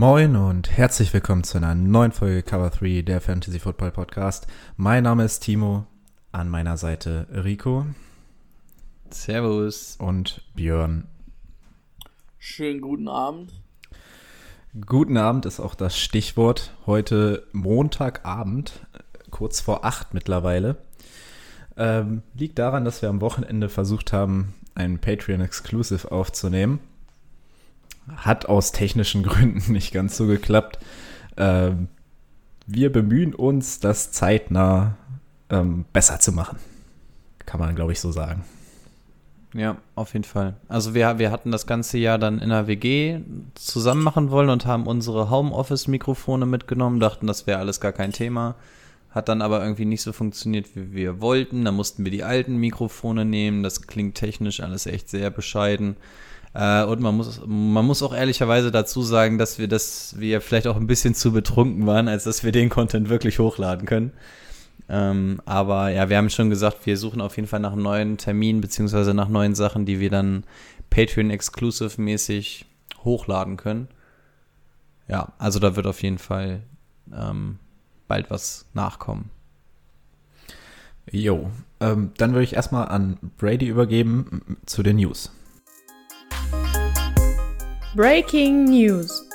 Moin und herzlich willkommen zu einer neuen Folge Cover 3 der Fantasy Football Podcast. Mein Name ist Timo, an meiner Seite Rico Servus. und Björn. Schönen guten Abend. Guten Abend ist auch das Stichwort. Heute Montagabend, kurz vor acht mittlerweile. Ähm, liegt daran, dass wir am Wochenende versucht haben, einen Patreon Exclusive aufzunehmen. Hat aus technischen Gründen nicht ganz so geklappt. Ähm, wir bemühen uns, das zeitnah ähm, besser zu machen. Kann man, glaube ich, so sagen. Ja, auf jeden Fall. Also wir, wir hatten das ganze Jahr dann in der WG zusammen machen wollen und haben unsere Homeoffice-Mikrofone mitgenommen, dachten, das wäre alles gar kein Thema. Hat dann aber irgendwie nicht so funktioniert, wie wir wollten. Da mussten wir die alten Mikrofone nehmen. Das klingt technisch alles echt sehr bescheiden. Äh, und man muss, man muss auch ehrlicherweise dazu sagen, dass wir das, wir vielleicht auch ein bisschen zu betrunken waren, als dass wir den Content wirklich hochladen können. Ähm, aber ja, wir haben schon gesagt, wir suchen auf jeden Fall nach neuen Termin, beziehungsweise nach neuen Sachen, die wir dann Patreon-Exclusive-mäßig hochladen können. Ja, also da wird auf jeden Fall ähm, bald was nachkommen. Jo, ähm, dann würde ich erstmal an Brady übergeben zu den News. Breaking News.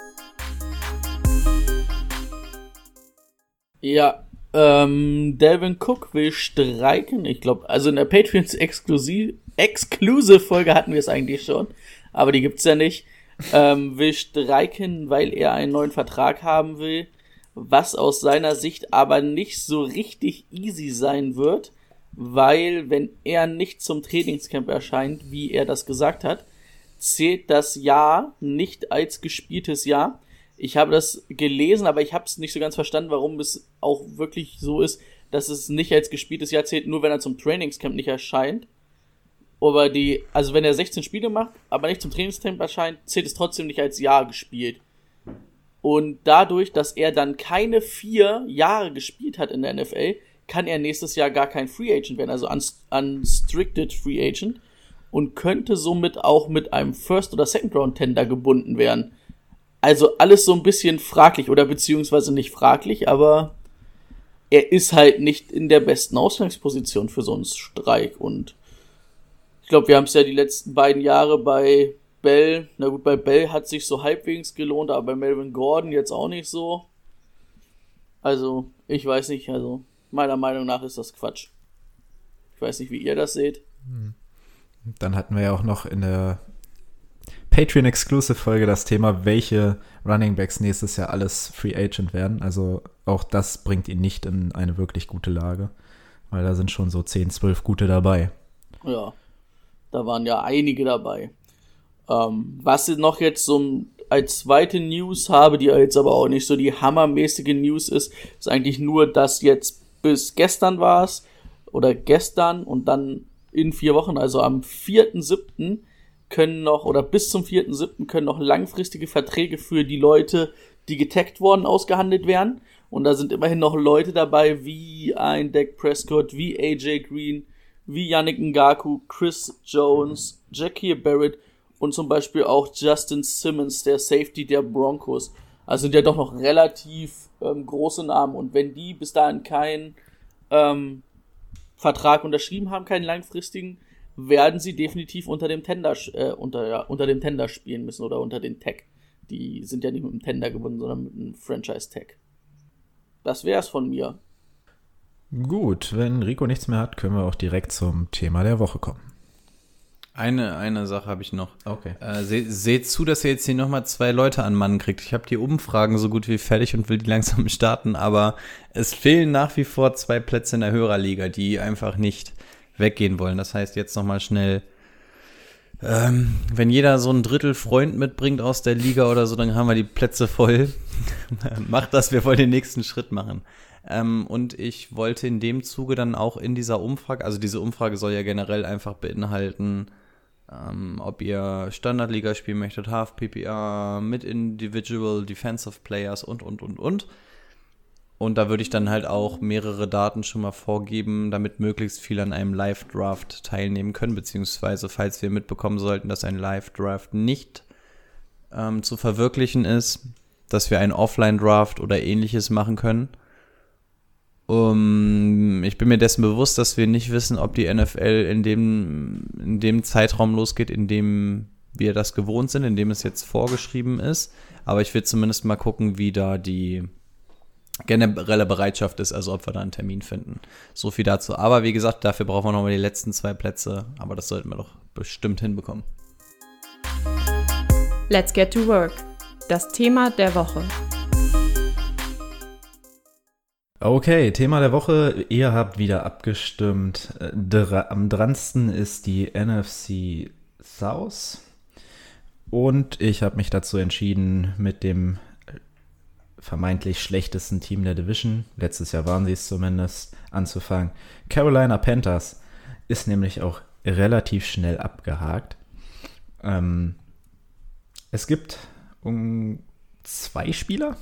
Ja, ähm, Delvin Cook will streiken. Ich glaube, also in der Patreons Exklusiv Exclusive Folge hatten wir es eigentlich schon, aber die gibt's ja nicht. Ähm, will streiken, weil er einen neuen Vertrag haben will, was aus seiner Sicht aber nicht so richtig easy sein wird, weil wenn er nicht zum Trainingscamp erscheint, wie er das gesagt hat, zählt das Jahr nicht als gespieltes Jahr. Ich habe das gelesen, aber ich habe es nicht so ganz verstanden, warum es auch wirklich so ist, dass es nicht als gespieltes Jahr zählt, nur wenn er zum Trainingscamp nicht erscheint. Aber die, also wenn er 16 Spiele macht, aber nicht zum Trainingscamp erscheint, zählt es trotzdem nicht als Jahr gespielt. Und dadurch, dass er dann keine vier Jahre gespielt hat in der NFL, kann er nächstes Jahr gar kein Free Agent werden, also unst- unrestricted Free Agent und könnte somit auch mit einem First- oder Second-Round-Tender gebunden werden. Also alles so ein bisschen fraglich oder beziehungsweise nicht fraglich, aber er ist halt nicht in der besten Ausgangsposition für so einen Streik und ich glaube, wir haben es ja die letzten beiden Jahre bei Bell, na gut, bei Bell hat sich so halbwegs gelohnt, aber bei Melvin Gordon jetzt auch nicht so. Also, ich weiß nicht, also meiner Meinung nach ist das Quatsch. Ich weiß nicht, wie ihr das seht. Dann hatten wir ja auch noch in der Patreon Exclusive Folge das Thema, welche Running Backs nächstes Jahr alles Free Agent werden. Also auch das bringt ihn nicht in eine wirklich gute Lage, weil da sind schon so 10, 12 gute dabei. Ja, da waren ja einige dabei. Ähm, was ich noch jetzt so als zweite News habe, die jetzt aber auch nicht so die hammermäßige News ist, ist eigentlich nur, dass jetzt bis gestern war es oder gestern und dann in vier Wochen, also am 4.7. können noch oder bis zum 4.7. können noch langfristige Verträge für die Leute, die getaggt worden, ausgehandelt werden. Und da sind immerhin noch Leute dabei wie ein Dak Prescott, wie AJ Green, wie Yannick Ngaku, Chris Jones, Jackie Barrett und zum Beispiel auch Justin Simmons, der Safety der Broncos. Also sind ja doch noch relativ ähm, große Namen. Und wenn die bis dahin keinen ähm, Vertrag unterschrieben haben, keinen langfristigen, werden sie definitiv unter dem Tender, äh, unter, ja, unter dem Tender spielen müssen oder unter den Tag. Die sind ja nicht mit dem Tender gebunden, sondern mit einem Franchise-Tag. Das wär's von mir. Gut, wenn Rico nichts mehr hat, können wir auch direkt zum Thema der Woche kommen. Eine, eine Sache habe ich noch. Okay. Äh, se, seht zu, dass ihr jetzt hier nochmal zwei Leute an Mann kriegt. Ich habe die Umfragen so gut wie fertig und will die langsam starten, aber es fehlen nach wie vor zwei Plätze in der Hörerliga, die einfach nicht weggehen wollen. Das heißt, jetzt nochmal schnell Ähm, wenn jeder so ein Drittel Freund mitbringt aus der Liga oder so, dann haben wir die Plätze voll. Macht das, wir wollen den nächsten Schritt machen. Ähm, und ich wollte in dem Zuge dann auch in dieser Umfrage, also diese Umfrage soll ja generell einfach beinhalten, ähm, ob ihr Standardliga spielen möchtet, Half PPR, mit Individual Defensive Players und, und, und, und. Und da würde ich dann halt auch mehrere Daten schon mal vorgeben, damit möglichst viele an einem Live-Draft teilnehmen können, beziehungsweise falls wir mitbekommen sollten, dass ein Live-Draft nicht ähm, zu verwirklichen ist, dass wir einen Offline-Draft oder ähnliches machen können. Um, ich bin mir dessen bewusst, dass wir nicht wissen, ob die NFL in dem, in dem Zeitraum losgeht, in dem wir das gewohnt sind, in dem es jetzt vorgeschrieben ist. Aber ich will zumindest mal gucken, wie da die generelle Bereitschaft ist, also ob wir da einen Termin finden. So viel dazu. Aber wie gesagt, dafür brauchen wir nochmal die letzten zwei Plätze. Aber das sollten wir doch bestimmt hinbekommen. Let's get to work. Das Thema der Woche. Okay, Thema der Woche. Ihr habt wieder abgestimmt. Dra am dransten ist die NFC South. Und ich habe mich dazu entschieden, mit dem vermeintlich schlechtesten Team der Division, letztes Jahr waren sie es zumindest, anzufangen. Carolina Panthers ist nämlich auch relativ schnell abgehakt. Ähm, es gibt um zwei Spieler,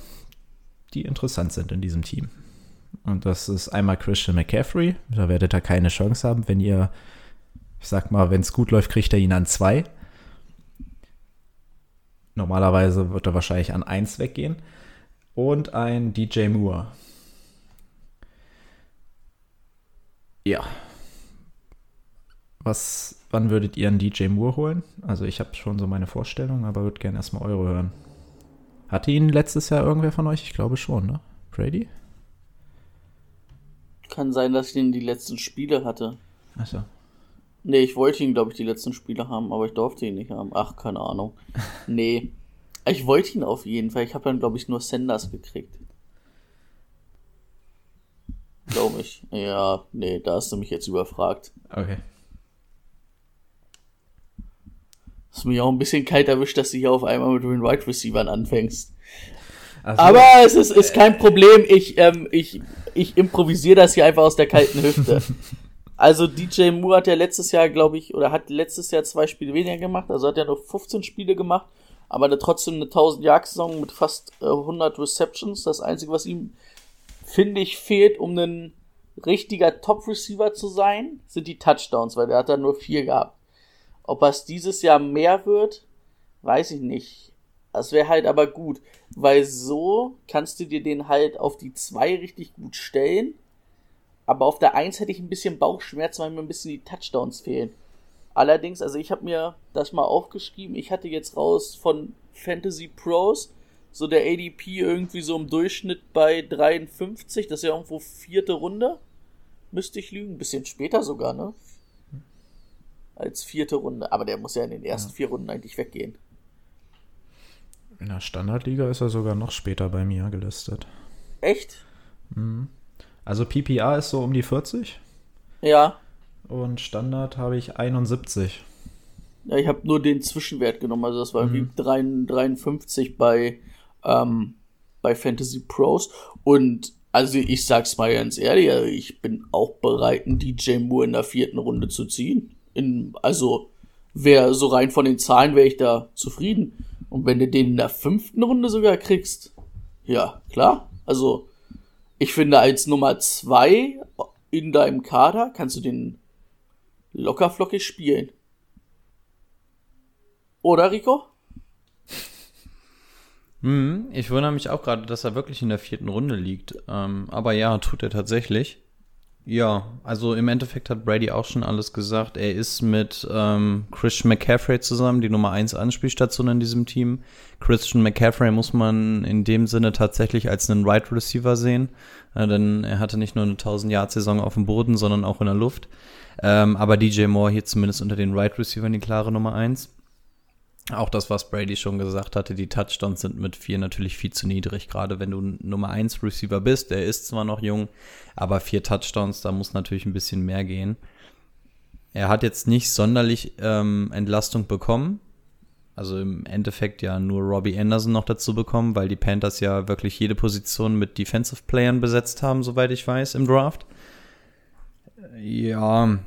die interessant sind in diesem Team. Und das ist einmal Christian McCaffrey. Da werdet ihr keine Chance haben. Wenn ihr, ich sag mal, wenn es gut läuft, kriegt er ihn an zwei. Normalerweise wird er wahrscheinlich an eins weggehen und ein DJ Moore. Ja. Was, wann würdet ihr einen DJ Moore holen? Also ich habe schon so meine Vorstellung, aber würde gerne erstmal eure hören. Hatte ihn letztes Jahr irgendwer von euch? Ich glaube schon, ne? Brady? Kann sein, dass ich ihn die letzten Spiele hatte. Achso. Nee, ich wollte ihn, glaube ich, die letzten Spiele haben, aber ich durfte ihn nicht haben. Ach, keine Ahnung. Nee. Ich wollte ihn auf jeden Fall. Ich habe dann, glaube ich, nur Senders gekriegt. Glaube ich. Ja, nee, da hast du mich jetzt überfragt. Okay. Hast mich auch ein bisschen kalt erwischt, dass du hier auf einmal mit den Wide Receivern anfängst. Also, Aber es ist, ist kein Problem. Ich, ähm, ich, ich improvisiere das hier einfach aus der kalten Hüfte. Also DJ Moore hat ja letztes Jahr, glaube ich, oder hat letztes Jahr zwei Spiele weniger gemacht. Also hat er nur 15 Spiele gemacht aber eine, trotzdem eine 1000 Jahre Saison mit fast äh, 100 Receptions. Das Einzige, was ihm, finde ich, fehlt, um ein richtiger Top-Receiver zu sein, sind die Touchdowns, weil der hat da nur vier gehabt. Ob es dieses Jahr mehr wird, weiß ich nicht. Das wäre halt aber gut, weil so kannst du dir den halt auf die zwei richtig gut stellen. Aber auf der eins hätte ich ein bisschen Bauchschmerzen, weil mir ein bisschen die Touchdowns fehlen. Allerdings, also ich habe mir das mal aufgeschrieben, ich hatte jetzt raus von Fantasy Pros so der ADP irgendwie so im Durchschnitt bei 53, das ist ja irgendwo vierte Runde. Müsste ich lügen, ein bisschen später sogar, ne? Als vierte Runde, aber der muss ja in den ersten ja. vier Runden eigentlich weggehen. In der Standardliga ist er sogar noch später bei mir gelistet. Echt? Mhm. Also PPA ist so um die 40. Ja und Standard habe ich 71. Ja, ich habe nur den Zwischenwert genommen, also das war mhm. irgendwie 53 bei, ähm, bei Fantasy Pros. Und also ich sag's mal ganz ehrlich, also ich bin auch bereit, einen DJ Moore in der vierten Runde zu ziehen. In, also, wer so rein von den Zahlen wäre ich da zufrieden. Und wenn du den in der fünften Runde sogar kriegst, ja, klar. Also, ich finde, als Nummer zwei in deinem Kader kannst du den lockerflockig spielen. Oder, Rico? Hm, ich wundere mich auch gerade, dass er wirklich in der vierten Runde liegt. Ähm, aber ja, tut er tatsächlich. Ja, also im Endeffekt hat Brady auch schon alles gesagt. Er ist mit ähm, Christian McCaffrey zusammen, die Nummer 1 Anspielstation in diesem Team. Christian McCaffrey muss man in dem Sinne tatsächlich als einen Right Receiver sehen, äh, denn er hatte nicht nur eine 1000-Yard-Saison auf dem Boden, sondern auch in der Luft. Ähm, aber DJ Moore hier zumindest unter den Right Receivers die klare Nummer 1. Auch das, was Brady schon gesagt hatte, die Touchdowns sind mit vier natürlich viel zu niedrig, gerade wenn du Nummer 1 Receiver bist. Der ist zwar noch jung, aber vier Touchdowns, da muss natürlich ein bisschen mehr gehen. er hat jetzt nicht sonderlich ähm, Entlastung bekommen. Also im Endeffekt ja nur Robbie Anderson noch dazu bekommen, weil die Panthers ja wirklich jede Position mit Defensive Playern besetzt haben, soweit ich weiß, im Draft. Ja,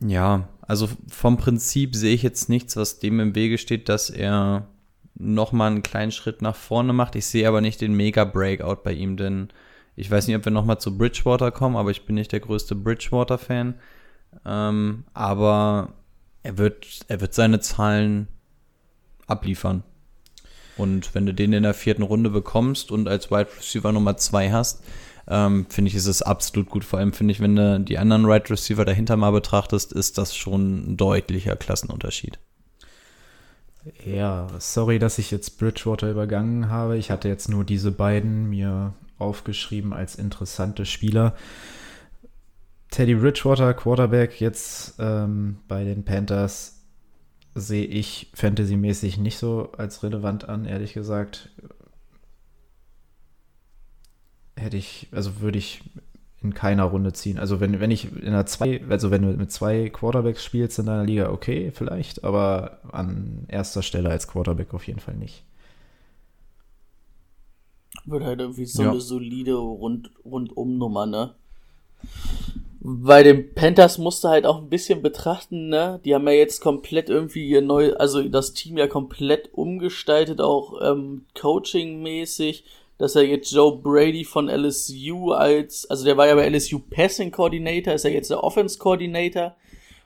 ja, also vom Prinzip sehe ich jetzt nichts, was dem im Wege steht, dass er nochmal einen kleinen Schritt nach vorne macht. Ich sehe aber nicht den Mega-Breakout bei ihm, denn ich weiß nicht, ob wir nochmal zu Bridgewater kommen, aber ich bin nicht der größte Bridgewater-Fan. Ähm, aber er wird, er wird seine Zahlen abliefern. Und wenn du den in der vierten Runde bekommst und als Wide Receiver Nummer zwei hast, ähm, finde ich, ist es absolut gut. Vor allem finde ich, wenn du die anderen Wide Receiver dahinter mal betrachtest, ist das schon ein deutlicher Klassenunterschied. Ja, sorry, dass ich jetzt Bridgewater übergangen habe. Ich hatte jetzt nur diese beiden mir aufgeschrieben als interessante Spieler. Teddy Bridgewater, Quarterback, jetzt ähm, bei den Panthers sehe ich fantasymäßig nicht so als relevant an, ehrlich gesagt. Hätte ich, also würde ich in keiner Runde ziehen. Also wenn, wenn ich in einer zwei, also wenn du mit zwei Quarterbacks spielst in deiner Liga, okay, vielleicht, aber an erster Stelle als Quarterback auf jeden Fall nicht. Wird halt irgendwie so ja. eine solide Rund, Rundum-Nummer, ne? Bei den Panthers musst du halt auch ein bisschen betrachten, ne? Die haben ja jetzt komplett irgendwie ihr neu, also das Team ja komplett umgestaltet, auch ähm, Coaching-mäßig, dass er jetzt Joe Brady von LSU als, also der war ja bei LSU Passing Coordinator, ist er jetzt der Offense Coordinator.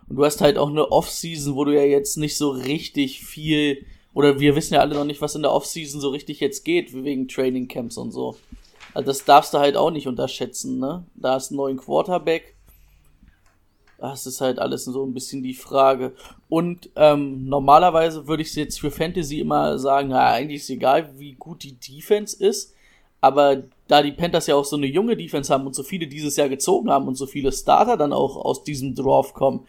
Und du hast halt auch eine Offseason, wo du ja jetzt nicht so richtig viel, oder wir wissen ja alle noch nicht, was in der Offseason so richtig jetzt geht, wegen Training Camps und so. Also das darfst du halt auch nicht unterschätzen, ne? Da ist ein neuen Quarterback das ist halt alles so ein bisschen die Frage. Und ähm, normalerweise würde ich jetzt für Fantasy immer sagen, na, eigentlich ist egal, wie gut die Defense ist. Aber da die Panthers ja auch so eine junge Defense haben und so viele dieses Jahr gezogen haben und so viele Starter dann auch aus diesem Draft kommen,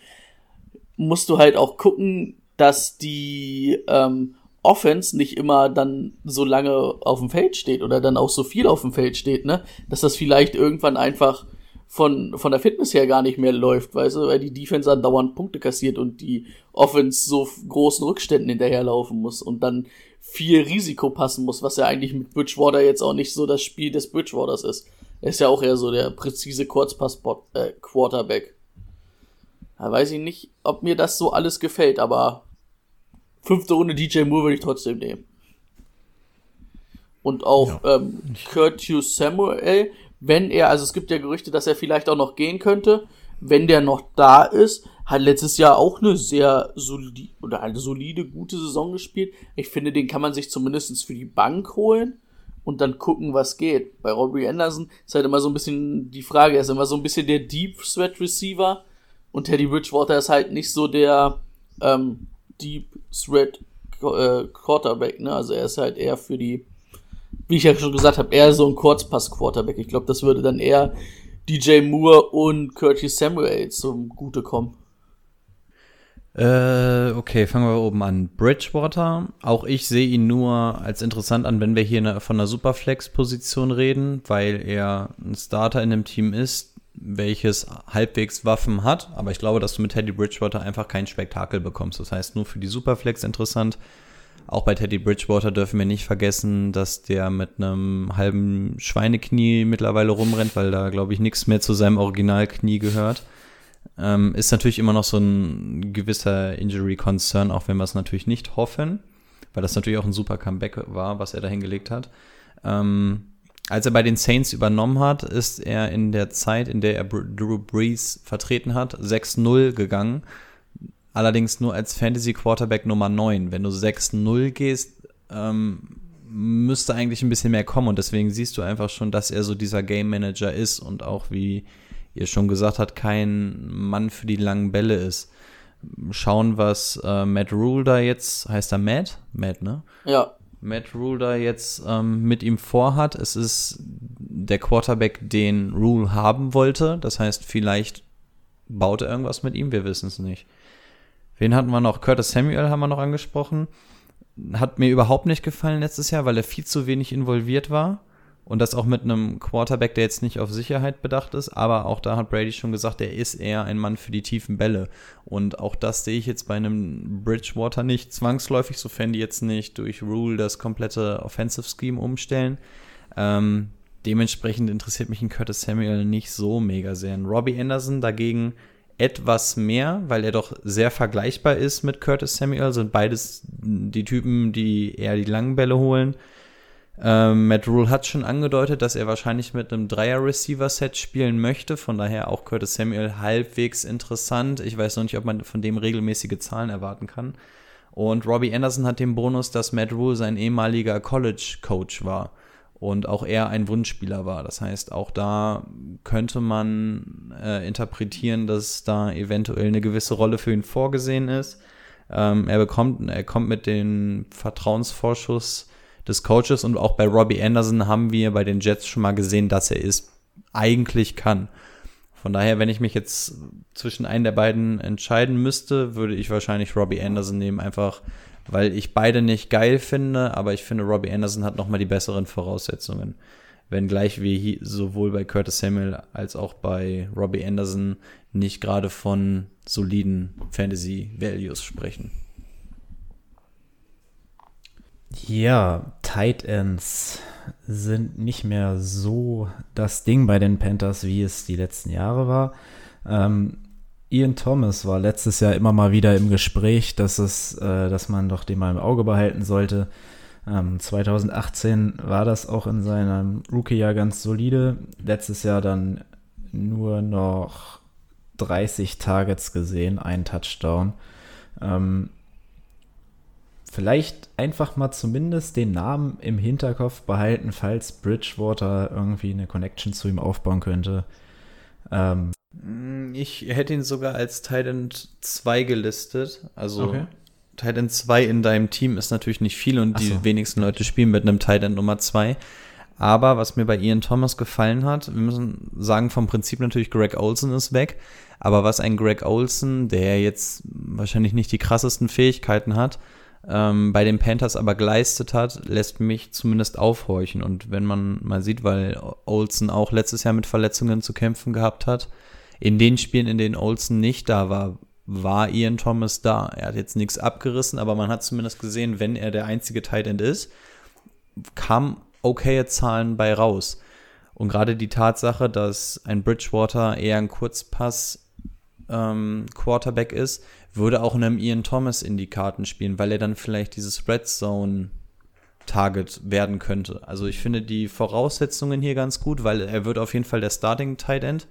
musst du halt auch gucken, dass die ähm, Offense nicht immer dann so lange auf dem Feld steht oder dann auch so viel auf dem Feld steht, ne? Dass das vielleicht irgendwann einfach von, von der Fitness her gar nicht mehr läuft, weißt du, weil die Defense dauernd Punkte kassiert und die Offense so großen Rückständen hinterherlaufen muss und dann viel Risiko passen muss, was ja eigentlich mit Bridgewater jetzt auch nicht so das Spiel des Bridgewaters ist. Er ist ja auch eher so der präzise Kurzpass-Quarterback. Äh, da weiß ich nicht, ob mir das so alles gefällt, aber fünfte Runde DJ Moore würde ich trotzdem nehmen. Und auch ja. ähm, Curtis Samuel, wenn er, also es gibt ja Gerüchte, dass er vielleicht auch noch gehen könnte, wenn der noch da ist, hat letztes Jahr auch eine sehr solide oder eine solide, gute Saison gespielt. Ich finde, den kann man sich zumindest für die Bank holen und dann gucken, was geht. Bei Robbie Anderson ist halt immer so ein bisschen die Frage, er ist immer so ein bisschen der Deep Threat Receiver und Teddy Bridgewater ist halt nicht so der ähm, Deep Threat äh, Quarterback, ne? Also er ist halt eher für die wie ich ja schon gesagt habe, eher so ein Kurzpass-Quarterback. Ich glaube, das würde dann eher DJ Moore und Curtis Samuel zum Gute kommen. Äh, okay, fangen wir oben an. Bridgewater. Auch ich sehe ihn nur als interessant an, wenn wir hier eine, von einer Superflex-Position reden, weil er ein Starter in einem Team ist, welches halbwegs Waffen hat. Aber ich glaube, dass du mit Teddy Bridgewater einfach kein Spektakel bekommst. Das heißt, nur für die Superflex interessant. Auch bei Teddy Bridgewater dürfen wir nicht vergessen, dass der mit einem halben Schweineknie mittlerweile rumrennt, weil da, glaube ich, nichts mehr zu seinem Originalknie gehört. Ähm, ist natürlich immer noch so ein gewisser Injury-Concern, auch wenn wir es natürlich nicht hoffen, weil das natürlich auch ein super Comeback war, was er da hingelegt hat. Ähm, als er bei den Saints übernommen hat, ist er in der Zeit, in der er Drew Brees vertreten hat, 6-0 gegangen allerdings nur als Fantasy Quarterback Nummer 9. Wenn du 6-0 gehst, ähm, müsste eigentlich ein bisschen mehr kommen und deswegen siehst du einfach schon, dass er so dieser Game Manager ist und auch, wie ihr schon gesagt habt, kein Mann für die langen Bälle ist. Schauen, was äh, Matt Rule da jetzt, heißt er Matt? Matt, ne? Ja. Matt Rule da jetzt ähm, mit ihm vorhat. Es ist der Quarterback, den Rule haben wollte. Das heißt, vielleicht baut er irgendwas mit ihm, wir wissen es nicht. Wen hatten wir noch? Curtis Samuel haben wir noch angesprochen. Hat mir überhaupt nicht gefallen letztes Jahr, weil er viel zu wenig involviert war. Und das auch mit einem Quarterback, der jetzt nicht auf Sicherheit bedacht ist, aber auch da hat Brady schon gesagt, er ist eher ein Mann für die tiefen Bälle. Und auch das sehe ich jetzt bei einem Bridgewater nicht zwangsläufig, sofern die jetzt nicht durch Rule das komplette Offensive Scheme umstellen. Ähm, dementsprechend interessiert mich ein Curtis Samuel nicht so mega sehr. Ein Robbie Anderson dagegen etwas mehr, weil er doch sehr vergleichbar ist mit Curtis Samuel, sind beides die Typen, die eher die langen Bälle holen. Ähm, Matt Rule hat schon angedeutet, dass er wahrscheinlich mit einem Dreier-Receiver-Set spielen möchte. Von daher auch Curtis Samuel halbwegs interessant. Ich weiß noch nicht, ob man von dem regelmäßige Zahlen erwarten kann. Und Robbie Anderson hat den Bonus, dass Matt Rule sein ehemaliger College-Coach war und auch er ein Wunschspieler war. Das heißt, auch da könnte man äh, interpretieren, dass da eventuell eine gewisse Rolle für ihn vorgesehen ist. Ähm, er bekommt, er kommt mit dem Vertrauensvorschuss des Coaches und auch bei Robbie Anderson haben wir bei den Jets schon mal gesehen, dass er es eigentlich kann. Von daher, wenn ich mich jetzt zwischen einen der beiden entscheiden müsste, würde ich wahrscheinlich Robbie Anderson nehmen, einfach weil ich beide nicht geil finde, aber ich finde, Robbie Anderson hat nochmal die besseren Voraussetzungen. Wenngleich wir hier sowohl bei Curtis Samuel als auch bei Robbie Anderson nicht gerade von soliden Fantasy Values sprechen. Ja, Tight Ends sind nicht mehr so das Ding bei den Panthers, wie es die letzten Jahre war. Ähm, Ian Thomas war letztes Jahr immer mal wieder im Gespräch, dass es, äh, dass man doch den mal im Auge behalten sollte. Ähm, 2018 war das auch in seinem Rookie-Jahr ganz solide. Letztes Jahr dann nur noch 30 Targets gesehen, ein Touchdown. Ähm, vielleicht einfach mal zumindest den Namen im Hinterkopf behalten, falls Bridgewater irgendwie eine Connection zu ihm aufbauen könnte. Ähm, Mm, ich hätte ihn sogar als Titan 2 gelistet. Also okay. Titan 2 in deinem Team ist natürlich nicht viel und die wenigsten Leute spielen mit einem Titan Nummer 2. Aber was mir bei Ian Thomas gefallen hat, wir müssen sagen, vom Prinzip natürlich Greg Olson ist weg. Aber was ein Greg Olson, der jetzt wahrscheinlich nicht die krassesten Fähigkeiten hat, ähm, bei den Panthers aber geleistet hat, lässt mich zumindest aufhorchen. Und wenn man mal sieht, weil Olsen auch letztes Jahr mit Verletzungen zu kämpfen gehabt hat, in den Spielen, in denen Olsen nicht da war, war Ian Thomas da. Er hat jetzt nichts abgerissen, aber man hat zumindest gesehen, wenn er der einzige Tight End ist, kam okaye Zahlen bei raus. Und gerade die Tatsache, dass ein Bridgewater eher ein Kurzpass ähm, Quarterback ist, würde auch einem Ian Thomas in die Karten spielen, weil er dann vielleicht dieses Red Zone Target werden könnte. Also ich finde die Voraussetzungen hier ganz gut, weil er wird auf jeden Fall der Starting Tight End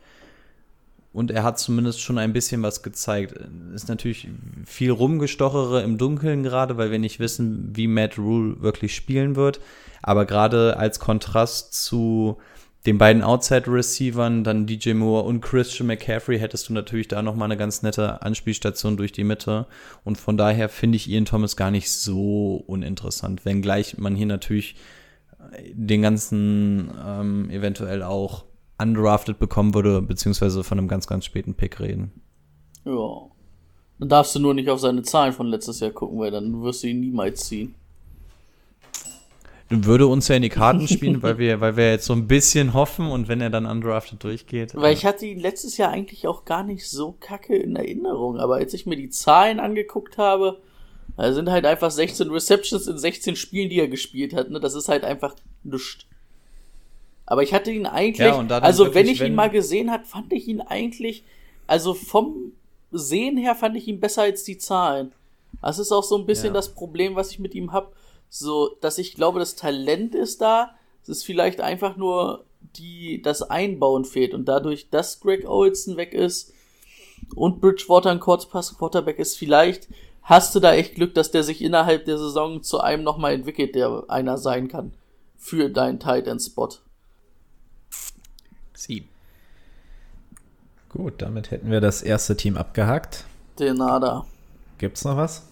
und er hat zumindest schon ein bisschen was gezeigt. Ist natürlich viel rumgestochere im Dunkeln gerade, weil wir nicht wissen, wie Matt Rule wirklich spielen wird. Aber gerade als Kontrast zu den beiden Outside-Receivern, dann DJ Moore und Christian McCaffrey, hättest du natürlich da nochmal eine ganz nette Anspielstation durch die Mitte. Und von daher finde ich Ian Thomas gar nicht so uninteressant, wenngleich man hier natürlich den ganzen ähm, eventuell auch undrafted bekommen würde, beziehungsweise von einem ganz, ganz späten Pick reden. Ja. Dann darfst du nur nicht auf seine Zahlen von letztes Jahr gucken, weil dann wirst du ihn niemals ziehen. Würde uns ja in die Karten spielen, weil wir, weil wir jetzt so ein bisschen hoffen und wenn er dann undrafted durchgeht. Weil ich hatte ihn letztes Jahr eigentlich auch gar nicht so kacke in Erinnerung, aber als ich mir die Zahlen angeguckt habe, da sind halt einfach 16 Receptions in 16 Spielen, die er gespielt hat, ne? Das ist halt einfach nichts. Aber ich hatte ihn eigentlich, ja, also wirklich, wenn ich wenn ihn mal gesehen hat, fand ich ihn eigentlich, also vom Sehen her fand ich ihn besser als die Zahlen. Das ist auch so ein bisschen ja. das Problem, was ich mit ihm hab, so, dass ich glaube, das Talent ist da, es ist vielleicht einfach nur die, das Einbauen fehlt und dadurch, dass Greg Olson weg ist und Bridgewater ein Kurzpass Quarterback ist, vielleicht hast du da echt Glück, dass der sich innerhalb der Saison zu einem nochmal entwickelt, der einer sein kann für deinen Tight End Spot. Sie. Gut, damit hätten wir das erste Team abgehakt. De nada. Gibt's noch was?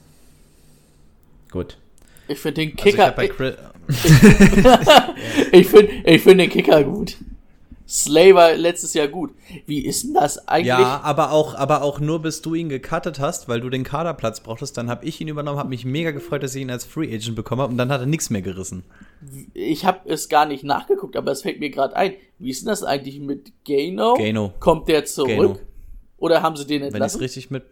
Gut. Ich finde den Kicker. Also ich, ich finde ich find den Kicker gut. Slay war letztes Jahr gut. Wie ist denn das eigentlich? Ja, aber auch, aber auch nur bis du ihn gecuttet hast, weil du den Kaderplatz brauchtest, dann habe ich ihn übernommen, habe mich mega gefreut, dass ich ihn als Free Agent bekommen habe und dann hat er nichts mehr gerissen. ich habe es gar nicht nachgeguckt, aber es fällt mir gerade ein. Wie ist denn das eigentlich mit Gano? Gano. Kommt der zurück? Gano. Oder haben sie den Wenn ich es entlassen? richtig mit.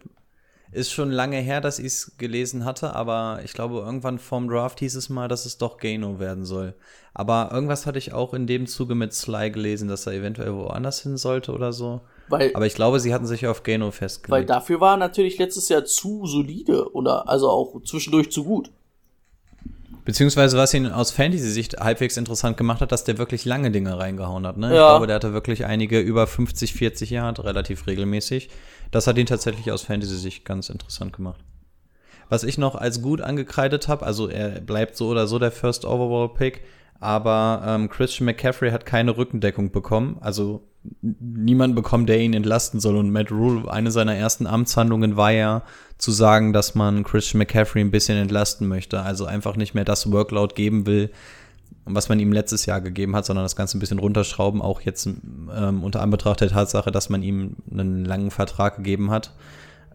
Ist schon lange her, dass ich es gelesen hatte, aber ich glaube, irgendwann vorm Draft hieß es mal, dass es doch Gano werden soll. Aber irgendwas hatte ich auch in dem Zuge mit Sly gelesen, dass er eventuell woanders hin sollte oder so. Weil, Aber ich glaube, sie hatten sich auf Gano weil festgelegt. dafür war er natürlich letztes Jahr zu solide oder also auch zwischendurch zu gut. Beziehungsweise, was ihn aus Fantasy-Sicht halbwegs interessant gemacht hat, dass der wirklich lange Dinge reingehauen hat. Ne? Ich Ja. glaube, der hatte wirklich einige über 50, 40 Jahre, relativ regelmäßig. Das hat ihn tatsächlich aus Fantasy-Sicht ganz interessant gemacht. Was ich noch als gut angekreidet habe, also er bleibt so oder so der First Overall Pick, aber ähm, Christian McCaffrey hat keine Rückendeckung bekommen. Also niemand bekommt, der ihn entlasten soll. Und Matt Rule, eine seiner ersten Amtshandlungen war ja zu sagen, dass man Christian McCaffrey ein bisschen entlasten möchte. Also einfach nicht mehr das Workload geben will, was man ihm letztes Jahr gegeben hat, sondern das Ganze ein bisschen runterschrauben, auch jetzt ähm, unter Anbetracht der Tatsache, dass man ihm einen langen Vertrag gegeben hat.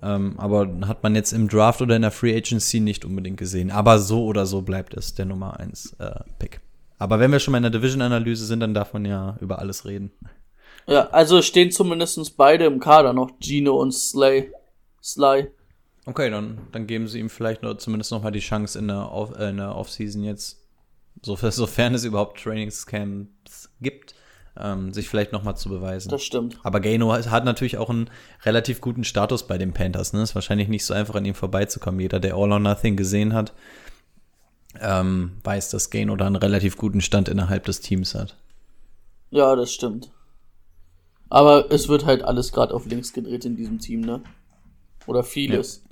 Ähm, aber hat man jetzt im Draft oder in der Free Agency nicht unbedingt gesehen. Aber so oder so bleibt es der Nummer 1 äh, Pick. Aber wenn wir schon mal in der Division-Analyse sind, dann darf man ja über alles reden. Ja, also stehen zumindestens beide im Kader noch, Gino und Slay. Sly. Okay, dann, dann geben sie ihm vielleicht nur, zumindest noch mal die Chance in der, Off, äh, in der Offseason jetzt, so, sofern es überhaupt Trainingscamps gibt, ähm, sich vielleicht noch mal zu beweisen. Das stimmt. Aber Gano hat, natürlich auch einen relativ guten Status bei den Panthers. Ne? Ist wahrscheinlich nicht so einfach an ihm vorbeizukommen. Jeder, der All or Nothing gesehen hat, ähm, weiß, dass Gano da einen relativ guten Stand innerhalb des Teams hat. Ja, das stimmt. Aber es wird halt alles gerade auf links gedreht in diesem Team, ne? Oder vieles.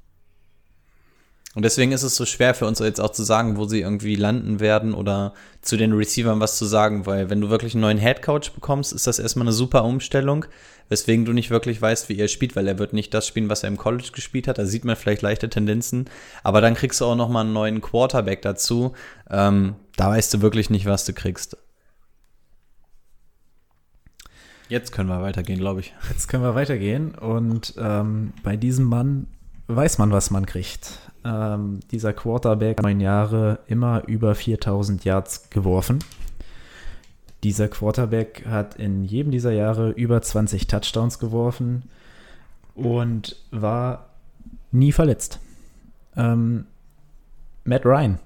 Und deswegen ist es so schwer für uns jetzt auch zu sagen, wo sie irgendwie landen werden oder zu den Receivern was zu sagen, weil wenn du wirklich einen neuen Headcoach bekommst, ist das erstmal eine super Umstellung, weswegen du nicht wirklich weißt, wie er spielt, weil er wird nicht das spielen, was er im College gespielt hat. Da sieht man vielleicht leichte Tendenzen, aber dann kriegst du auch noch mal einen neuen Quarterback dazu. Ähm, da weißt du wirklich nicht, was du kriegst. Jetzt können wir weitergehen, glaube ich. Jetzt können wir weitergehen und ähm, bei diesem Mann weiß man, was man kriegt. Ähm, dieser Quarterback, neun Jahre, immer über 4000 Yards geworfen. Dieser Quarterback hat in jedem dieser Jahre über 20 Touchdowns geworfen und war nie verletzt. Ähm, Matt Ryan.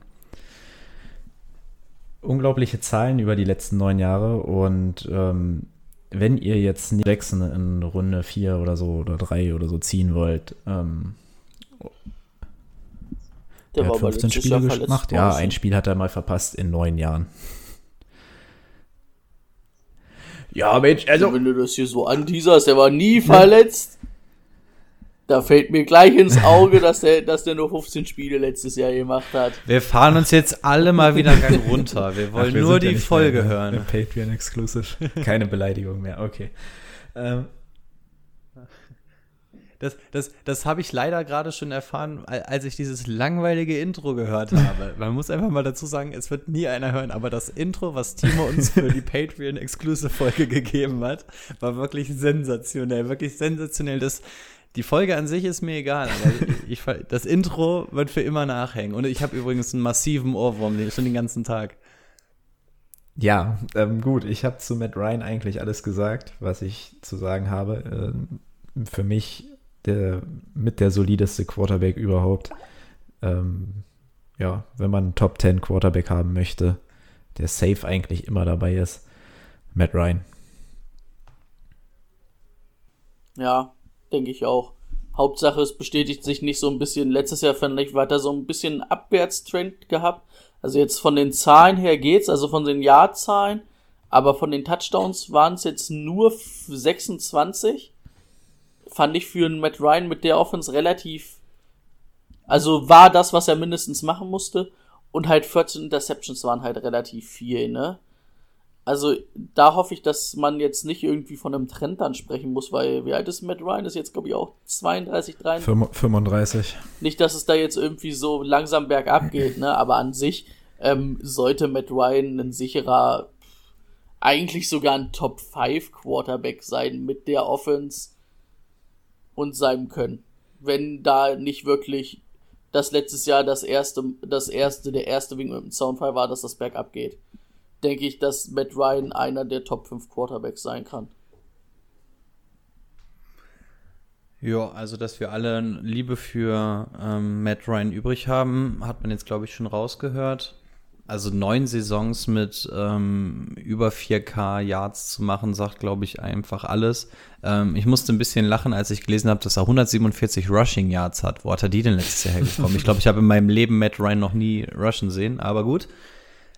Unglaubliche Zahlen über die letzten neun Jahre und ähm, wenn ihr jetzt nicht Jackson in Runde 4 oder so oder 3 oder so ziehen wollt, ähm, Der er hat aber 15 letztes Spiele gemacht. Ja, ein Spiel hat er mal verpasst in neun Jahren. Ja, Mensch, Also, wenn du das hier so anteaserst, der war nie verletzt. Da fällt mir gleich ins Auge, dass der, dass der nur 15 Spiele letztes Jahr gemacht hat. Wir fahren uns jetzt alle mal wieder einen Gang runter. Wir wollen Ach, wir nur ja die nicht Folge mehr hören. Patreon Exclusive. Keine Beleidigung mehr, okay. Ähm, Das, das, das habe ich leider gerade schon erfahren, al- als ich dieses langweilige Intro gehört habe. Man muss einfach mal dazu sagen, es wird nie einer hören, aber das Intro, was Timo uns für die Patreon-Exclusive-Folge gegeben hat, war wirklich sensationell. Wirklich sensationell. Das, die Folge an sich ist mir egal, aber ich, das Intro wird für immer nachhängen. Und ich habe übrigens einen massiven Ohrwurm, den schon den ganzen Tag. Ja, ähm, gut, ich habe zu Matt Ryan eigentlich alles gesagt, was ich zu sagen habe. Ähm, für mich der mit der solideste Quarterback überhaupt. Ähm, ja, wenn man einen Top 10 Quarterback haben möchte, der safe eigentlich immer dabei ist, Matt Ryan. Ja, denke ich auch. Hauptsache, es bestätigt sich nicht so ein bisschen. Letztes Jahr fand ich, hat er so ein bisschen Abwärtstrend gehabt. Also jetzt von den Zahlen her geht's, also von den Jahrzahlen. Aber von den Touchdowns waren es jetzt nur 26. Fand ich für einen Matt Ryan mit der Offense relativ. Also war das, was er mindestens machen musste. Und halt 14 Interceptions waren halt relativ viel, ne? Also da hoffe ich, dass man jetzt nicht irgendwie von einem Trend dann sprechen muss, weil wie alt ist Matt Ryan? Ist jetzt, glaube ich, auch 32, 33. Fünf- 35. Nicht, dass es da jetzt irgendwie so langsam bergab geht, ne? Aber an sich ähm, sollte Matt Ryan ein sicherer, eigentlich sogar ein Top 5 Quarterback sein mit der Offense und seinem Können. Wenn da nicht wirklich dass letztes Jahr das erste, das erste, der erste Wing mit dem Soundfall war, dass das bergab geht, denke ich, dass Matt Ryan einer der Top 5 Quarterbacks sein kann. Ja, also dass wir alle Liebe für ähm, Matt Ryan übrig haben, hat man jetzt, glaube ich, schon rausgehört. Also neun Saisons mit ähm, über 4K Yards zu machen, sagt, glaube ich, einfach alles. Ähm, ich musste ein bisschen lachen, als ich gelesen habe, dass er 147 Rushing Yards hat. Wo hat er die denn letztes Jahr hergekommen? ich glaube, ich habe in meinem Leben Matt Ryan noch nie rushen sehen, aber gut.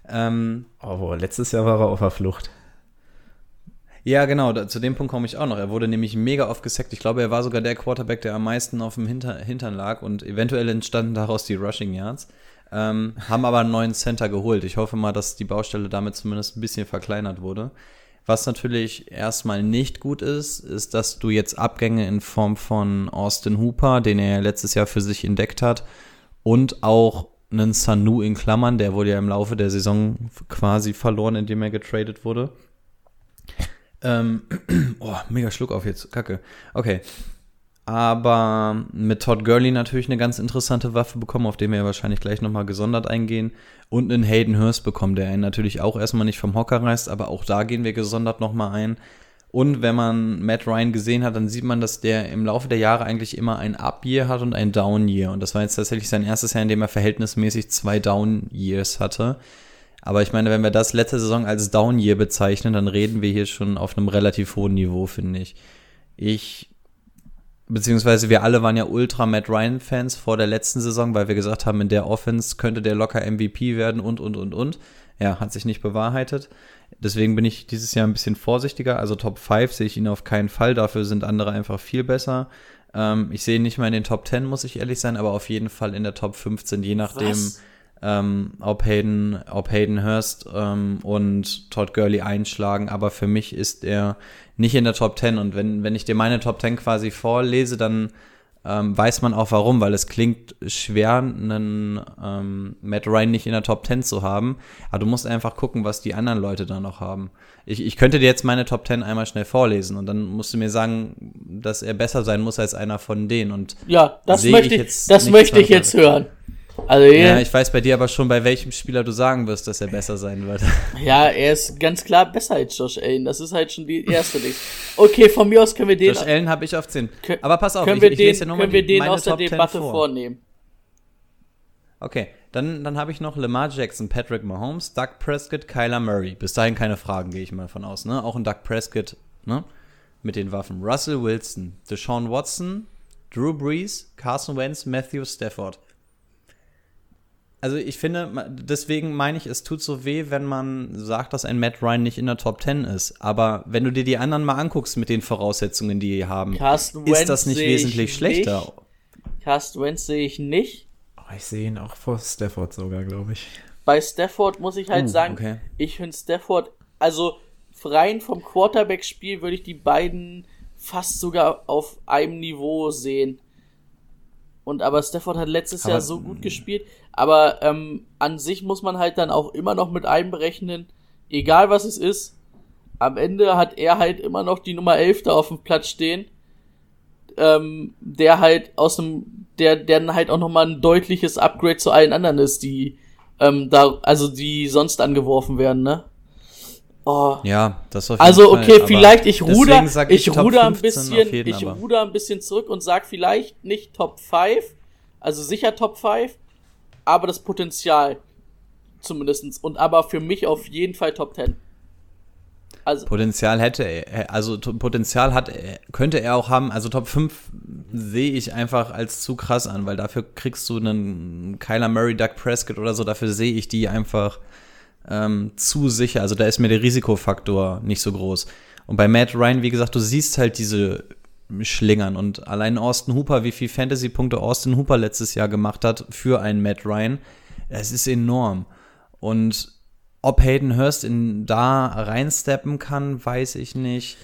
Ähm, oh, letztes Jahr war er auf der Flucht. Ja, genau, da, zu dem Punkt komme ich auch noch. Er wurde nämlich mega oft gesackt. Ich glaube, er war sogar der Quarterback, der am meisten auf dem Hinter Hintern lag und eventuell entstanden daraus die Rushing Yards. Ähm, haben aber einen neuen Center geholt. Ich hoffe mal, dass die Baustelle damit zumindest ein bisschen verkleinert wurde. Was natürlich erstmal nicht gut ist, ist, dass du jetzt Abgänge in Form von Austin Hooper, den er letztes Jahr für sich entdeckt hat, und auch einen Sanu in Klammern, der wurde ja im Laufe der Saison quasi verloren, indem er getradet wurde. Ähm, oh, mega Schluck auf jetzt, kacke. Okay, aber mit Todd Gurley natürlich eine ganz interessante Waffe bekommen, auf den wir ja wahrscheinlich gleich nochmal gesondert eingehen. Und einen Hayden Hurst bekommen, der ihn natürlich auch erstmal nicht vom Hocker reißt, aber auch da gehen wir gesondert nochmal ein. Und wenn man Matt Ryan gesehen hat, dann sieht man, dass der im Laufe der Jahre eigentlich immer ein Up-Year hat und ein Down-Year. Und das war jetzt tatsächlich sein erstes Jahr, in dem er verhältnismäßig zwei Down-Years hatte. Aber ich meine, wenn wir das letzte Saison als Down-Year bezeichnen, dann reden wir hier schon auf einem relativ hohen Niveau, finde ich. Ich beziehungsweise wir alle waren ja ultra Matt Ryan Fans vor der letzten Saison, weil wir gesagt haben, in der Offense könnte der locker MVP werden und und und und. Ja, hat sich nicht bewahrheitet. Deswegen bin ich dieses Jahr ein bisschen vorsichtiger. Also Top 5 sehe ich ihn auf keinen Fall. Dafür sind andere einfach viel besser. Ähm, ich sehe ihn nicht mal in den Top 10, muss ich ehrlich sein, aber auf jeden Fall in der Top 15, je nachdem. Was? ähm, ob Hayden, ob Hayden Hurst ähm, und Todd Gurley einschlagen, aber für mich ist er nicht in der Top 10 und wenn, wenn ich dir meine Top 10 quasi vorlese, dann ähm, weiß man auch warum, weil es klingt schwer, einen ähm, Matt Ryan nicht in der Top 10 zu haben, aber du musst einfach gucken, was die anderen Leute da noch haben. Ich, ich könnte dir jetzt meine Top 10 einmal schnell vorlesen und dann musst du mir sagen, dass er besser sein muss als einer von denen und ja, das möchte ich, das möchte ich jetzt hören. Also ja, ich weiß bei dir aber schon, bei welchem Spieler du sagen wirst, dass er besser sein wird. Ja, er ist ganz klar besser als Josh Allen. Das ist halt schon die erste Ding. Okay, von mir aus können wir den. Josh Allen habe ich auf 10. Aber pass auf, können ich, wir ich den, ja können wir den aus der Debatte vor. vornehmen. Okay, dann, dann habe ich noch Lamar Jackson, Patrick Mahomes, Doug Prescott, Kyler Murray. Bis dahin keine Fragen, gehe ich mal von aus. Ne? Auch ein Doug Prescott ne? mit den Waffen. Russell Wilson, Deshaun Watson, Drew Brees, Carson Wentz, Matthew Stafford also ich finde, deswegen meine ich, es tut so weh, wenn man sagt, dass ein Matt Ryan nicht in der Top 10 ist. Aber wenn du dir die anderen mal anguckst mit den Voraussetzungen, die die haben, Carsten ist das nicht wesentlich schlechter. Nicht. Carsten Wentz sehe ich nicht. Oh, ich sehe ihn auch vor Stafford sogar, glaube ich. Bei Stafford muss ich halt oh, sagen, okay. ich finde Stafford, also rein vom Quarterback-Spiel würde ich die beiden fast sogar auf einem Niveau sehen. Und aber Stafford hat letztes aber, Jahr so gut gespielt. Aber ähm, an sich muss man halt dann auch immer noch mit einberechnen, egal was es ist, am Ende hat er halt immer noch die Nummer 11 da auf dem Platz stehen. Ähm, der halt aus dem, der, der dann halt auch nochmal ein deutliches Upgrade zu allen anderen ist, die ähm, da, also die sonst angeworfen werden, ne? Oh. Ja, das auf Also okay, Fall, vielleicht ich ruder, ich, ich ruder ein bisschen, jeden, ich ruder ein bisschen zurück und sag vielleicht nicht Top 5, also sicher Top 5, aber das Potenzial zumindestens und aber für mich auf jeden Fall Top 10. Also Potenzial hätte er, also Potenzial hat könnte er auch haben, also Top 5 sehe ich einfach als zu krass an, weil dafür kriegst du einen Kyler Murray, Doug Prescott oder so, dafür sehe ich die einfach ähm, zu sicher. Also da ist mir der Risikofaktor nicht so groß. Und bei Matt Ryan, wie gesagt, du siehst halt diese Schlingern und allein Austin Hooper, wie viel Fantasy-Punkte Austin Hooper letztes Jahr gemacht hat für einen Matt Ryan, es ist enorm. Und ob Hayden Hurst in da reinsteppen kann, weiß ich nicht.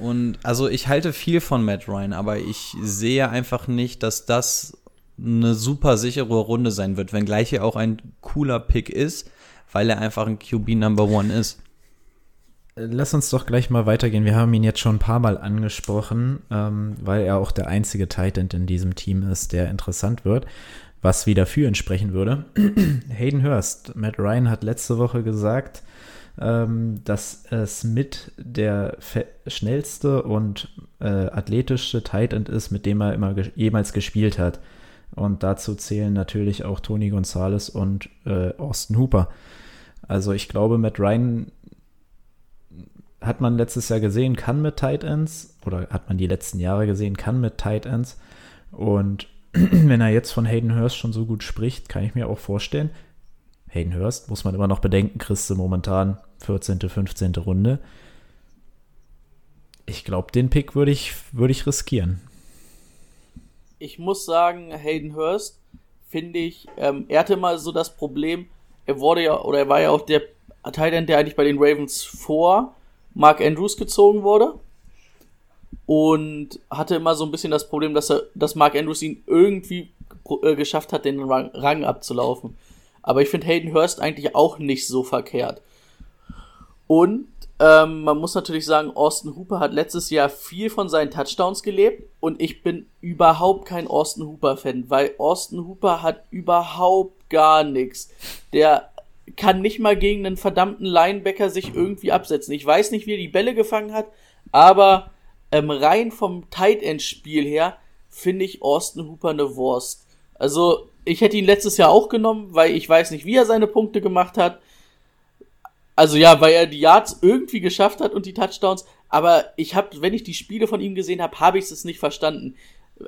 Und also ich halte viel von Matt Ryan, aber ich sehe einfach nicht, dass das eine super sichere Runde sein wird, wenngleich er auch ein cooler Pick ist weil er einfach ein QB Number One ist. Lass uns doch gleich mal weitergehen. Wir haben ihn jetzt schon ein paar Mal angesprochen, ähm, weil er auch der einzige Titan in diesem Team ist, der interessant wird. was wieder für ihn sprechen würde. Hayden Hurst, Matt Ryan hat letzte Woche gesagt, ähm, dass es mit der schnellste und äh, athletischste Tight End ist, mit dem er immer ge jemals gespielt hat. Und dazu zählen natürlich auch Tony Gonzalez und äh, Austin Hooper. Also ich glaube, Matt Ryan hat man letztes Jahr gesehen, kann mit Tight Ends, oder hat man die letzten Jahre gesehen, kann mit Tight Ends. Und wenn er jetzt von Hayden Hurst schon so gut spricht, kann ich mir auch vorstellen, Hayden Hurst muss man immer noch bedenken, kriegst du momentan 14., 15. Runde. Ich glaube, den Pick würde ich, würd ich riskieren. Ich muss sagen, Hayden Hurst, finde ich, ähm, er hatte mal so das Problem, er wurde ja, oder er war ja auch der Teil, der eigentlich bei den Ravens vor Mark Andrews gezogen wurde. Und hatte immer so ein bisschen das Problem, dass er, dass Mark Andrews ihn irgendwie äh, geschafft hat, den Rang, Rang abzulaufen. Aber ich finde Hayden Hurst eigentlich auch nicht so verkehrt. Und ähm, man muss natürlich sagen, Austin Hooper hat letztes Jahr viel von seinen Touchdowns gelebt und ich bin überhaupt kein Austin Hooper-Fan, weil Austin Hooper hat überhaupt gar nichts. Der kann nicht mal gegen einen verdammten Linebacker sich irgendwie absetzen. Ich weiß nicht, wie er die Bälle gefangen hat, aber ähm, rein vom Tight End Spiel her finde ich Austin Hooper eine Wurst. Also ich hätte ihn letztes Jahr auch genommen, weil ich weiß nicht, wie er seine Punkte gemacht hat. Also ja, weil er die Yards irgendwie geschafft hat und die Touchdowns. Aber ich habe, wenn ich die Spiele von ihm gesehen habe, habe ich es nicht verstanden.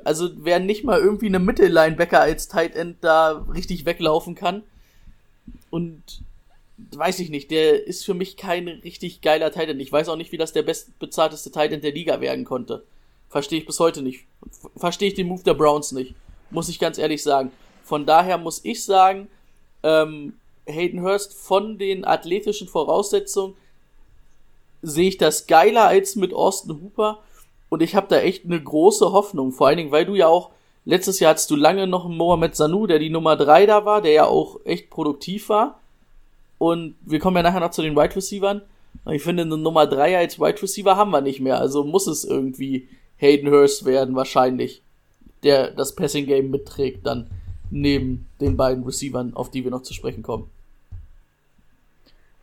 Also wer nicht mal irgendwie eine Mittellinebacker als Tight End da richtig weglaufen kann. Und weiß ich nicht, der ist für mich kein richtig geiler Tight End. Ich weiß auch nicht, wie das der bestbezahlteste Tight End der Liga werden konnte. Verstehe ich bis heute nicht. Verstehe ich den Move der Browns nicht. Muss ich ganz ehrlich sagen. Von daher muss ich sagen, ähm, Hayden Hurst von den athletischen Voraussetzungen sehe ich das geiler als mit Austin Hooper und ich habe da echt eine große Hoffnung, vor allen Dingen, weil du ja auch letztes Jahr hattest du lange noch einen Mohamed Sanu, der die Nummer 3 da war, der ja auch echt produktiv war und wir kommen ja nachher noch zu den Wide Receivern. Ich finde, eine Nummer 3 als Wide Receiver haben wir nicht mehr, also muss es irgendwie Hayden Hurst werden, wahrscheinlich, der das Passing Game mitträgt dann neben den beiden Receivern, auf die wir noch zu sprechen kommen.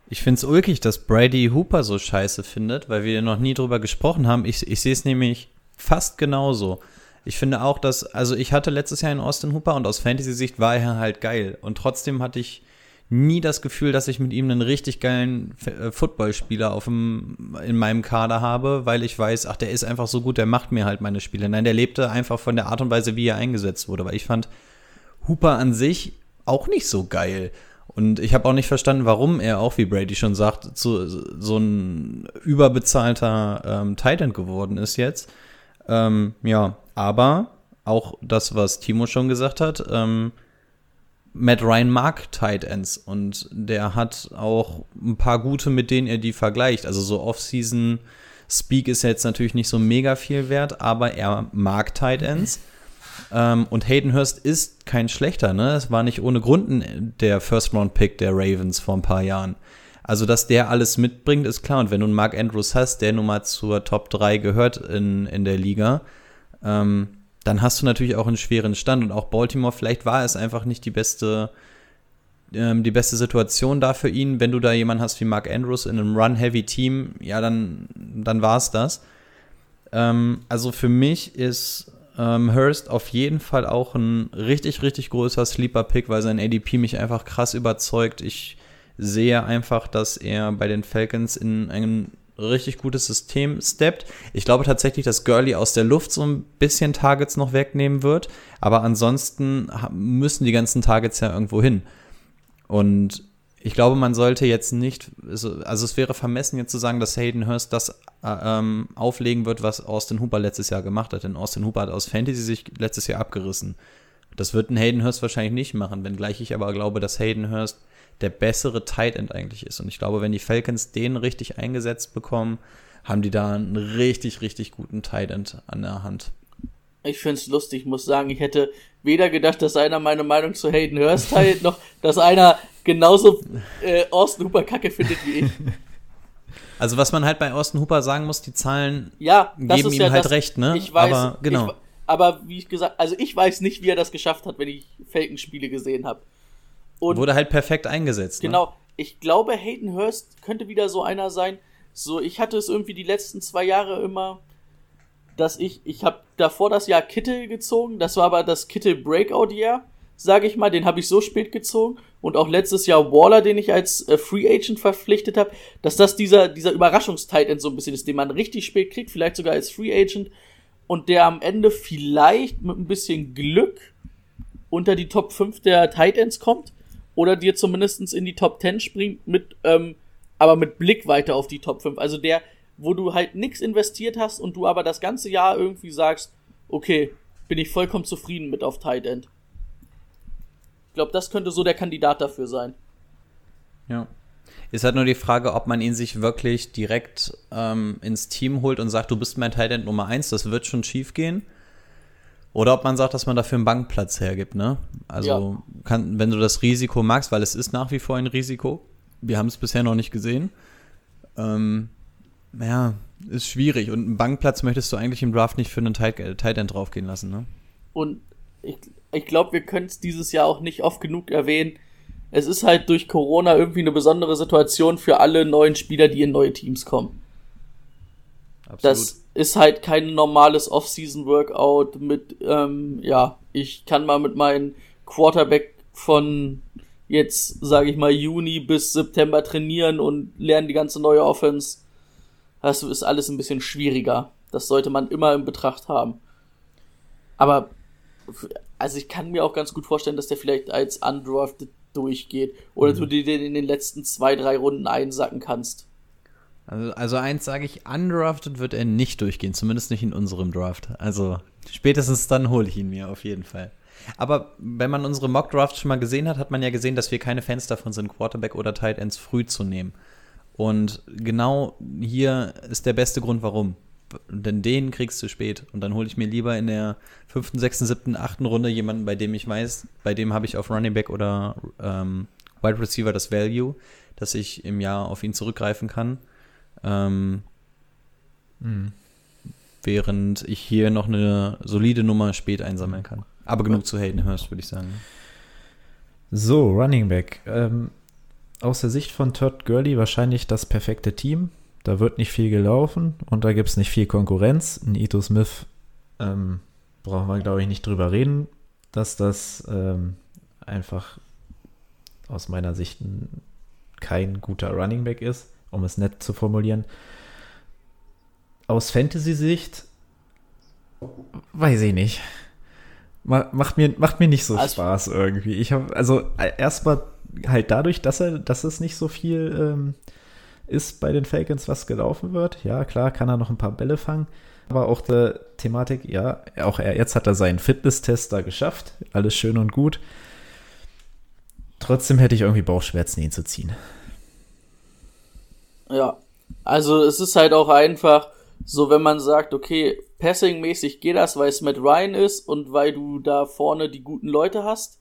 Ich finde es ulkig, dass Brady Hooper so scheiße findet, weil wir noch nie drüber gesprochen haben. Ich, ich sehe es nämlich fast genauso. Ich finde auch, dass, also ich hatte letztes Jahr einen Austin Hooper und aus Fantasy-Sicht war er halt geil. Und trotzdem hatte ich nie das Gefühl, dass ich mit ihm einen richtig geilen äh, Footballspieler auf dem, in meinem Kader habe, weil ich weiß, ach, der ist einfach so gut, der macht mir halt meine Spiele. Nein, der lebte einfach von der Art und Weise, wie er eingesetzt wurde, weil ich fand Hooper an sich auch nicht so geil. Und ich habe auch nicht verstanden, warum er auch, wie Brady schon sagt, zu, so ein überbezahlter ähm, Titan geworden ist jetzt. Ähm, ja, aber auch das, was Timo schon gesagt hat, ähm, Matt Ryan mag Tight Ends und der hat auch ein paar gute, mit denen er die vergleicht. Also so Off-Season Speak ist jetzt natürlich nicht so mega viel wert, aber er mag Tight Ends. Ähm, und Hayden Hurst ist kein schlechter, ne? Es war nicht ohne Grund der First-Round-Pick der Ravens vor ein paar Jahren. Also, dass der alles mitbringt, ist klar. Und wenn du einen Mark Andrews hast, der nun mal zur Top 3 gehört in, in der Liga, ähm, dann hast du natürlich auch einen schweren Stand. Und auch Baltimore, vielleicht war es einfach nicht die beste, ähm, die beste Situation da für ihn. Wenn du da jemanden hast wie Mark Andrews in einem Run-Heavy-Team, ja, dann, dann war es das. Ähm, also für mich ist ähm, Hurst auf jeden Fall auch ein richtig, richtig großer Sleeper-Pick, weil sein ADP mich einfach krass überzeugt. Ich sehe einfach, dass er bei den Falcons in ein richtig gutes System steppt. Ich glaube tatsächlich, dass Gurley aus der Luft so ein bisschen Targets noch wegnehmen wird, aber ansonsten müssen die ganzen Targets ja irgendwo hin. Und ich glaube, man sollte jetzt nicht, also, es wäre vermessen jetzt zu sagen, dass Hayden Hurst das äh, ähm, auflegen wird, was Austin Hooper letztes Jahr gemacht hat. Denn Austin Hooper hat aus Fantasy sich letztes Jahr abgerissen. Das wird ein Hayden Hurst wahrscheinlich nicht machen, wenngleich ich aber glaube, dass Hayden Hurst der bessere Tight End eigentlich ist. Und ich glaube, wenn die Falcons den richtig eingesetzt bekommen, haben die da einen richtig, richtig guten Tight End an der Hand. Ich finde es lustig, muss sagen, ich hätte weder gedacht, dass einer meine Meinung zu Hayden Hurst teilt, noch dass einer genauso äh, Austin Hooper kacke findet wie ich. Also was man halt bei Austin Hooper sagen muss, die Zahlen ja, geben ihm ja halt das, recht, ne? Ich weiß, Aber genau. Ich, Aber wie ich gesagt, also ich weiß nicht, wie er das geschafft hat, wenn ich Falcons-Spiele gesehen habe. Wurde halt perfekt eingesetzt. Ne? Genau. Ich glaube, Hayden Hurst könnte wieder so einer sein. So, ich hatte es irgendwie die letzten zwei Jahre immer, dass ich, ich habe davor das Jahr Kittel gezogen. Das war aber das Kittel Breakout Jahr, sage ich mal. Den habe ich so spät gezogen. Und auch letztes Jahr Waller, den ich als äh, Free Agent verpflichtet habe, dass das dieser, dieser Überraschungstitan so ein bisschen ist, den man richtig spät kriegt, vielleicht sogar als Free Agent. Und der am Ende vielleicht mit ein bisschen Glück unter die Top 5 der Titans kommt oder dir zumindest in die Top 10 springt, mit, ähm, aber mit Blick weiter auf die Top 5. Also der, wo du halt nichts investiert hast und du aber das ganze Jahr irgendwie sagst, okay, bin ich vollkommen zufrieden mit auf Tight End. Ich glaube, das könnte so der Kandidat dafür sein. Ja. Ist halt nur die Frage, ob man ihn sich wirklich direkt ähm, ins Team holt und sagt, du bist mein Tight End Nummer 1, das wird schon schief gehen. Oder ob man sagt, dass man dafür einen Bankplatz hergibt, ne? Also, Ja. kann, wenn du das Risiko magst, weil es ist nach wie vor ein Risiko. Wir haben es bisher noch nicht gesehen. Ähm, ja, ist schwierig. Und einen Bankplatz möchtest du eigentlich im Draft nicht für einen Tight, äh, Tight End draufgehen lassen, ne? Und ich, ich glaube, wir können es dieses Jahr auch nicht oft genug erwähnen. Es ist halt durch Corona irgendwie eine besondere Situation für alle neuen Spieler, die in neue Teams kommen. Absolut. Das ist halt kein normales Off-Season-Workout mit, ähm, ja, ich kann mal mit meinem Quarterback von jetzt, sage ich mal, Juni bis September trainieren und lernen die ganze neue Offense. Das ist alles ein bisschen schwieriger. Das sollte man immer in Betracht haben. Aber, also ich kann mir auch ganz gut vorstellen, dass der vielleicht als undrafted durchgeht. Oder du dir den in den letzten zwei, drei Runden einsacken kannst. Also, also eins sage ich, undrafted wird er nicht durchgehen, zumindest nicht in unserem Draft. Also spätestens dann hole ich ihn mir auf jeden Fall. Aber wenn man unsere Mock Drafts schon mal gesehen hat, hat man ja gesehen, dass wir keine Fans davon sind, Quarterback oder Tight Ends früh zu nehmen. Und genau hier ist der beste Grund, warum. Denn den kriegst du spät. Und dann hole ich mir lieber in der fünften, sechsten, siebten, achten Runde jemanden, bei dem ich weiß, bei dem habe ich auf Running Back oder ähm, Wide Receiver das Value, dass ich im Jahr auf ihn zurückgreifen kann. Ähm, Während ich hier noch eine solide Nummer spät einsammeln kann. Aber genug zu Hayden Hurst, würde ich sagen. So, Running Back. Ähm, aus der Sicht von Todd Gurley wahrscheinlich das perfekte Team. Da wird nicht viel gelaufen und da gibt es nicht viel Konkurrenz. Ein Ito Smith ähm, brauchen wir, glaube ich, nicht drüber reden, dass das ähm, einfach aus meiner Sicht ein, kein guter Running Back ist, um es nett zu formulieren. Aus Fantasy-Sicht weiß ich nicht. Ma- Macht mir, macht mir nicht so Also- Spaß irgendwie. Ich habe, also äh, erstmal halt dadurch, dass er, dass es nicht so viel ähm, ist bei den Falcons, was gelaufen wird. Ja, klar, kann er noch ein paar Bälle fangen. Aber auch der Thematik, ja, auch er, jetzt hat er seinen Fitness-Test da geschafft. Alles schön und gut. Trotzdem hätte ich irgendwie Bauchschmerzen, ihn zu ziehen. Ja, also es ist halt auch einfach so, wenn man sagt, okay, Passing-mäßig geht das, weil es Matt Ryan ist und weil du da vorne die guten Leute hast.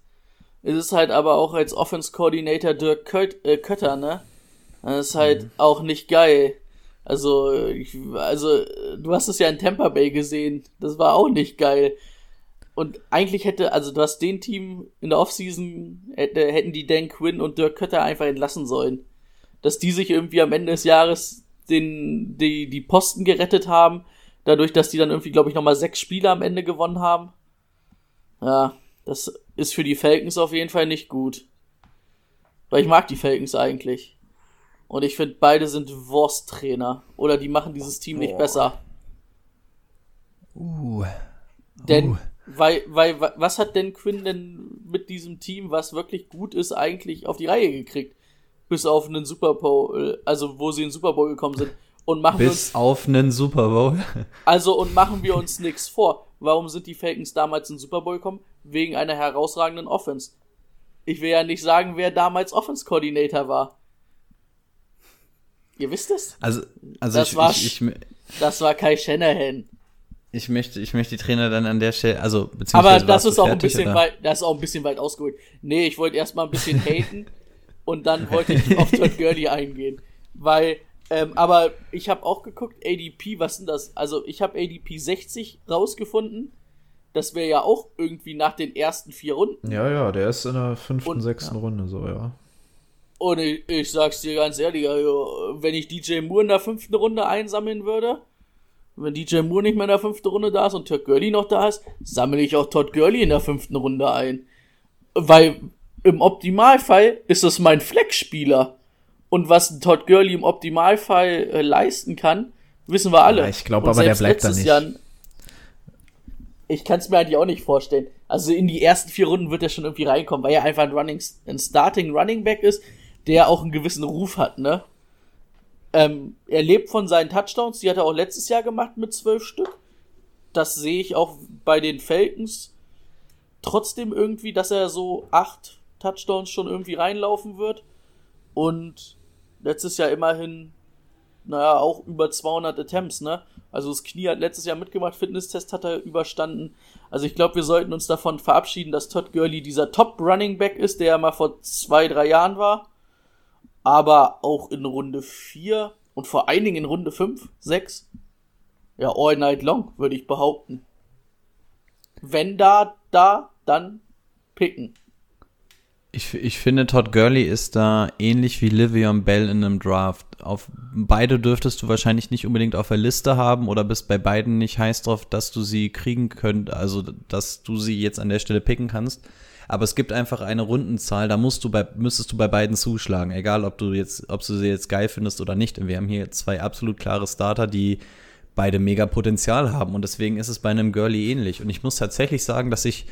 Es ist halt aber auch als Offense-Coordinator Dirk Köt äh, Kötter, ne? Das ist halt auch nicht geil. Also, ich, also, du hast es ja in Tampa Bay gesehen. Das war auch nicht geil. Und eigentlich hätte, also du hast den Team in der Offseason, hätte, hätten die Dan Quinn und Dirk Kötter einfach entlassen sollen dass die sich irgendwie am Ende des Jahres den, die, die Posten gerettet haben, dadurch, dass die dann irgendwie, glaube ich, nochmal sechs Spiele am Ende gewonnen haben. Ja, das ist für die Falcons auf jeden Fall nicht gut. Weil ich mag die Falcons eigentlich. Und ich finde, beide sind Wursttrainer. Oder die machen dieses Team nicht besser. Uh. Denn, Uh. weil, weil, wa- was hat denn Quinn denn mit diesem Team, was wirklich gut ist, eigentlich auf die Reihe gekriegt? Bis auf einen Super Bowl, also wo sie in den Super Bowl gekommen sind. Und machen wir uns, Bis auf einen Super Bowl. also, und machen wir uns nichts vor. Warum sind die Falcons damals in den Super Bowl gekommen? Wegen einer herausragenden Offense. Ich will ja nicht sagen, wer damals Offense Coordinator war. Ihr wisst es? Also, also Das ich, war ich, ich, Das war Kai Shanahan. ich, möchte, ich möchte die Trainer dann an der Stelle, also Aber beziehungsweise das warst du ist auch ein fertig, bisschen oder? weit, das ist auch ein bisschen weit ausgeholt. Nee, ich wollte erstmal ein bisschen haten und dann wollte ich auf Todd Gurley eingehen. Weil, ähm, aber ich habe auch geguckt, ADP, was sind das? Also ich habe ADP 60 rausgefunden. das wäre ja auch irgendwie nach den ersten vier Runden. Ja, ja, der ist in der fünften, Und- sechsten Runde so, ja. Und ich, ich sag's dir ganz ehrlich, also, wenn ich DJ Moore in der fünften Runde einsammeln würde, wenn DJ Moore nicht mehr in der fünften Runde da ist und Todd Gurley noch da ist, sammle ich auch Todd Gurley in der fünften Runde ein. Weil im Optimalfall ist es mein Flex-Spieler. Und was Todd Gurley im Optimalfall äh, leisten kann, wissen wir alle. Ja, ich glaub Und aber, der bleibt da nicht. Jahr- ich kann es mir eigentlich auch nicht vorstellen. Also in die ersten vier Runden wird er schon irgendwie reinkommen, weil er einfach ein Running, ein Starting Running Back ist, der auch einen gewissen Ruf hat, ne? Ähm, er lebt von seinen Touchdowns, die hat er auch letztes Jahr gemacht mit zwölf Stück. Das sehe ich auch bei den Falcons trotzdem irgendwie, dass er so acht Touchdowns schon irgendwie reinlaufen wird. Und letztes Jahr immerhin, naja, auch über 200 Attempts, ne? Also das Knie hat letztes Jahr mitgemacht, Fitnesstest hat er überstanden. Also ich glaube, wir sollten uns davon verabschieden, dass Todd Gurley dieser Top Running Back ist, der er mal vor zwei, drei Jahren war. Aber auch in Runde 4 und vor allen Dingen in Runde 5, 6, ja, all night long, würde ich behaupten. Wenn da, da, dann picken. Ich, ich finde, Todd Gurley ist da ähnlich wie Livion Bell in einem Draft. Auf beide dürftest du wahrscheinlich nicht unbedingt auf der Liste haben oder bist bei beiden nicht heiß drauf, dass du sie kriegen könnt, also dass du sie jetzt an der Stelle picken kannst. Aber es gibt einfach eine Rundenzahl, da musst du bei, müsstest du bei beiden zuschlagen, egal ob du jetzt, ob du sie jetzt geil findest oder nicht. Und wir haben hier zwei absolut klare Starter, die beide mega Potenzial haben. Und deswegen ist es bei einem Gurley ähnlich. Und ich muss tatsächlich sagen, dass ich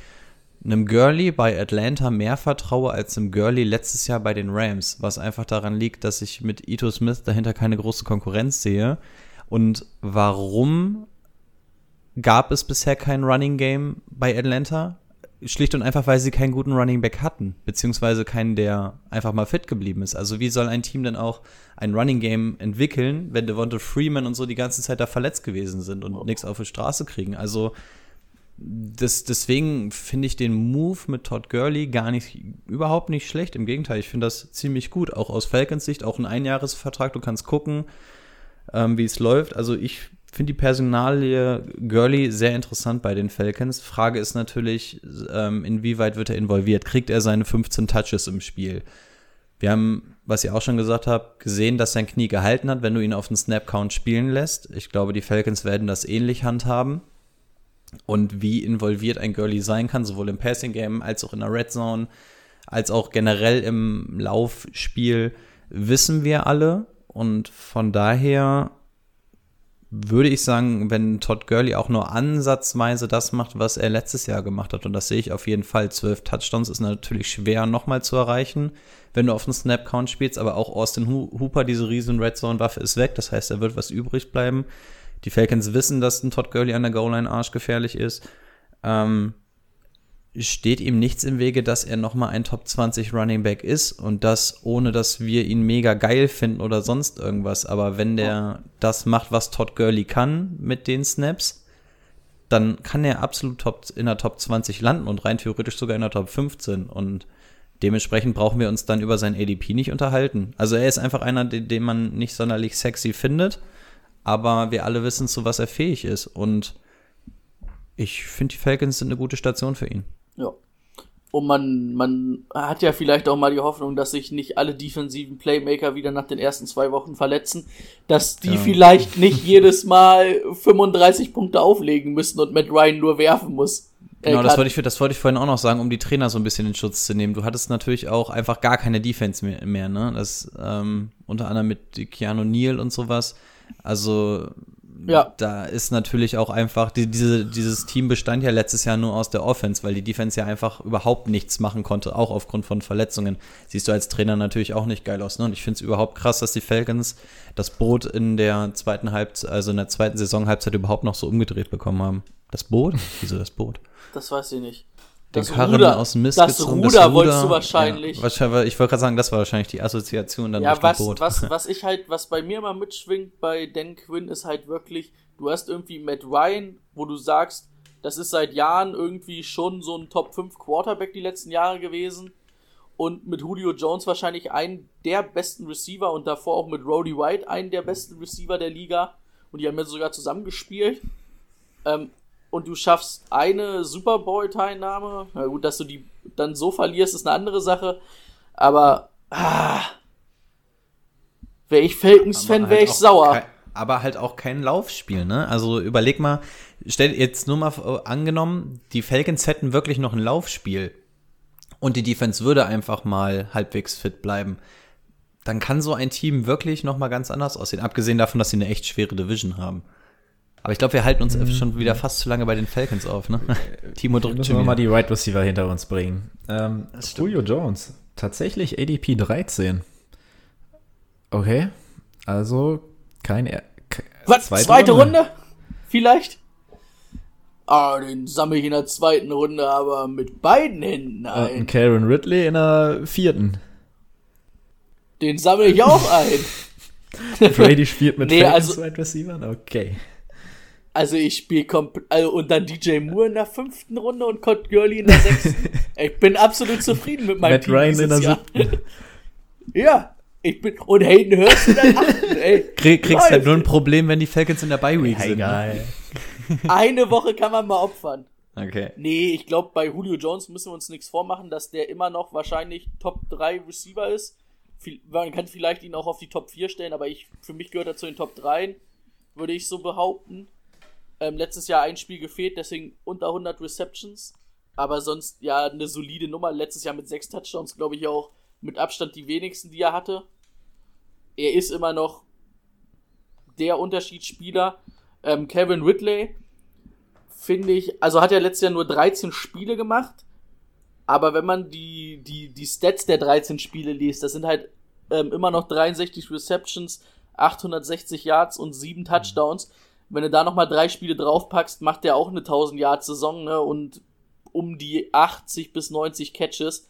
einem Gurley bei Atlanta mehr vertraue als einem Gurley letztes Jahr bei den Rams, was einfach daran liegt, dass ich mit Ito Smith dahinter keine große Konkurrenz sehe. Und warum gab es bisher kein Running Game bei Atlanta? Schlicht und einfach, weil sie keinen guten Running Back hatten, beziehungsweise keinen, der einfach mal fit geblieben ist. Also wie soll ein Team denn auch ein Running Game entwickeln, wenn Devonta Freeman und so die ganze Zeit da verletzt gewesen sind und nichts auf die Straße kriegen? Also das, deswegen finde ich den Move mit Todd Gurley gar nicht, überhaupt nicht schlecht. Im Gegenteil, ich finde das ziemlich gut. Auch aus Falcons Sicht, auch ein Einjahresvertrag. Du kannst gucken, ähm, wie es läuft. Also ich finde die Personalie Gurley sehr interessant bei den Falcons. Frage ist natürlich, ähm, inwieweit wird er involviert? Kriegt er seine 15 Touches im Spiel? Wir haben, was ich auch schon gesagt habe, gesehen, dass sein Knie gehalten hat, wenn du ihn auf den Snap-Count spielen lässt. Ich glaube, die Falcons werden das ähnlich handhaben und wie involviert ein Gurley sein kann, sowohl im Passing Game als auch in der Red Zone, als auch generell im Laufspiel, wissen wir alle. Und von daher würde ich sagen, wenn Todd Gurley auch nur ansatzweise das macht, was er letztes Jahr gemacht hat, und das sehe ich auf jeden Fall, zwölf Touchdowns ist natürlich schwer nochmal zu erreichen, wenn du auf den Snap-Count spielst, aber auch Austin Hooper, diese riesen Red Zone-Waffe ist weg, das heißt, da wird was übrig bleiben. Die Falcons wissen, dass ein Todd Gurley an der Goal-Line arschgefährlich ist. Ähm, steht ihm nichts im Wege, dass er nochmal ein Top 20 Running Back ist und das ohne, dass wir ihn mega geil finden oder sonst irgendwas. Aber wenn der das macht, was Todd Gurley kann mit den Snaps, dann kann er absolut top, in der Top 20 landen und rein theoretisch sogar in der Top 15 und dementsprechend brauchen wir uns dann über sein ADP nicht unterhalten. Also er ist einfach einer, den, den man nicht sonderlich sexy findet, aber wir alle wissen, zu was er fähig ist und ich finde, die Falcons sind eine gute Station für ihn. Ja. Und man, man hat ja vielleicht auch mal die Hoffnung, dass sich nicht alle defensiven Playmaker wieder nach den ersten zwei Wochen verletzen, dass die Ja. vielleicht nicht jedes Mal 35 Punkte auflegen müssen und Matt Ryan nur werfen muss. Äh, Genau, das wollte, ich, das wollte ich vorhin auch noch sagen, um die Trainer so ein bisschen in Schutz zu nehmen. Du hattest natürlich auch einfach gar keine Defense mehr, mehr ne? Das ähm, unter anderem mit Keanu Neal und sowas. Also Ja. da ist natürlich auch einfach, die, diese, dieses Team bestand ja letztes Jahr nur aus der Offense, weil die Defense ja einfach überhaupt nichts machen konnte, auch aufgrund von Verletzungen. Siehst du als Trainer natürlich auch nicht geil aus, ne? Und ich finde es überhaupt krass, dass die Falcons das Boot in der zweiten Halbzeit, also in der zweiten Saisonhalbzeit überhaupt noch so umgedreht bekommen haben. Das Boot? Wieso das Boot? Das weiß ich nicht. Den Das Karren Ruder, aus dem Mist das gezogen, Ruder wolltest du wahrscheinlich. Ja, wahrscheinlich ich wollte gerade sagen, das war wahrscheinlich die Assoziation dann Ja, Richtung was, Boot. was, was ich halt, was bei mir mal mitschwingt bei Dan Quinn ist halt wirklich, du hast irgendwie Matt Ryan, wo du sagst, das ist seit Jahren irgendwie schon so ein Top 5 Quarterback die letzten Jahre gewesen. Und mit Julio Jones wahrscheinlich einen der besten Receiver und davor auch mit Roddy White einen der besten Receiver der Liga. Und die haben ja sogar zusammengespielt. Ähm, und du schaffst eine Super Bowl-Teilnahme. Na gut, dass du die dann so verlierst, ist eine andere Sache. Aber ah, wäre ich Falcons-Fan, Aber wäre halt ich sauer. kei- aber halt auch kein Laufspiel, ne? Also überleg mal, stell jetzt nur mal äh, angenommen, die Falcons hätten wirklich noch ein Laufspiel und die Defense würde einfach mal halbwegs fit bleiben. Dann kann so ein Team wirklich noch mal ganz anders aussehen, abgesehen davon, dass sie eine echt schwere Division haben. Aber ich glaube, wir halten uns schon wieder fast zu lange bei den Falcons auf, ne? Timo drückt Müssen schon wir mal die Right Receiver hinter uns bringen. Ähm, Julio Jones, tatsächlich ADP 13. Okay, also kein er Was? Zweite, Runde? Vielleicht? Ah, den sammle ich in der zweiten Runde, aber mit beiden Händen Und ein ein. Karen Ridley in der vierten. Den sammle ich auch ein. Brady spielt mit Nee, Falcons also- Wide Receivern? Okay. Also ich spiele komplett, also und dann DJ Moore in der fünften Runde und Cod Gurley in der sechsten. ich bin absolut zufrieden mit meinem Matt Team Ryan in dieses der Jahr. ja, ich bin, und Hayden Hurst in der achten, ey. Krieg, kriegst halt nur ein Problem, wenn die Falcons in der Bye Week sind. ne? Egal. Eine Woche kann man mal opfern. Okay. Nee, ich glaube, bei Julio Jones müssen wir uns nichts vormachen, dass der immer noch wahrscheinlich Top 3 Receiver ist. Man kann vielleicht ihn auch auf die Top 4 stellen, aber ich, für mich gehört er zu den Top 3, würde ich so behaupten. Ähm, letztes Jahr ein Spiel gefehlt, deswegen unter 100 Receptions. Aber sonst ja eine solide Nummer. Letztes Jahr mit 6 Touchdowns, glaube ich, auch mit Abstand die wenigsten, die er hatte. Er ist immer noch der Unterschiedsspieler. Ähm, Kevin Ridley, finde ich, also hat er letztes Jahr nur 13 Spiele gemacht, aber wenn man die, die, die Stats der 13 Spiele liest, das sind halt ähm, immer noch 63 Receptions, 860 Yards und 7 Touchdowns. Wenn du da nochmal drei Spiele draufpackst, macht der auch eine 1000 Yards Saison ne, und um die 80 bis 90 Catches.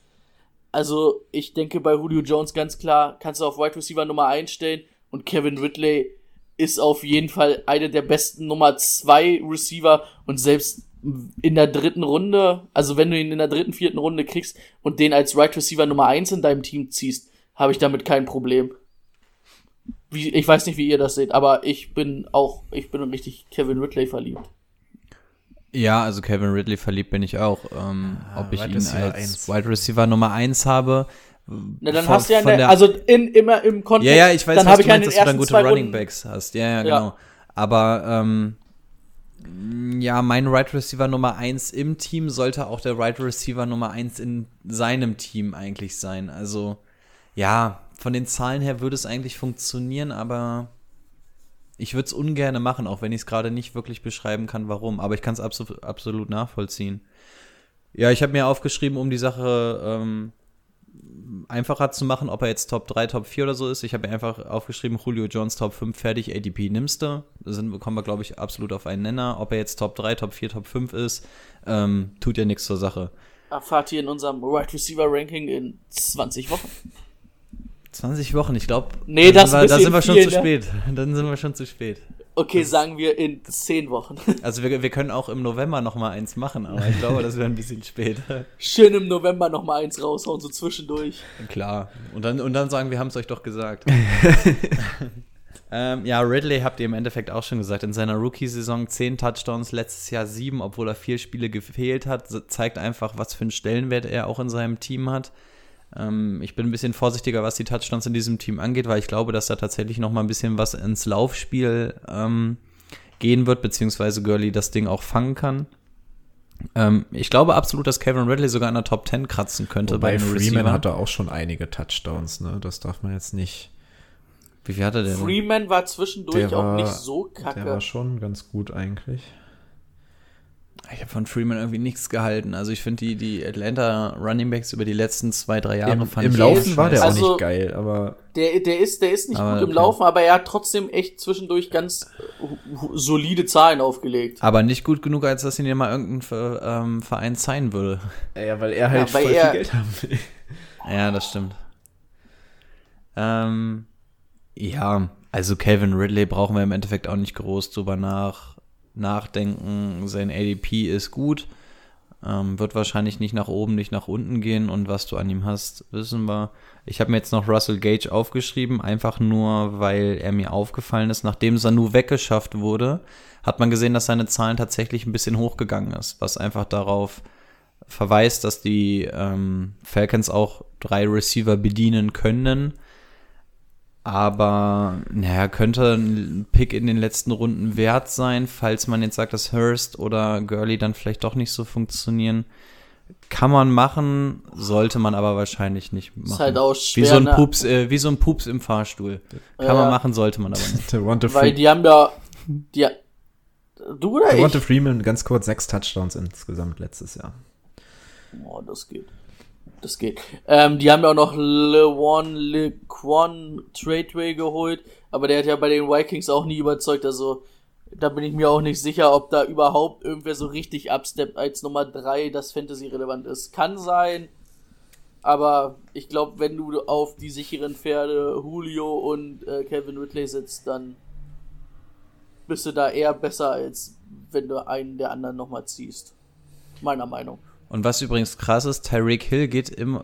Also ich denke bei Julio Jones ganz klar, kannst du auf Wide Receiver Nummer 1 stellen und Kevin Ridley ist auf jeden Fall einer der besten Nummer 2 Receiver und selbst in der dritten Runde, also wenn du ihn in der dritten, vierten Runde kriegst und den als Right Receiver Nummer 1 in deinem Team ziehst, habe ich damit kein Problem. Wie, ich weiß nicht, wie ihr das seht, aber ich bin auch, ich bin richtig Kevin Ridley verliebt. Ja, also Kevin Ridley verliebt bin ich auch. Ähm, ob ich Wide ihn Receiver als eins. Wide Receiver Nummer 1 habe. Na, dann von- hast du ja, der- also in, immer im Kontext, Ja, ja, ich weiß, dann was habe du ja meinst, dass du dann gute Running Runden, Backs hast. Ja, ja, Ja. genau. Aber ähm, ja, mein Right Receiver Nummer 1 im Team sollte auch der Right Receiver Nummer 1 in seinem Team eigentlich sein. Also ja, von den Zahlen her würde es eigentlich funktionieren, aber ich würde es ungern machen, auch wenn ich es gerade nicht wirklich beschreiben kann, warum. Aber ich kann es absolut, absolut nachvollziehen. Ja, ich habe mir aufgeschrieben, um die Sache ähm, einfacher zu machen, ob er jetzt Top 3, Top 4 oder so ist. Ich habe mir einfach aufgeschrieben, Julio Jones Top 5 fertig, ADP nimmst du. Da sind, kommen wir, glaube ich, absolut auf einen Nenner. Ob er jetzt Top 3, Top 4, Top 5 ist, ähm, tut ja nichts zur Sache. erfahrt ihr in unserem Right Receiver Ranking in 20 Wochen. 20 Wochen, ich glaube, Nee, das da ist sind wir schon viel, zu ne? spät. Dann sind wir schon zu spät. Okay, sagen wir in 10 Wochen. Also wir, wir können auch im November noch mal eins machen, aber ich glaube, das wäre ein bisschen spät. Schön im November nochmal eins raushauen, so zwischendurch. Klar. Und dann, und dann sagen, wir haben es euch doch gesagt. ähm, ja, Ridley habt ihr im Endeffekt auch schon gesagt. In seiner Rookie-Saison 10 Touchdowns, letztes Jahr 7, obwohl er vier Spiele gefehlt hat. Zeigt einfach, was für einen Stellenwert er auch in seinem Team hat. Ähm, ich bin ein bisschen vorsichtiger, was die Touchdowns in diesem Team angeht, weil ich glaube, dass da tatsächlich noch mal ein bisschen was ins Laufspiel ähm, gehen wird, beziehungsweise Gurley das Ding auch fangen kann. Ähm, ich glaube absolut, dass Kevin Ridley sogar in der Top 10 kratzen könnte Wobei den Freeman Receivern. hatte auch schon einige Touchdowns, ne? Das darf man jetzt nicht. Wie viel hat er denn? Freeman war zwischendurch Der auch war- nicht so Der war kacke. schon ganz gut eigentlich. Ich habe von Freeman irgendwie nichts gehalten. Also ich finde die, die Atlanta Running Backs über die letzten zwei, drei Jahre Im, fand im ich Laufen eh war der. Also- auch nicht geil, aber Der, der, ist, der ist nicht Aber gut im. Laufen, aber er hat trotzdem echt zwischendurch ganz äh, solide Zahlen aufgelegt. Aber nicht gut genug, als dass ihn ja mal irgendein ähm, Verein sein würde. ja, weil er halt Ja, weil voll er- viel Geld haben will. Ja, das stimmt. Ähm, ja, also Calvin Ridley brauchen wir im Endeffekt auch nicht groß drüber nach, nachdenken. Sein ADP ist gut. Ähm, wird wahrscheinlich nicht nach oben, nicht nach unten gehen und was du an ihm hast, wissen wir. Ich habe mir jetzt noch Russell Gage aufgeschrieben, einfach nur, weil er mir aufgefallen ist. Nachdem Sanu weggeschafft wurde, hat man gesehen, dass seine Zahlen tatsächlich ein bisschen hochgegangen ist, was einfach darauf verweist, dass die ähm, Falcons auch drei Receiver bedienen können. Aber naja, könnte ein Pick in den letzten Runden wert sein, falls man jetzt sagt, dass Hurst oder Gurley dann vielleicht doch nicht so funktionieren. Kann man machen, sollte man aber wahrscheinlich nicht machen. Ist halt auch schwer. wie, so ein ne? Pups, äh, wie so ein Pups im Fahrstuhl. Kann Ja. man machen, sollte man aber nicht. Weil die haben ja. Die, du oder Devonta ich? Freeman, ganz kurz, sechs Touchdowns insgesamt letztes Jahr. Oh, das geht. Das geht. Ähm, die haben ja auch noch LeWan LeQuan Tradeway geholt, aber der hat ja bei den Vikings auch nie überzeugt. Also da bin ich mir auch nicht sicher, ob da überhaupt irgendwer so richtig absteppt als Nummer 3, das Fantasy relevant ist. Kann sein, aber ich glaube, wenn du auf die sicheren Pferde Julio und äh, Kevin Ridley sitzt, dann bist du da eher besser, als wenn du einen der anderen nochmal ziehst. Meiner Meinung. Und was übrigens krass ist, Tyreek Hill geht im,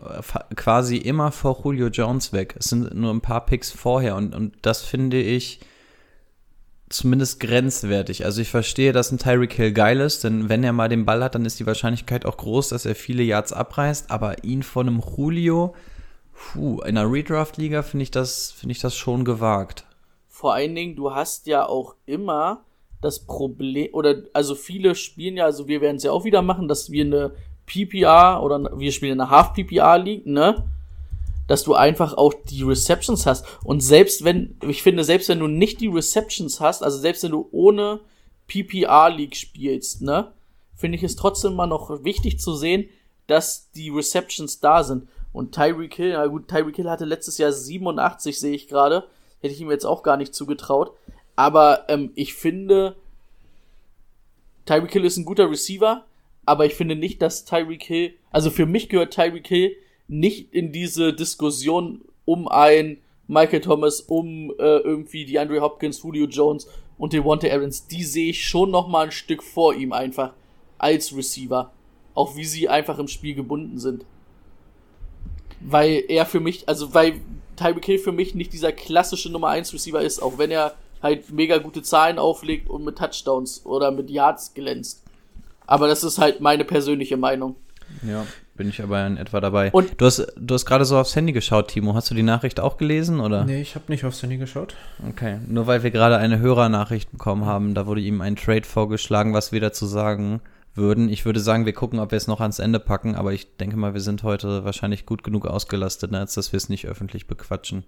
quasi immer vor Julio Jones weg. Es sind nur ein paar Picks vorher und, und das finde ich zumindest grenzwertig. Also ich verstehe, dass ein Tyreek Hill geil ist, denn wenn er mal den Ball hat, dann ist die Wahrscheinlichkeit auch groß, dass er viele Yards abreißt, aber ihn von einem Julio, puh, in einer Redraft-Liga finde ich das, finde ich das schon gewagt. vor allen Dingen, du hast ja auch immer das Problem, oder also viele spielen ja, also wir werden es ja auch wieder machen, dass wir eine PPR oder wir spielen eine Half-PPR League, ne? Dass du einfach auch die Receptions hast. Und selbst wenn, ich finde, selbst wenn du nicht die Receptions hast, also selbst wenn du ohne PPR League spielst, ne? Finde ich es trotzdem mal noch wichtig zu sehen, dass die Receptions da sind. Und Tyreek Hill, na gut, Tyreek Hill hatte letztes Jahr 87, sehe ich gerade. Hätte ich ihm jetzt auch gar nicht zugetraut. Aber ähm, ich finde, Tyreek Hill ist ein guter Receiver, aber ich finde nicht, dass Tyreek Hill, also für mich gehört Tyreek Hill nicht in diese Diskussion um ein Michael Thomas, um äh, irgendwie die Andre Hopkins, Julio Jones und Devonta Adams. Die sehe ich schon noch mal ein Stück vor ihm einfach als Receiver. Auch wie sie einfach im Spiel gebunden sind. Weil er für mich, also weil Tyreek Hill für mich nicht dieser klassische Nummer 1 Receiver ist, auch wenn er halt mega gute Zahlen auflegt und mit Touchdowns oder mit Yards glänzt. Aber das ist halt meine persönliche Meinung. Ja, bin ich aber in etwa dabei. Und- du hast, du hast gerade so aufs Handy geschaut, Timo. Hast du die Nachricht auch gelesen, oder? Nee, ich habe nicht aufs Handy geschaut. Okay, nur weil wir gerade eine Hörernachricht bekommen haben, da wurde ihm ein Trade vorgeschlagen, was wir dazu sagen würden. Ich würde sagen, wir gucken, ob wir es noch ans Ende packen, aber ich denke mal, wir sind heute wahrscheinlich gut genug ausgelastet, als dass wir es nicht öffentlich bequatschen.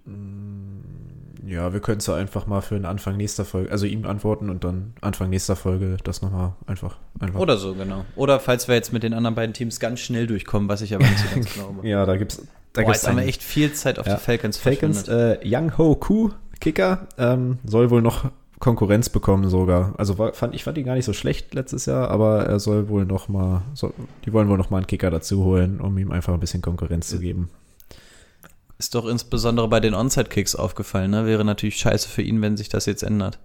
Ja, wir können es ja einfach mal für den Anfang nächster Folge, also ihm antworten und dann Anfang nächster Folge das nochmal einfach, einfach. Oder so, genau. Oder falls wir jetzt mit den anderen beiden Teams ganz schnell durchkommen, was ich aber nicht so ganz glaube. Ja, da gibt's, da Boah, gibt's jetzt haben wir echt viel Zeit auf Ja. die Falcons Falcons, äh, Young Ho Ku, Kicker, ähm, soll wohl noch Konkurrenz bekommen sogar. Also war, fand, ich fand ihn gar nicht so schlecht letztes Jahr, aber er soll wohl noch mal, soll, die wollen wohl noch mal einen Kicker dazu holen, um ihm einfach ein bisschen Konkurrenz zu geben. Ist doch insbesondere bei den Onside-Kicks aufgefallen, ne? Wäre natürlich scheiße für ihn, wenn sich das jetzt ändert.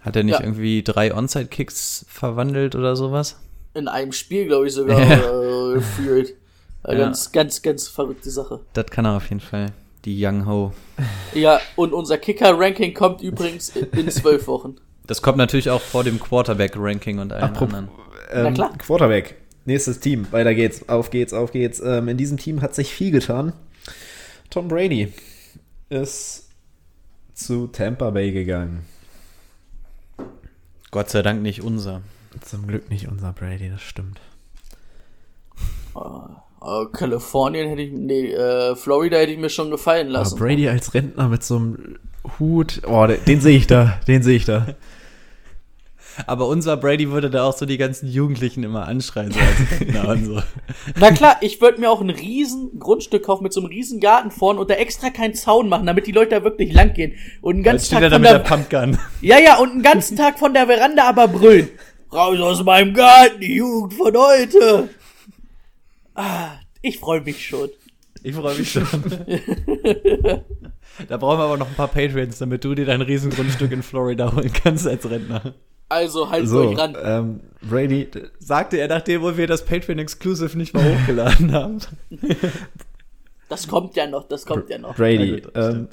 Hat er nicht Ja. irgendwie drei Onside-Kicks verwandelt oder sowas? In einem Spiel, glaube ich, sogar Ja. äh, gefühlt. Äh, Ja. Ganz, ganz, ganz verrückte Sache. Das kann er auf jeden Fall. Die Young Ho. Ja, und unser Kicker-Ranking kommt übrigens in zwölf Wochen. Das kommt natürlich auch vor dem Quarterback-Ranking und allen Apropos- anderen. Ähm, klar. Quarterback. Nächstes Team. Weiter geht's. Auf geht's, auf geht's. Ähm, in diesem Team hat sich viel getan. Tom Brady ist zu Tampa Bay gegangen. Gott sei Dank nicht unser. Zum Glück nicht unser Brady, das stimmt. Äh, Kalifornien hätte ich, nee, äh, Florida hätte ich mir schon gefallen Aber lassen. Brady als Rentner mit so einem Hut, oh, den, den sehe ich da, den sehe ich da. Aber unser Brady würde da auch so die ganzen Jugendlichen immer anschreien. So als so. Na klar, ich würde mir auch ein riesen Grundstück kaufen mit so einem riesen Garten vorne und da extra keinen Zaun machen, damit die Leute da wirklich lang gehen. Und einen ganzen steht Tag da von mit der der, Pumpgun. ja, ja, und einen ganzen Tag von der Veranda aber brüllen. Raus aus meinem Garten, die Jugend von heute. Ah, ich freue mich schon. Ich freue mich schon. da brauchen wir aber noch ein paar Patreons, damit du dir dein Riesengrundstück in Florida holen kannst als Rentner. Also haltet So, euch ran. ähm, Brady, Sagte er, nachdem wir das Patreon Exclusive nicht mal hochgeladen haben. Das kommt ja noch, das kommt ja noch. Brady, gut, das ähm,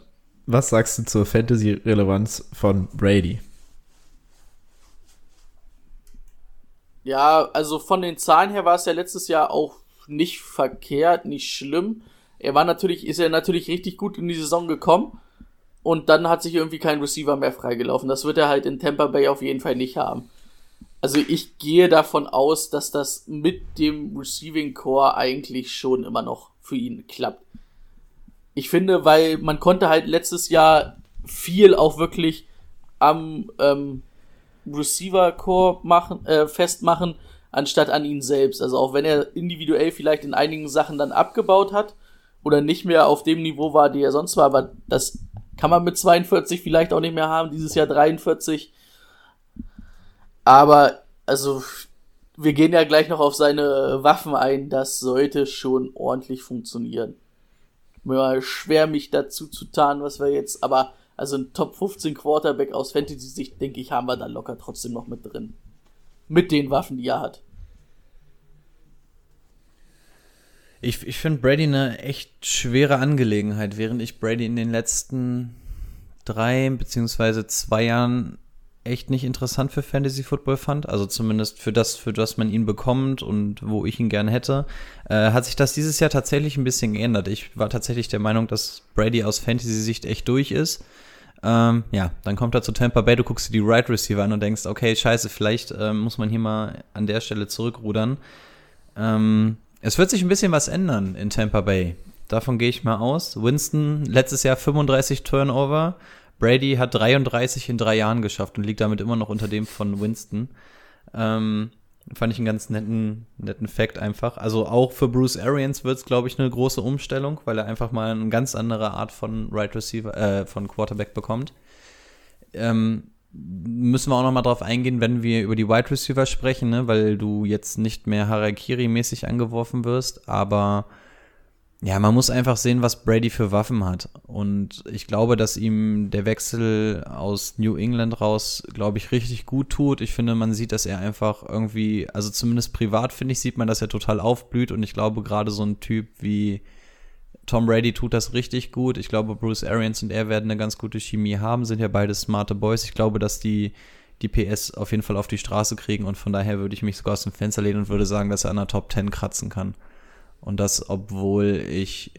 was sagst du zur Fantasy-Relevanz von Brady? Ja, also von den Zahlen her war es ja letztes Jahr auch nicht verkehrt, nicht schlimm. Er war natürlich, ist er natürlich richtig gut in die Saison gekommen. Und dann hat sich irgendwie kein Receiver mehr freigelaufen. Das wird er halt in Tampa Bay auf jeden Fall nicht haben. Also ich gehe davon aus, dass das mit dem Receiving Core eigentlich schon immer noch für ihn klappt. Ich finde, weil man konnte halt letztes Jahr viel auch wirklich am ähm, Receiver Core machen, äh, festmachen, anstatt an ihn selbst. Also auch wenn er individuell vielleicht in einigen Sachen dann abgebaut hat oder nicht mehr auf dem Niveau war, die er sonst war, aber das kann man mit 42 vielleicht auch nicht mehr haben, dieses Jahr 43. Aber, also, wir gehen ja gleich noch auf seine Waffen ein, das sollte schon ordentlich funktionieren. Mir schwer, mich dazu zu tarnen, was wir jetzt, aber, also ein Top 15 Quarterback aus Fantasy-Sicht, denke ich, haben wir da locker trotzdem noch mit drin. Mit den Waffen, die er hat. Ich, ich finde Brady eine echt schwere Angelegenheit, während ich Brady in den letzten drei beziehungsweise zwei Jahren echt nicht interessant für Fantasy Football fand, also zumindest für das, für das man ihn bekommt und wo ich ihn gerne hätte, äh, hat sich das dieses Jahr tatsächlich ein bisschen geändert. Ich war tatsächlich der Meinung, dass Brady aus Fantasy-Sicht echt durch ist. Ähm, ja, dann kommt er zu Tampa Bay, du guckst dir die Right Receiver an und denkst, okay, scheiße, vielleicht ähm, muss man hier mal an der Stelle zurückrudern. Ähm, es wird sich ein bisschen was ändern in Tampa Bay. Davon gehe ich mal aus. Winston letztes Jahr 35 Turnover. Brady hat 33 in drei Jahren geschafft und liegt damit immer noch unter dem von Winston. Ähm, fand ich einen ganz netten, netten Fact einfach. Also auch für Bruce Arians wird es, glaube ich, eine große Umstellung, weil er einfach mal eine ganz andere Art von Right Receiver, äh, von Quarterback bekommt. Ähm, müssen wir auch noch mal drauf eingehen, wenn wir über die Wide Receiver sprechen, ne? weil du jetzt nicht mehr Harakiri-mäßig angeworfen wirst, aber ja, man muss einfach sehen, was Brady für Waffen hat. Und ich glaube, dass ihm der Wechsel aus New England raus, glaube ich, richtig gut tut. Ich finde, man sieht, dass er einfach irgendwie, also zumindest privat, finde ich, sieht man, dass er total aufblüht. Und ich glaube, gerade so ein Typ wie Tom Brady tut das richtig gut. Ich glaube, Bruce Arians und er werden eine ganz gute Chemie haben, sind ja beide smarte Boys. Ich glaube, dass die die PS auf jeden Fall auf die Straße kriegen und von daher würde ich mich sogar aus dem Fenster lehnen und würde sagen, dass er an der Top 10 kratzen kann. Und das, obwohl ich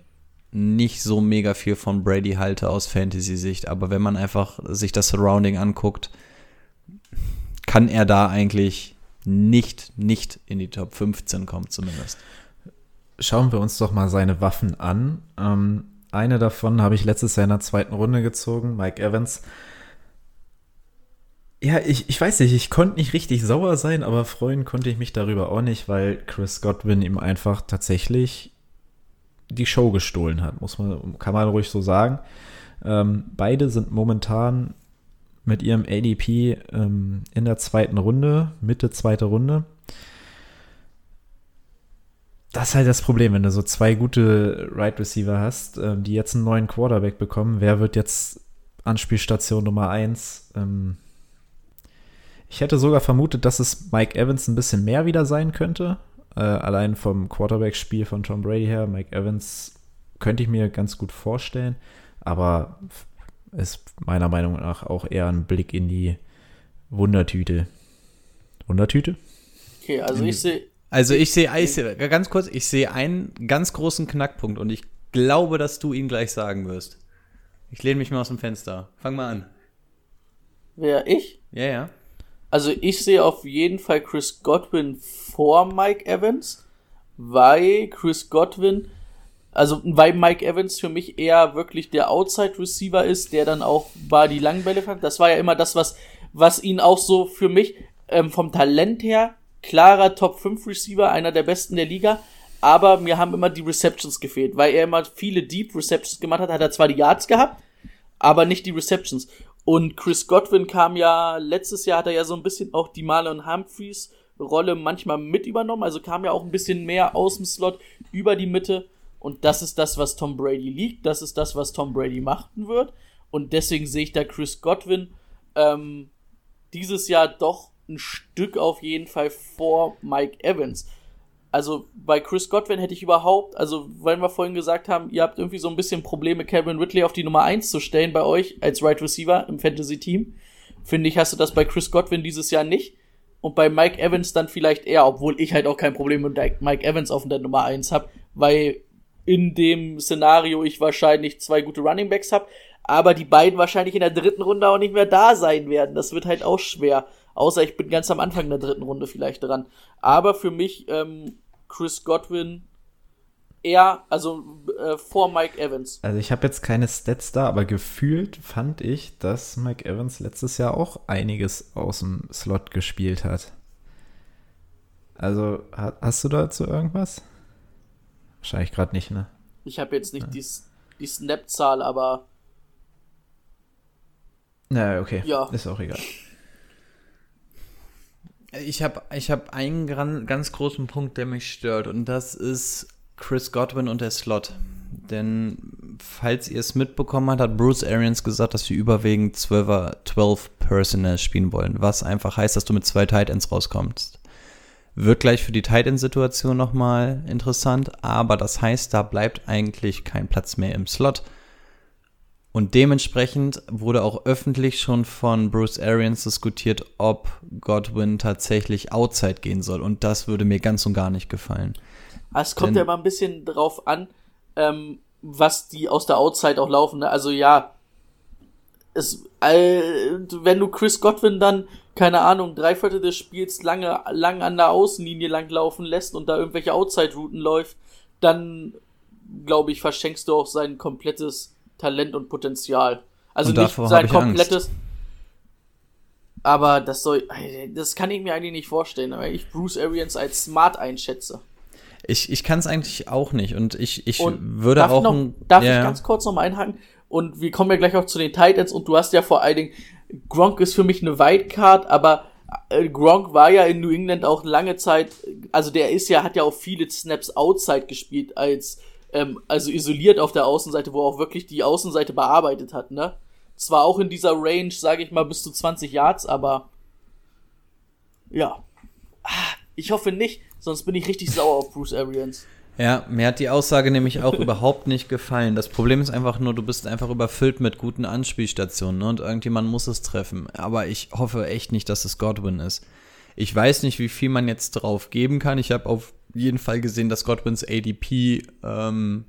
nicht so mega viel von Brady halte aus Fantasy-Sicht. Aber wenn man einfach sich das Surrounding anguckt, kann er da eigentlich nicht, nicht in die Top 15 kommen, zumindest. Schauen wir uns doch mal seine Waffen an. Ähm, eine davon habe ich letztes Jahr in der zweiten Runde gezogen, Mike Evans. Ja, ich, ich weiß nicht, ich konnte nicht richtig sauer sein, aber freuen konnte ich mich darüber auch nicht, weil Chris Godwin ihm einfach tatsächlich die Show gestohlen hat, muss man, kann man ruhig so sagen. Ähm, beide sind momentan mit ihrem ADP ähm, in der zweiten Runde, Mitte zweite Runde. Das ist halt das Problem, wenn du so zwei gute Right Receiver hast, ähm, die jetzt einen neuen Quarterback bekommen. Wer wird jetzt Anspielstation Nummer eins? Ähm, ich hätte sogar vermutet, dass es Mike Evans ein bisschen mehr wieder sein könnte. Äh, allein vom Quarterback-Spiel von Tom Brady her. Mike Evans könnte ich mir ganz gut vorstellen. Aber ist meiner Meinung nach auch eher ein Blick in die Wundertüte. Wundertüte? Okay, also ich sehe. Also ich sehe, ich sehe, ganz kurz, ich sehe einen ganz großen Knackpunkt und ich glaube, dass du ihn gleich sagen wirst. Ich lehne mich mal aus dem Fenster. Fang mal an. Wer ich? Ja, ja. Also ich sehe auf jeden Fall Chris Godwin vor Mike Evans, weil Chris Godwin, also weil Mike Evans für mich eher wirklich der Outside Receiver ist, der dann auch war die langen Bälle fängt. Das war ja immer das, was, was ihn auch so für mich ähm, vom Talent her klarer Top 5 Receiver, einer der besten der Liga. Aber mir haben immer die Receptions gefehlt, weil er immer viele Deep Receptions gemacht hat, hat er zwar die Yards gehabt, aber nicht die Receptions. Und Chris Godwin kam ja, letztes Jahr hat er ja so ein bisschen auch die Marlon Humphreys Rolle manchmal mit übernommen, also kam ja auch ein bisschen mehr aus dem Slot über die Mitte. Und das ist das, was Tom Brady liegt, das ist das, was Tom Brady machen wird. Und deswegen sehe ich da Chris Godwin ähm, dieses Jahr doch ein Stück auf jeden Fall vor Mike Evans. Also bei Chris Godwin hätte ich überhaupt, also weil wir vorhin gesagt haben, ihr habt irgendwie so ein bisschen Probleme, Calvin Ridley auf die Nummer 1 zu stellen bei euch als Right Receiver im Fantasy-Team. Finde ich, hast du das bei Chris Godwin dieses Jahr nicht. Und bei Mike Evans dann vielleicht eher, obwohl ich halt auch kein Problem mit Mike Evans auf der Nummer 1 habe, weil in dem Szenario ich wahrscheinlich zwei gute Running Backs habe, aber die beiden wahrscheinlich in der dritten Runde auch nicht mehr da sein werden. Das wird halt auch schwer. Außer ich bin ganz am Anfang der dritten Runde vielleicht dran. Aber für mich ähm, Chris Godwin eher, also äh, vor Mike Evans. Also ich habe jetzt keine Stats da, aber gefühlt fand ich, dass Mike Evans letztes Jahr auch einiges aus dem Slot gespielt hat. Also hast du dazu irgendwas? Wahrscheinlich gerade nicht, ne? Ich habe jetzt nicht ja. die, die Snap-Zahl, aber. Na, okay. Ja. Ist auch egal. Ich habe ich hab einen ganz großen Punkt, der mich stört, und das ist Chris Godwin und der Slot. Denn, falls ihr es mitbekommen habt, hat Bruce Arians gesagt, dass wir überwiegend 12, 12 Personnel spielen wollen. Was einfach heißt, dass du mit zwei Tight Ends rauskommst. Wird gleich für die Tight End-Situation nochmal interessant, aber das heißt, da bleibt eigentlich kein Platz mehr im Slot. Und dementsprechend wurde auch öffentlich schon von Bruce Arians diskutiert, ob Godwin tatsächlich outside gehen soll. Und das würde mir ganz und gar nicht gefallen. Es kommt Denn, ja mal ein bisschen drauf an, ähm, was die aus der Outside auch laufen. Ne? Also ja, es, äh, wenn du Chris Godwin dann, keine Ahnung, drei Viertel des Spiels lange, lang an der Außenlinie lang laufen lässt und da irgendwelche Outside-Routen läuft, dann, glaube ich, verschenkst du auch sein komplettes Talent und Potenzial. Also und nicht sein komplettes. Aber das soll, das kann ich mir eigentlich nicht vorstellen, weil ich Bruce Arians als smart einschätze. Ich, ich kann es eigentlich auch nicht und ich, ich und würde darf auch. Noch, ein, darf ja. ich ganz kurz noch mal einhaken? Und wir kommen ja gleich auch zu den Titans und du hast ja vor allen Dingen, Gronk ist für mich eine Wildcard, aber äh, Gronk war ja in New England auch lange Zeit, also der ist ja, hat ja auch viele Snaps outside gespielt als ähm, also isoliert auf der Außenseite, wo er auch wirklich die Außenseite bearbeitet hat, ne? Zwar auch in dieser Range, sage ich mal, bis zu 20 Yards, aber ja. Ah, ich hoffe nicht, sonst bin ich richtig sauer auf Bruce Arians. Ja, mir hat die Aussage nämlich auch überhaupt nicht gefallen. Das Problem ist einfach nur, du bist einfach überfüllt mit guten Anspielstationen ne? und irgendjemand muss es treffen. Aber ich hoffe echt nicht, dass es Godwin ist. Ich weiß nicht, wie viel man jetzt drauf geben kann. Ich habe auf jeden Fall gesehen, dass Godwins ADP ähm,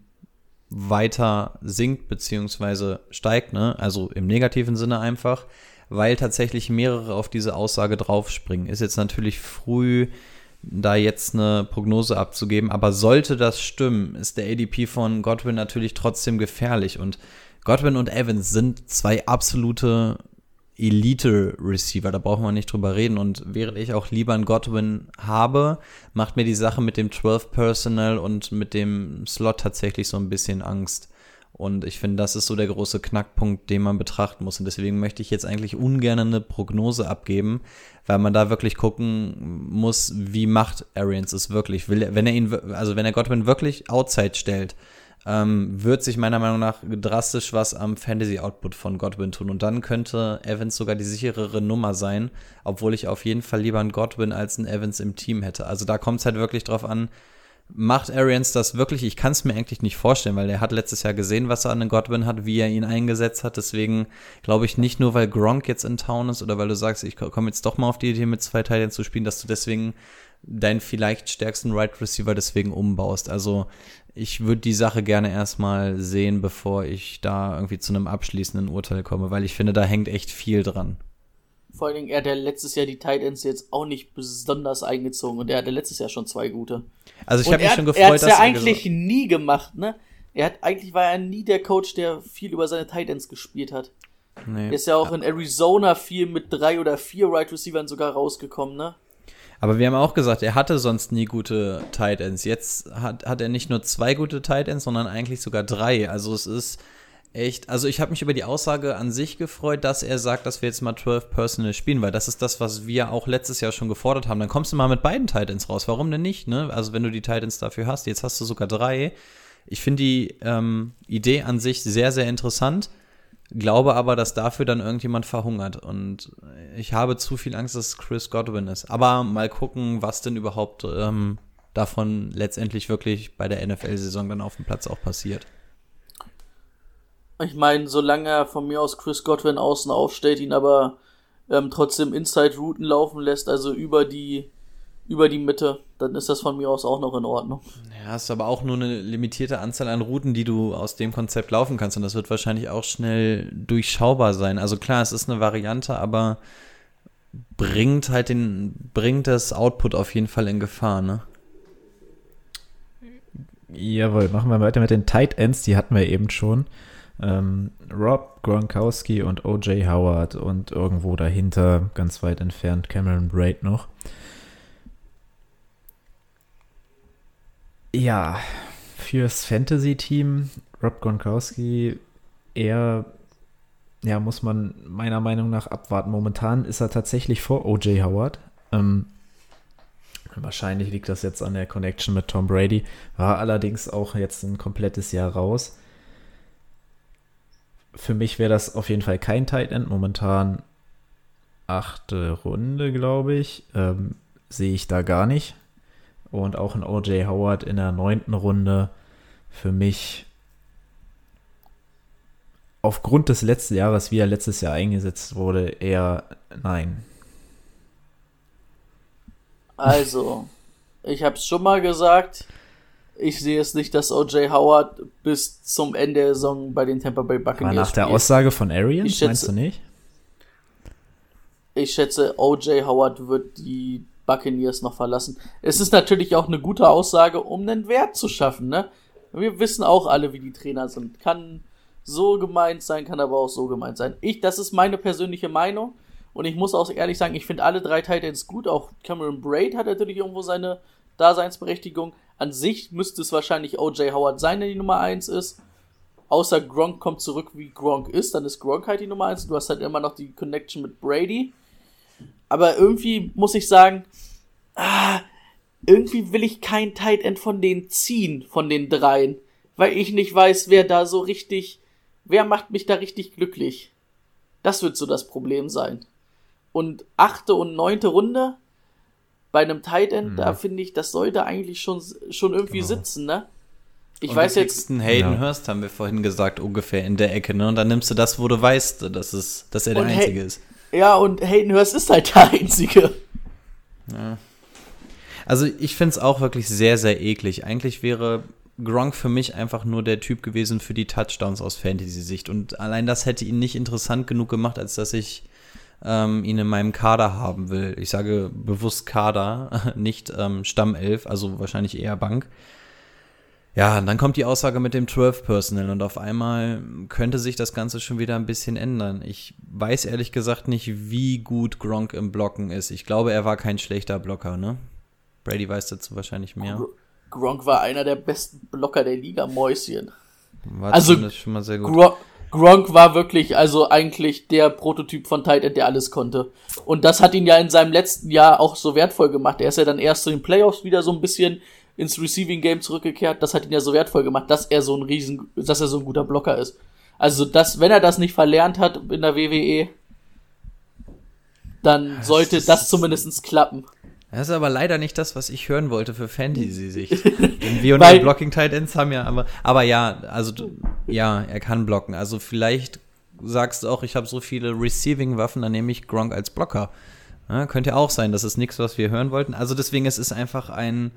weiter sinkt beziehungsweise steigt, ne? Also im negativen Sinne einfach, weil tatsächlich mehrere auf diese Aussage draufspringen. Ist jetzt natürlich früh, da jetzt eine Prognose abzugeben, aber sollte das stimmen, ist der ADP von Godwin natürlich trotzdem gefährlich und Godwin und Evans sind zwei absolute Elite-Receiver, da brauchen wir nicht drüber reden. Und während ich auch lieber einen Godwin habe, macht mir die Sache mit dem 12 Personal und mit dem Slot tatsächlich so ein bisschen Angst. Und ich finde, das ist so der große Knackpunkt, den man betrachten muss. Und deswegen möchte ich jetzt eigentlich ungern eine Prognose abgeben, weil man da wirklich gucken muss, wie macht Arians es wirklich. Will wenn er ihn, also wenn er Godwin wirklich outside stellt, ähm, wird sich meiner Meinung nach drastisch was am Fantasy-Output von Godwin tun. Und dann könnte Evans sogar die sicherere Nummer sein, obwohl ich auf jeden Fall lieber einen Godwin als einen Evans im Team hätte. Also da kommt es halt wirklich drauf an, macht Arians das wirklich? Ich kann es mir eigentlich nicht vorstellen, weil er hat letztes Jahr gesehen, was er an den Godwin hat, wie er ihn eingesetzt hat. Deswegen glaube ich nicht nur, weil Gronk jetzt in Town ist oder weil du sagst, ich komme jetzt doch mal auf die Idee, mit zwei Teilen zu spielen, dass du deswegen deinen vielleicht stärksten Right Receiver deswegen umbaust. Also ich würde die Sache gerne erstmal sehen, bevor ich da irgendwie zu einem abschließenden Urteil komme, weil ich finde, da hängt echt viel dran. Vor allen Dingen, er hat ja letztes Jahr die Titans jetzt auch nicht besonders eingezogen und er hatte letztes Jahr schon zwei gute. Also ich habe mich schon gefreut, er dass er ja eigentlich nie gemacht, ne? Er hat eigentlich war er nie der Coach, der viel über seine Titans gespielt hat. Nee. Er ist ja auch in Arizona viel mit drei oder vier Right Receivers sogar rausgekommen, ne? Aber wir haben auch gesagt, er hatte sonst nie gute Tight Ends. Jetzt hat, hat er nicht nur zwei gute Tight Ends, sondern eigentlich sogar drei. Also es ist echt, also ich habe mich über die Aussage an sich gefreut, dass er sagt, dass wir jetzt mal 12 Personal spielen, weil das ist das, was wir auch letztes Jahr schon gefordert haben. Dann kommst du mal mit beiden Tight Ends raus. Warum denn nicht, ne? Also wenn du die Tight Ends dafür hast, jetzt hast du sogar drei. Ich finde die ähm, Idee an sich sehr, sehr interessant. Glaube aber, dass dafür dann irgendjemand verhungert. Und ich habe zu viel Angst, dass Chris Godwin ist. Aber mal gucken, was denn überhaupt ähm, davon letztendlich wirklich bei der NFL-Saison dann auf dem Platz auch passiert. Ich meine, solange er von mir aus Chris Godwin außen aufstellt, ihn aber ähm, trotzdem Inside-Routen laufen lässt, also über die, über die Mitte, dann ist das von mir aus auch noch in Ordnung. Ja, hast aber auch nur eine limitierte Anzahl an Routen, die du aus dem Konzept laufen kannst. Und das wird wahrscheinlich auch schnell durchschaubar sein. Also klar, es ist eine Variante, aber bringt halt den, bringt das Output auf jeden Fall in Gefahr, ne? Jawohl, machen wir weiter mit den Tight Ends, die hatten wir eben schon. Ähm, Rob Gronkowski und O.J. Howard und irgendwo dahinter, ganz weit entfernt, Cameron Braid noch. Ja, fürs Fantasy-Team, Rob Gronkowski, eher, ja, muss man meiner Meinung nach abwarten. Momentan ist er tatsächlich vor O.J. Howard. Ähm, wahrscheinlich liegt das jetzt an der Connection mit Tom Brady, war allerdings auch jetzt ein komplettes Jahr raus. Für mich wäre das auf jeden Fall kein Tight End. Momentan achte Runde, glaube ich. Ähm, Sehe ich da gar nicht. Und auch ein OJ Howard in der neunten Runde für mich aufgrund des letzten Jahres, wie er letztes Jahr eingesetzt wurde, eher nein. Also, ich habe es schon mal gesagt, ich sehe es nicht, dass O.J. Howard bis zum Ende der Saison bei den Tampa Bay Buccaneers Aber nach der spielt. Aussage von Arians, Ich schätze- meinst du nicht? Ich schätze, O.J. Howard wird die Buccaneers noch verlassen. Es ist natürlich auch eine gute Aussage, um einen Wert zu schaffen, ne? Wir wissen auch alle, wie die Trainer sind. Kann so gemeint sein, kann aber auch so gemeint sein. Ich, das ist meine persönliche Meinung. Und ich muss auch ehrlich sagen, ich finde alle drei Titans gut. Auch Cameron Braid hat natürlich irgendwo seine Daseinsberechtigung. An sich müsste es wahrscheinlich O.J. Howard sein, der die Nummer 1 ist. Außer Gronk kommt zurück, wie Gronk ist, dann ist Gronk halt die Nummer 1. Du hast halt immer noch die Connection mit Brady. Aber irgendwie muss ich sagen, ah, irgendwie will ich kein Tight End von denen ziehen, von den dreien. Weil ich nicht weiß, wer da so richtig, wer macht mich da richtig glücklich. Das wird so das Problem sein. Und achte und neunte Runde bei einem Tight End, da finde ich, das sollte eigentlich schon, schon irgendwie sitzen, ne? Ich Und weiß du jetzt, einen Hayden Ja. Hurst, haben wir vorhin gesagt, ungefähr in der Ecke, ne? Und dann nimmst du das, wo du weißt, dass, es, dass er der Und Einzige ist. Ja, und Hayden Hurst ist halt der Einzige. Also ich finde es auch wirklich sehr, sehr eklig. Eigentlich wäre Gronk für mich einfach nur der Typ gewesen für die Touchdowns aus Fantasy-Sicht. Und allein das hätte ihn nicht interessant genug gemacht, als dass ich ähm, ihn in meinem Kader haben will. Ich sage bewusst Kader, nicht ähm, Stammelf, also wahrscheinlich eher Bank. Ja, und dann kommt die Aussage mit dem 12 Personal und auf einmal könnte sich das Ganze schon wieder ein bisschen ändern. Ich weiß ehrlich gesagt nicht, wie gut Gronk im Blocken ist. Ich glaube, er war kein schlechter Blocker, ne? Brady weiß dazu wahrscheinlich mehr. Gronk war einer der besten Blocker der Liga, Mäuschen. War Also, schon mal sehr gut. Gronk, Gronk war wirklich, also eigentlich der Prototyp von Tight End, der alles konnte. Und das hat ihn ja in seinem letzten Jahr auch so wertvoll gemacht. Er ist ja dann erst zu den Playoffs wieder so ein bisschen ins Receiving Game zurückgekehrt. Das hat ihn ja so wertvoll gemacht, dass er so ein riesen, dass er so ein guter Blocker ist. Also das, wenn er das nicht verlernt hat in der WWE, dann sollte das zumindest klappen. Das ist aber leider nicht das, was ich hören wollte für Fantasy-Sicht. Denn wir und die Blocking Tight Ends haben ja, aber, aber ja, also ja, er kann blocken. Also vielleicht sagst du auch, ich habe so viele Receiving-Waffen, dann nehme ich Gronk als Blocker. Ja, könnte auch sein, das ist nichts, was wir hören wollten. Also deswegen, es ist einfach ein,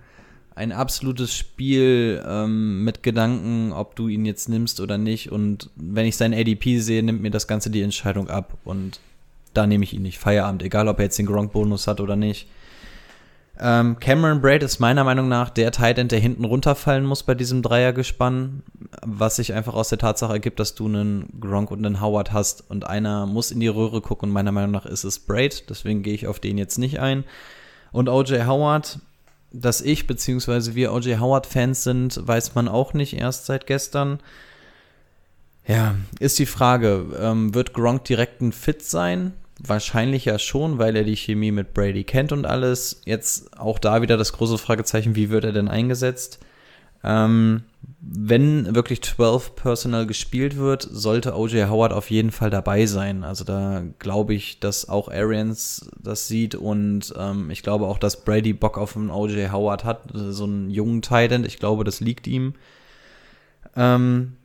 ein absolutes Spiel ähm, mit Gedanken, ob du ihn jetzt nimmst oder nicht. Und wenn ich sein ADP sehe, nimmt mir das Ganze die Entscheidung ab. Und da nehme ich ihn nicht. Feierabend, egal ob er jetzt den Gronk-Bonus hat oder nicht. Ähm, Cameron Braid ist meiner Meinung nach der Tight End, der hinten runterfallen muss bei diesem Dreiergespann, was sich einfach aus der Tatsache ergibt, dass du einen Gronk und einen Howard hast und einer muss in die Röhre gucken und meiner Meinung nach ist es Braid, deswegen gehe ich auf den jetzt nicht ein. Und OJ Howard, dass ich bzw. wir OJ Howard Fans sind, weiß man auch nicht erst seit gestern. Ja, ist die Frage, ähm, wird Gronk direkt ein Fit sein? Wahrscheinlich ja schon, weil er die Chemie mit Brady kennt und alles. Jetzt auch da wieder das große Fragezeichen, wie wird er denn eingesetzt? Ähm, wenn wirklich 12 Personal gespielt wird, sollte OJ Howard auf jeden Fall dabei sein. Also da glaube ich, dass auch Arians das sieht und ähm, ich glaube auch, dass Brady Bock auf einen OJ Howard hat, so einen jungen Titan. Ich glaube, das liegt ihm. Ähm,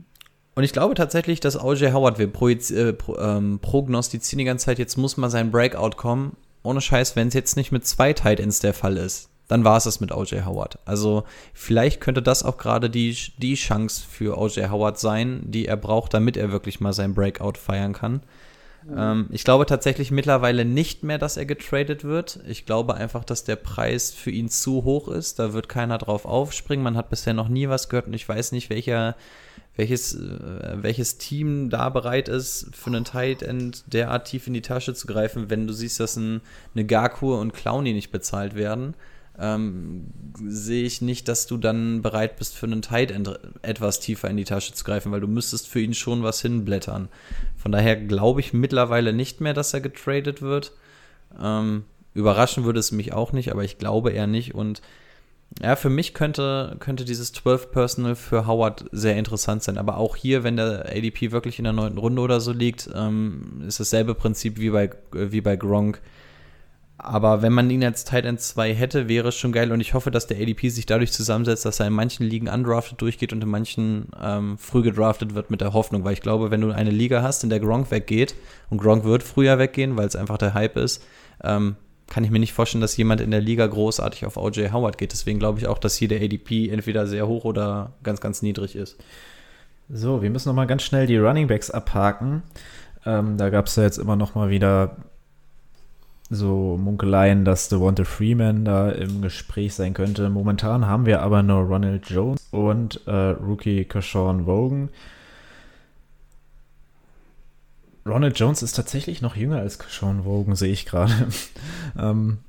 und ich glaube tatsächlich, dass OJ Howard, wir äh, pro, ähm, prognostizieren die ganze Zeit, jetzt muss mal sein Breakout kommen. Ohne Scheiß, wenn es jetzt nicht mit zwei Titans der Fall ist, dann war es es mit OJ Howard. Also vielleicht könnte das auch gerade die, die Chance für OJ Howard sein, die er braucht, damit er wirklich mal sein Breakout feiern kann. Mhm. Ähm, ich glaube tatsächlich mittlerweile nicht mehr, dass er getradet wird. Ich glaube einfach, dass der Preis für ihn zu hoch ist. Da wird keiner drauf aufspringen. Man hat bisher noch nie was gehört und ich weiß nicht, welcher welches, äh, welches Team da bereit ist, für einen Tight End derart tief in die Tasche zu greifen, wenn du siehst, dass ein, eine Gakur und Clowny nicht bezahlt werden ähm, sehe ich nicht, dass du dann bereit bist, für einen Tight End etwas tiefer in die Tasche zu greifen, weil du müsstest für ihn schon was hinblättern. Von daher glaube ich mittlerweile nicht mehr, dass er getradet wird. Ähm, überraschen würde es mich auch nicht, aber ich glaube eher nicht. Und ja, für mich könnte, könnte dieses 12 Personal für Howard sehr interessant sein. Aber auch hier, wenn der ADP wirklich in der neunten Runde oder so liegt, ähm, ist dasselbe Prinzip wie bei, wie bei Gronk. Aber wenn man ihn als Tight End 2 hätte, wäre es schon geil und ich hoffe, dass der ADP sich dadurch zusammensetzt, dass er in manchen Ligen undrafted durchgeht und in manchen ähm, früh gedraftet wird mit der Hoffnung, weil ich glaube, wenn du eine Liga hast, in der Gronk weggeht und Gronk wird früher weggehen, weil es einfach der Hype ist, ähm, kann ich mir nicht vorstellen, dass jemand in der Liga großartig auf OJ Howard geht. Deswegen glaube ich auch, dass hier der ADP entweder sehr hoch oder ganz, ganz niedrig ist. So, wir müssen noch mal ganz schnell die Running Backs abhaken. Ähm, da gab es ja jetzt immer noch mal wieder so Munkeleien, dass Devonta Freeman da im Gespräch sein könnte. Momentan haben wir aber nur Ronald Jones und äh, Rookie Kashawn Vogan. Ronald Jones ist tatsächlich noch jünger als Kashawn Vogan, sehe ich gerade. ähm,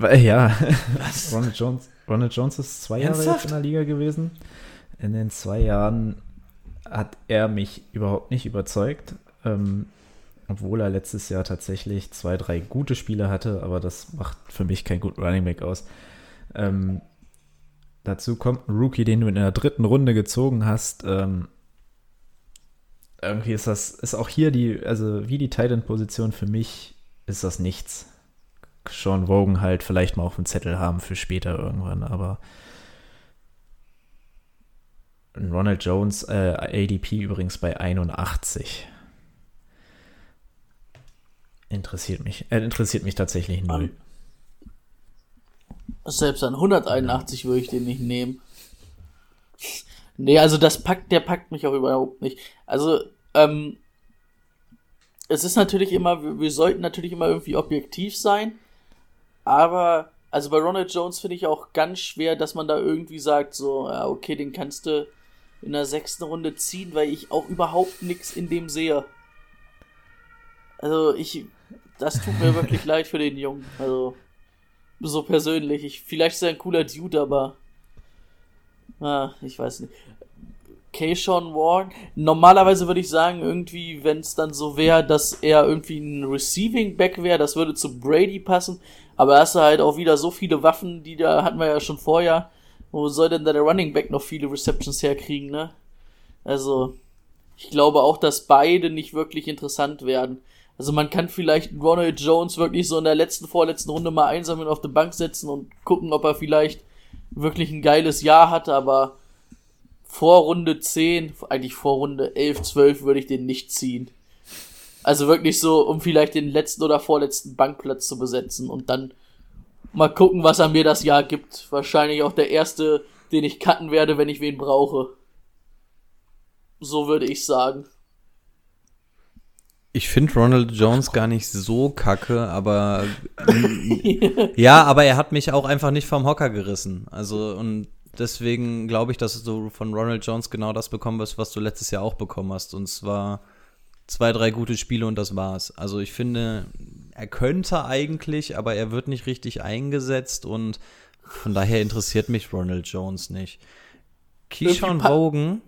ja, Was? Ronald Jones, Ronald Jones ist zwei Ernsthaft? Jahre jetzt in der Liga gewesen. In den zwei Jahren hat er mich überhaupt nicht überzeugt. Ähm, obwohl er letztes Jahr tatsächlich zwei, drei gute Spiele hatte, aber das macht für mich kein guten Running Back aus. Ähm, dazu kommt ein Rookie, den du in der dritten Runde gezogen hast. Ähm, irgendwie ist das, ist auch hier die, also wie die Titan-Position für mich ist das nichts. Sean Wogan halt vielleicht mal auf dem Zettel haben für später irgendwann, aber Ronald Jones, äh, ADP übrigens bei 81 interessiert mich. Er äh, interessiert mich tatsächlich null. Selbst an 181 würde ich den nicht nehmen. Nee, also das packt, der packt mich auch überhaupt nicht. Also, ähm, es ist natürlich immer, wir, wir sollten natürlich immer irgendwie objektiv sein, aber, also bei Ronald Jones finde ich auch ganz schwer, dass man da irgendwie sagt, so, ja, okay, den kannst du in der sechsten Runde ziehen, weil ich auch überhaupt nichts in dem sehe. Also ich, das tut mir wirklich leid für den Jungen. Also, so persönlich. Ich, vielleicht ist er ein cooler Dude, aber. Ah, ich weiß nicht. Keyshawn Warren. Normalerweise würde ich sagen, irgendwie, wenn es dann so wäre, dass er irgendwie ein Receiving Back wäre, das würde zu Brady passen. Aber er hast du halt auch wieder so viele Waffen, die da hatten wir ja schon vorher. Wo soll denn da der Running Back noch viele Receptions herkriegen, ne? Also, ich glaube auch, dass beide nicht wirklich interessant werden. Also man kann vielleicht Ronald Jones wirklich so in der letzten, vorletzten Runde mal einsammeln auf die Bank setzen und gucken, ob er vielleicht wirklich ein geiles Jahr hat, aber vor Runde 10, eigentlich vor Runde 11, 12 würde ich den nicht ziehen. Also wirklich so, um vielleicht den letzten oder vorletzten Bankplatz zu besetzen und dann mal gucken, was er mir das Jahr gibt. Wahrscheinlich auch der erste, den ich cutten werde, wenn ich wen brauche. So würde ich sagen. Ich finde Ronald Jones gar nicht so kacke, aber ja, aber er hat mich auch einfach nicht vom Hocker gerissen. Also und deswegen glaube ich, dass du von Ronald Jones genau das bekommen wirst, was du letztes Jahr auch bekommen hast. Und zwar zwei, drei gute Spiele und das war's. Also ich finde, er könnte eigentlich, aber er wird nicht richtig eingesetzt und von daher interessiert mich Ronald Jones nicht. Keyshawn Hogan,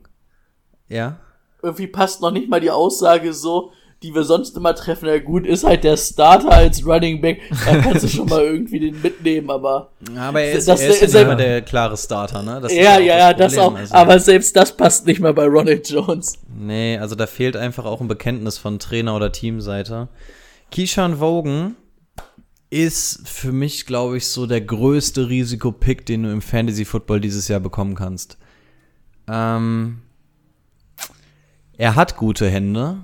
ja. Irgendwie passt noch nicht mal die Aussage so, die wir sonst immer treffen. Ja gut, ist halt der Starter als Running Back. Da kannst du schon mal irgendwie den mitnehmen, aber. Aber er ist, Das- er ist das- ja immer der klare Starter, ne? Das ist ja, ja, ja, das Problem. auch. Also, Aber selbst das passt nicht mehr bei Ronald Jones. nee, also da fehlt einfach auch ein Bekenntnis von Trainer oder Teamseite. Keyshawn Vogan ist für mich, glaube ich, so der größte Risikopick, den du im Fantasy Football dieses Jahr bekommen kannst. Ähm, er hat gute Hände.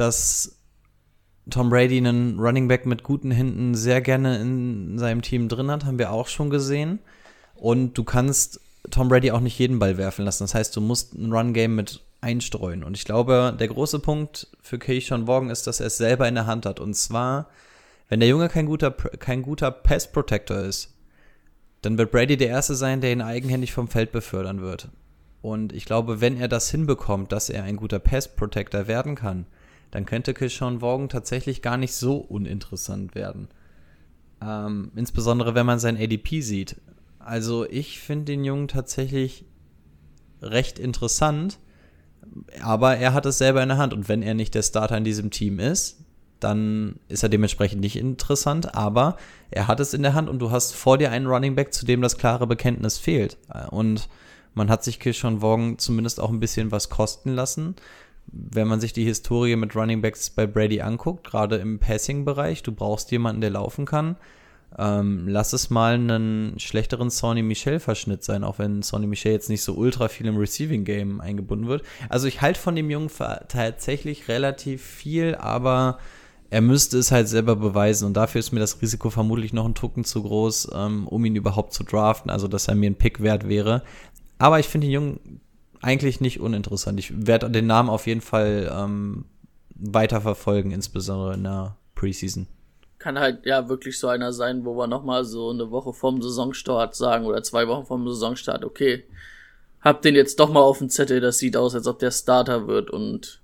Dass Tom Brady einen Running Back mit guten Händen sehr gerne in seinem Team drin hat, haben wir auch schon gesehen. Und du kannst Tom Brady auch nicht jeden Ball werfen lassen. Das heißt, du musst ein Run-Game mit einstreuen. Und ich glaube, der große Punkt für Keyshawn Morgan ist, dass er es selber in der Hand hat. Und zwar, wenn der Junge kein guter, kein guter Pass-Protector ist, dann wird Brady der Erste sein, der ihn eigenhändig vom Feld befördern wird. Und ich glaube, wenn er das hinbekommt, dass er ein guter Pass-Protector werden kann, dann könnte Keyshawn Morgan tatsächlich gar nicht so uninteressant werden. Ähm, insbesondere wenn man sein ADP sieht. Also ich finde den Jungen tatsächlich recht interessant, aber er hat es selber in der Hand und wenn er nicht der Starter in diesem Team ist, dann ist er dementsprechend nicht interessant, aber er hat es in der Hand und du hast vor dir einen Running Back, zu dem das klare Bekenntnis fehlt. Und man hat sich Kishon Vaughan zumindest auch ein bisschen was kosten lassen. Wenn man sich die Historie mit Running Backs bei Brady anguckt, gerade im Passing-Bereich, du brauchst jemanden, der laufen kann. Ähm, lass es mal einen schlechteren Sonny Michel-Verschnitt sein, auch wenn Sonny Michel jetzt nicht so ultra viel im Receiving-Game eingebunden wird. Also ich halte von dem Jungen tatsächlich relativ viel, aber er müsste es halt selber beweisen und dafür ist mir das Risiko vermutlich noch ein Tucken zu groß, ähm, um ihn überhaupt zu draften, also dass er mir ein Pick wert wäre. Aber ich finde den Jungen eigentlich nicht uninteressant. Ich werde den Namen auf jeden Fall ähm, weiter verfolgen, insbesondere in der Preseason. Kann halt ja wirklich so einer sein, wo wir nochmal so eine Woche vorm Saisonstart sagen oder zwei Wochen vorm Saisonstart, okay, hab den jetzt doch mal auf dem Zettel, das sieht aus, als ob der Starter wird und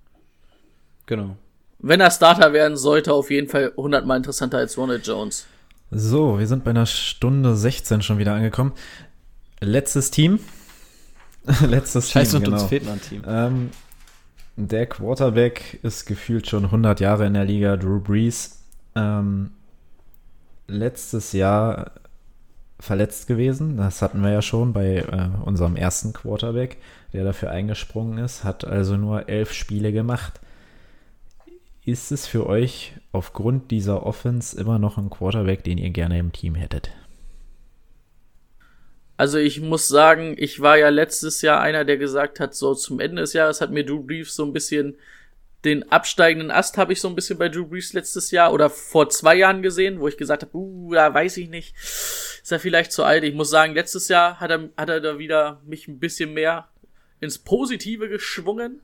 Genau. wenn er Starter werden sollte, auf jeden Fall hundertmal interessanter als Ronald Jones. So, wir sind bei einer Stunde 16 schon wieder angekommen. Letztes Team. Letztes Scheiße, Team, und genau. uns fehlt noch ein Team. Ähm, der Quarterback ist gefühlt schon 100 Jahre in der Liga, Drew Brees. Ähm, letztes Jahr verletzt gewesen, das hatten wir ja schon bei äh, unserem ersten Quarterback, der dafür eingesprungen ist, hat also nur elf Spiele gemacht. Ist es für euch aufgrund dieser Offense immer noch ein Quarterback, den ihr gerne im Team hättet? Also ich muss sagen, ich war ja letztes Jahr einer, der gesagt hat, so zum Ende des Jahres hat mir Drew Brees so ein bisschen den absteigenden Ast habe ich so ein bisschen bei Drew Brees letztes Jahr oder vor zwei Jahren gesehen, wo ich gesagt habe, uh, da weiß ich nicht, ist er vielleicht zu alt. Ich muss sagen, letztes Jahr hat er, hat er da wieder mich ein bisschen mehr ins Positive geschwungen.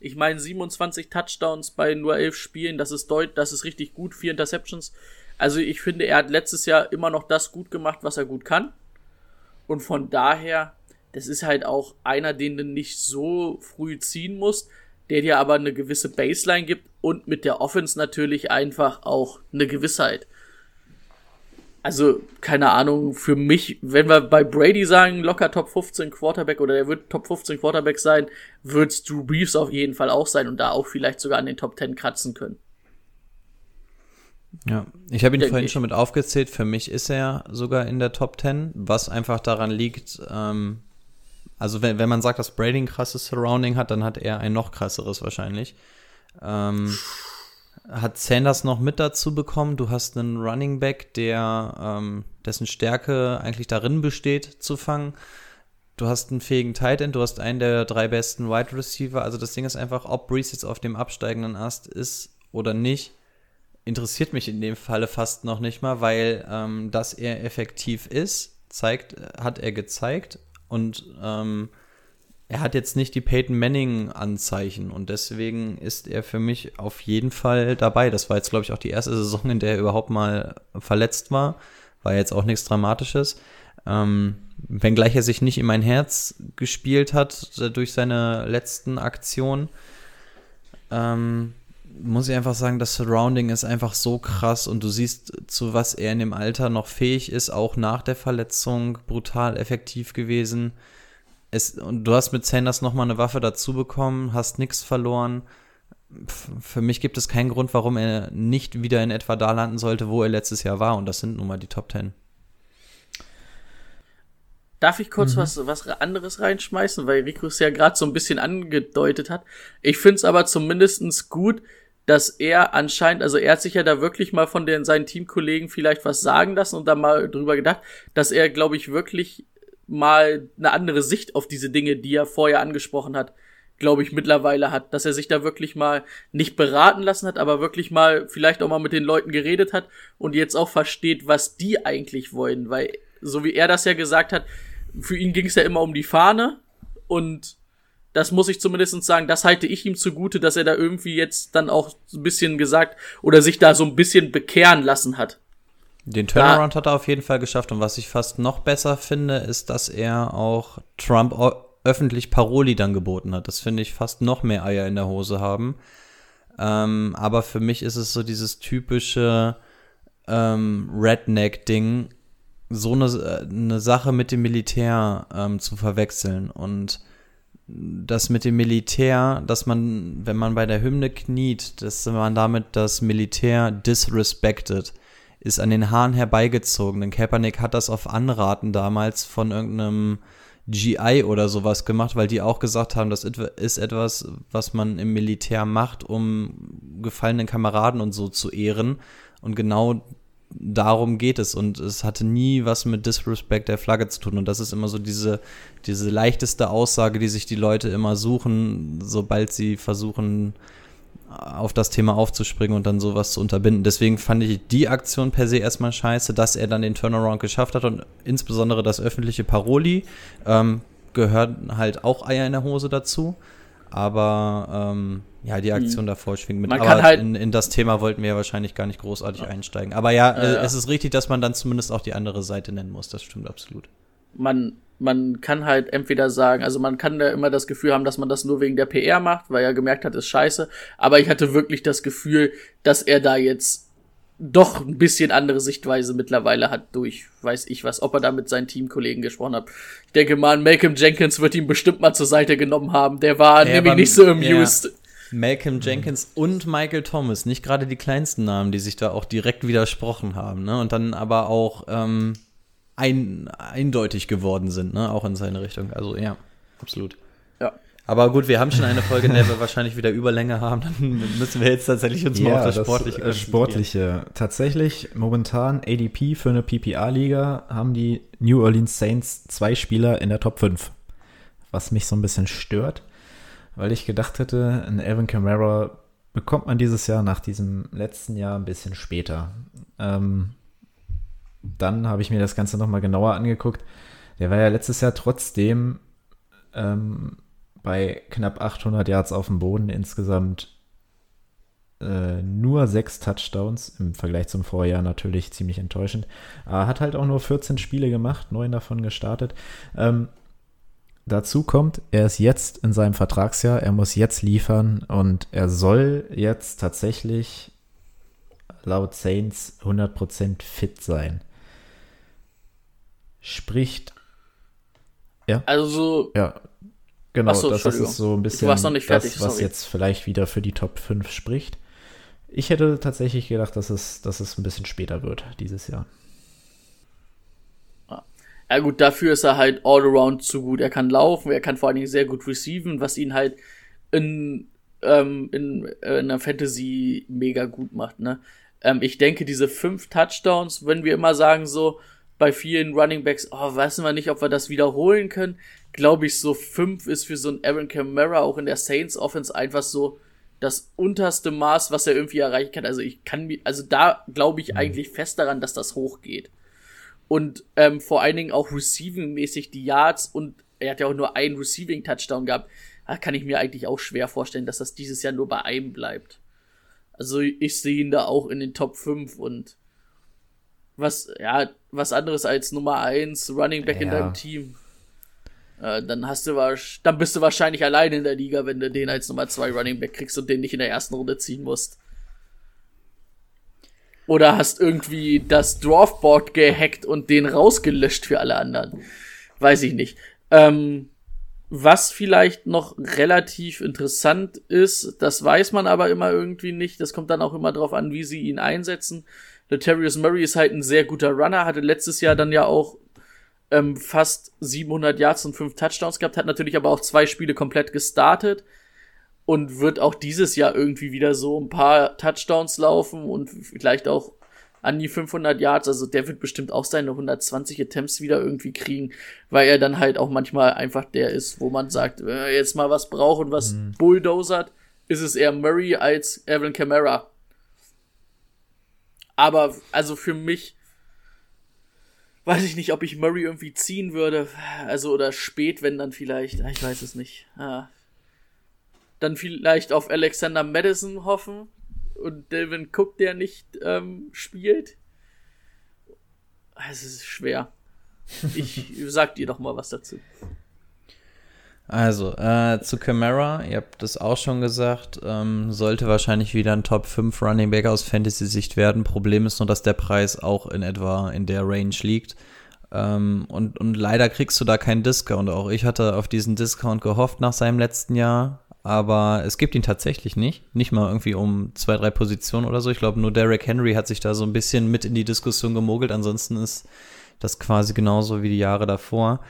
Ich meine, 27 Touchdowns bei nur 11 Spielen, das ist deut, das ist richtig gut, vier Interceptions. Also ich finde, er hat letztes Jahr immer noch das gut gemacht, was er gut kann. Und von daher, das ist halt auch einer, den du nicht so früh ziehen musst, der dir aber eine gewisse Baseline gibt und mit der Offense natürlich einfach auch eine Gewissheit. Also, keine Ahnung, für mich, wenn wir bei Brady sagen, locker Top 15 Quarterback oder er wird Top 15 Quarterback sein, wird's Drew Brees auf jeden Fall auch sein und da auch vielleicht sogar an den Top 10 kratzen können. Ja, ich habe ihn Denke vorhin ich. schon mit aufgezählt. Für mich ist er sogar in der Top 10, was einfach daran liegt, ähm, also wenn, wenn man sagt, dass Brady ein krasses Surrounding hat, dann hat er ein noch krasseres wahrscheinlich. Ähm, hat Sanders noch mit dazu bekommen. Du hast einen Running Back, der ähm, dessen Stärke eigentlich darin besteht, zu fangen. Du hast einen fähigen Tight End, du hast einen der drei besten Wide Receiver. Also das Ding ist einfach, ob Brees jetzt auf dem absteigenden Ast ist oder nicht, interessiert mich in dem Falle fast noch nicht mal, weil ähm, dass er effektiv ist, zeigt, hat er gezeigt und ähm, er hat jetzt nicht die Peyton Manning Anzeichen und deswegen ist er für mich auf jeden Fall dabei. Das war jetzt glaube ich auch die erste Saison, in der er überhaupt mal verletzt war, war jetzt auch nichts Dramatisches. Ähm, wenngleich er sich nicht in mein Herz gespielt hat äh, durch seine letzten Aktionen. Ähm, muss ich einfach sagen, das Surrounding ist einfach so krass und du siehst, zu was er in dem Alter noch fähig ist, auch nach der Verletzung brutal effektiv gewesen. Es, und du hast mit Sanders nochmal eine Waffe dazu bekommen, hast nichts verloren. für mich gibt es keinen Grund, warum er nicht wieder in etwa da landen sollte, wo er letztes Jahr war. Und das sind nun mal die Top Ten. Darf ich kurz mhm. was, was anderes reinschmeißen, weil Rico es ja gerade so ein bisschen angedeutet hat. Ich finde es aber zumindestens gut, dass er anscheinend, also er hat sich ja da wirklich mal von den, seinen Teamkollegen vielleicht was sagen lassen und da mal drüber gedacht, dass er, glaube ich, wirklich mal eine andere Sicht auf diese Dinge, die er vorher angesprochen hat, glaube ich, mittlerweile hat, dass er sich da wirklich mal nicht beraten lassen hat, aber wirklich mal vielleicht auch mal mit den Leuten geredet hat und jetzt auch versteht, was die eigentlich wollen, weil so wie er das ja gesagt hat, für ihn ging es ja immer um die Fahne und das muss ich zumindest sagen, das halte ich ihm zugute, dass er da irgendwie jetzt dann auch ein bisschen gesagt oder sich da so ein bisschen bekehren lassen hat. Den Turnaround da, hat er auf jeden Fall geschafft und was ich fast noch besser finde, ist, dass er auch Trump öffentlich Paroli dann geboten hat. Das finde ich fast noch mehr Eier in der Hose haben. Ähm, aber für mich ist es so dieses typische ähm, Redneck-Ding so eine, eine Sache mit dem Militär ähm, zu verwechseln. Und das mit dem Militär, dass man, wenn man bei der Hymne kniet, dass man damit das Militär disrespected, ist an den Haaren herbeigezogen. Denn Kaepernick hat das auf Anraten damals von irgendeinem GI oder sowas gemacht, weil die auch gesagt haben, das ist etwas, was man im Militär macht, um gefallenen Kameraden und so zu ehren. Und genau darum geht es und es hatte nie was mit Disrespect der Flagge zu tun und das ist immer so diese, diese leichteste Aussage, die sich die Leute immer suchen, sobald sie versuchen, auf das Thema aufzuspringen und dann sowas zu unterbinden. Deswegen fand ich die Aktion per se erstmal scheiße, dass er dann den Turnaround geschafft hat und insbesondere das öffentliche Paroli ähm, gehört halt auch Eier in der Hose dazu. Aber ähm, ja, die Aktion hm. davor schwingt mit. Man aber halt in, in, das Thema wollten wir ja wahrscheinlich gar nicht großartig ja. einsteigen. Aber ja, äh, es ist richtig, dass man dann zumindest auch die andere Seite nennen muss. Das stimmt absolut. Man, man kann halt entweder sagen, also man kann da immer das Gefühl haben, dass man das nur wegen der PR macht, weil er gemerkt hat, ist scheiße. Aber ich hatte wirklich das Gefühl, dass er da jetzt doch ein bisschen andere Sichtweise mittlerweile hat durch, weiß ich was, ob er da mit seinen Teamkollegen gesprochen hat. Ich denke mal, Malcolm Jenkins wird ihn bestimmt mal zur Seite genommen haben. Der war ja, nämlich nicht so amused. Ja. Malcolm Jenkins mhm. und Michael Thomas, nicht gerade die kleinsten Namen, die sich da auch direkt widersprochen haben, ne? Und dann aber auch ähm, ein, eindeutig geworden sind, ne? Auch in seine Richtung. Also ja, absolut. Aber gut, wir haben schon eine Folge, in der wir wahrscheinlich wieder Überlänge haben. Dann müssen wir jetzt tatsächlich uns ja, mal auf das Sportliche das, äh, Sportliche. Tatsächlich, momentan ADP für eine PPA-Liga haben die New Orleans Saints zwei Spieler in der Top 5. Was mich so ein bisschen stört weil ich gedacht hätte, ein Evan Kamara bekommt man dieses Jahr nach diesem letzten Jahr ein bisschen später. Ähm, dann habe ich mir das Ganze nochmal genauer angeguckt. Der war ja letztes Jahr trotzdem ähm, bei knapp 800 Yards auf dem Boden insgesamt äh, nur sechs Touchdowns im Vergleich zum Vorjahr natürlich ziemlich enttäuschend. Aber hat halt auch nur 14 Spiele gemacht, neun davon gestartet. Ähm, Dazu kommt, er ist jetzt in seinem Vertragsjahr, er muss jetzt liefern und er soll jetzt tatsächlich laut Saints 100% fit sein. Spricht. Ja. Also. Ja. Genau, so, das ist so ein bisschen das, fertig, was sorry. jetzt vielleicht wieder für die Top 5 spricht. Ich hätte tatsächlich gedacht, dass es, dass es ein bisschen später wird dieses Jahr. Ja gut, dafür ist er halt all around zu gut. Er kann laufen, er kann vor allen Dingen sehr gut receiven, was ihn halt in, ähm, in, äh, in einer Fantasy mega gut macht, ne? Ähm, ich denke, diese fünf Touchdowns, wenn wir immer sagen so, bei vielen Running Backs, oh, wissen wir nicht, ob wir das wiederholen können, glaube ich, so fünf ist für so ein Aaron Camara auch in der Saints Offense einfach so das unterste Maß, was er irgendwie erreichen kann. Also ich kann mir, also da glaube ich mhm. eigentlich fest daran, dass das hochgeht und ähm, vor allen Dingen auch receiving-mäßig die Yards und er hat ja auch nur einen Receiving-Touchdown gehabt. Da kann ich mir eigentlich auch schwer vorstellen, dass das dieses Jahr nur bei einem bleibt. Also ich sehe ihn da auch in den Top 5 und was, ja, was anderes als Nummer 1 Running Back ja. in deinem Team. Äh, dann hast du dann bist du wahrscheinlich alleine in der Liga, wenn du den als Nummer 2 Running Back kriegst und den nicht in der ersten Runde ziehen musst. Oder hast irgendwie das Dwarfboard gehackt und den rausgelöscht für alle anderen. Weiß ich nicht. Ähm, Was vielleicht noch relativ interessant ist, das weiß man aber immer irgendwie nicht. Das kommt dann auch immer drauf an, wie sie ihn einsetzen. Letarius Murray ist halt ein sehr guter Runner, hatte letztes Jahr dann ja auch ähm, fast 700 Yards und 5 Touchdowns gehabt, hat natürlich aber auch zwei Spiele komplett gestartet und wird auch dieses Jahr irgendwie wieder so ein paar Touchdowns laufen und vielleicht auch an die 500 Yards. Also der wird bestimmt auch seine 120 Attempts wieder irgendwie kriegen, weil er dann halt auch manchmal einfach der ist, wo man sagt, wenn er jetzt mal was braucht und was mhm. bulldozert, ist es eher Murray als Evan Kamara. Aber also für mich weiß ich nicht, ob ich Murray irgendwie ziehen würde. Also oder spät, wenn dann vielleicht. Ich weiß es nicht. Ah. Dann vielleicht auf Alexander Madison hoffen und Delvin Cook, der nicht ähm, spielt. Es ist schwer. Ich sag dir doch mal was dazu. Also, äh, zu Camara, ihr habt das auch schon gesagt, ähm, sollte wahrscheinlich wieder ein Top 5 Running Back aus Fantasy-Sicht werden. Problem ist nur, dass der Preis auch in etwa in der Range liegt. Ähm, und, und leider kriegst du da keinen Discount. Auch ich hatte auf diesen Discount gehofft nach seinem letzten Jahr, aber es gibt ihn tatsächlich nicht. Nicht mal irgendwie um zwei, drei Positionen oder so. Ich glaube, nur Derrick Henry hat sich da so ein bisschen mit in die Diskussion gemogelt. Ansonsten ist das quasi genauso wie die Jahre davor.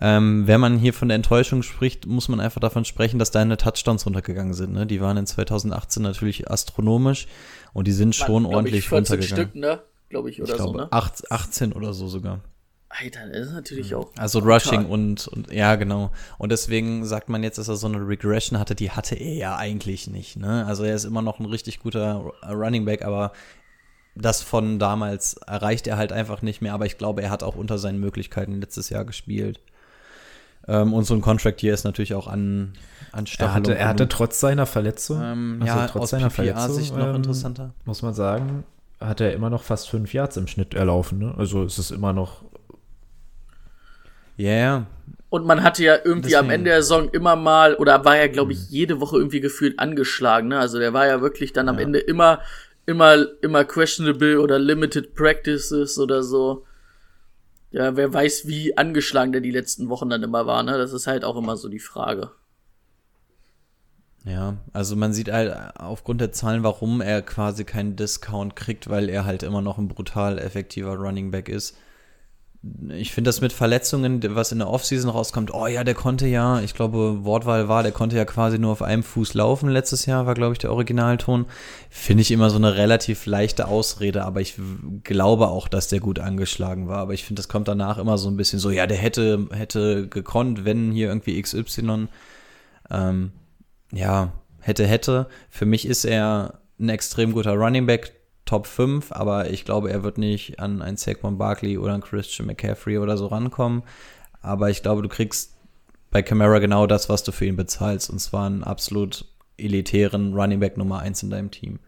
Ähm, wenn man hier von der Enttäuschung spricht, muss man einfach davon sprechen, dass deine Touchdowns runtergegangen sind. Ne? Die waren in 2018 natürlich astronomisch und die sind schon ordentlich ich, runtergegangen. Stück, ne? Glaube ich, oder ich glaube, so, ne? 18 oder so sogar. Alter, das ist natürlich auch. Also Rushing und, und ja, genau. Und deswegen sagt man jetzt, dass er so eine Regression hatte, die hatte er ja eigentlich nicht. Ne? Also er ist immer noch ein richtig guter Running Back, aber das von damals erreicht er halt einfach nicht mehr. Aber ich glaube, er hat auch unter seinen Möglichkeiten letztes Jahr gespielt. Ähm, und so ein Contract hier ist natürlich auch an, an Er hatte, er hatte trotz seiner Verletzung, ähm, also ja, trotz seiner Verletzung, Sicht noch ähm, interessanter. muss man sagen, hat er immer noch fast fünf Yards im Schnitt erlaufen. Ne? Also es ist immer noch. Ja, yeah. Und man hatte ja irgendwie Deswegen. am Ende der Saison immer mal, oder war ja, glaube ich, mhm. jede Woche irgendwie gefühlt angeschlagen. Ne? Also der war ja wirklich dann am ja. Ende immer, immer, immer questionable oder limited practices oder so ja, wer weiß, wie angeschlagen der die letzten Wochen dann immer war, ne? Das ist halt auch immer so die Frage. Ja, also man sieht halt aufgrund der Zahlen, warum er quasi keinen Discount kriegt, weil er halt immer noch ein brutal effektiver Running Back ist ich finde das mit Verletzungen, was in der Offseason rauskommt, oh ja, der konnte ja, ich glaube, Wortwahl war, der konnte ja quasi nur auf einem Fuß laufen letztes Jahr, war, glaube ich, der Originalton. Finde ich immer so eine relativ leichte Ausrede, aber ich glaube auch, dass der gut angeschlagen war. Aber ich finde, das kommt danach immer so ein bisschen so, ja, der hätte, hätte gekonnt, wenn hier irgendwie XY, ähm, ja, hätte, hätte. Für mich ist er ein extrem guter Running Back, Top 5, aber ich glaube, er wird nicht an einen Saquon Barkley oder einen Christian McCaffrey oder so rankommen. Aber ich glaube, du kriegst bei Camara genau das, was du für ihn bezahlst, und zwar einen absolut elitären Running Back Nummer 1 in deinem Team.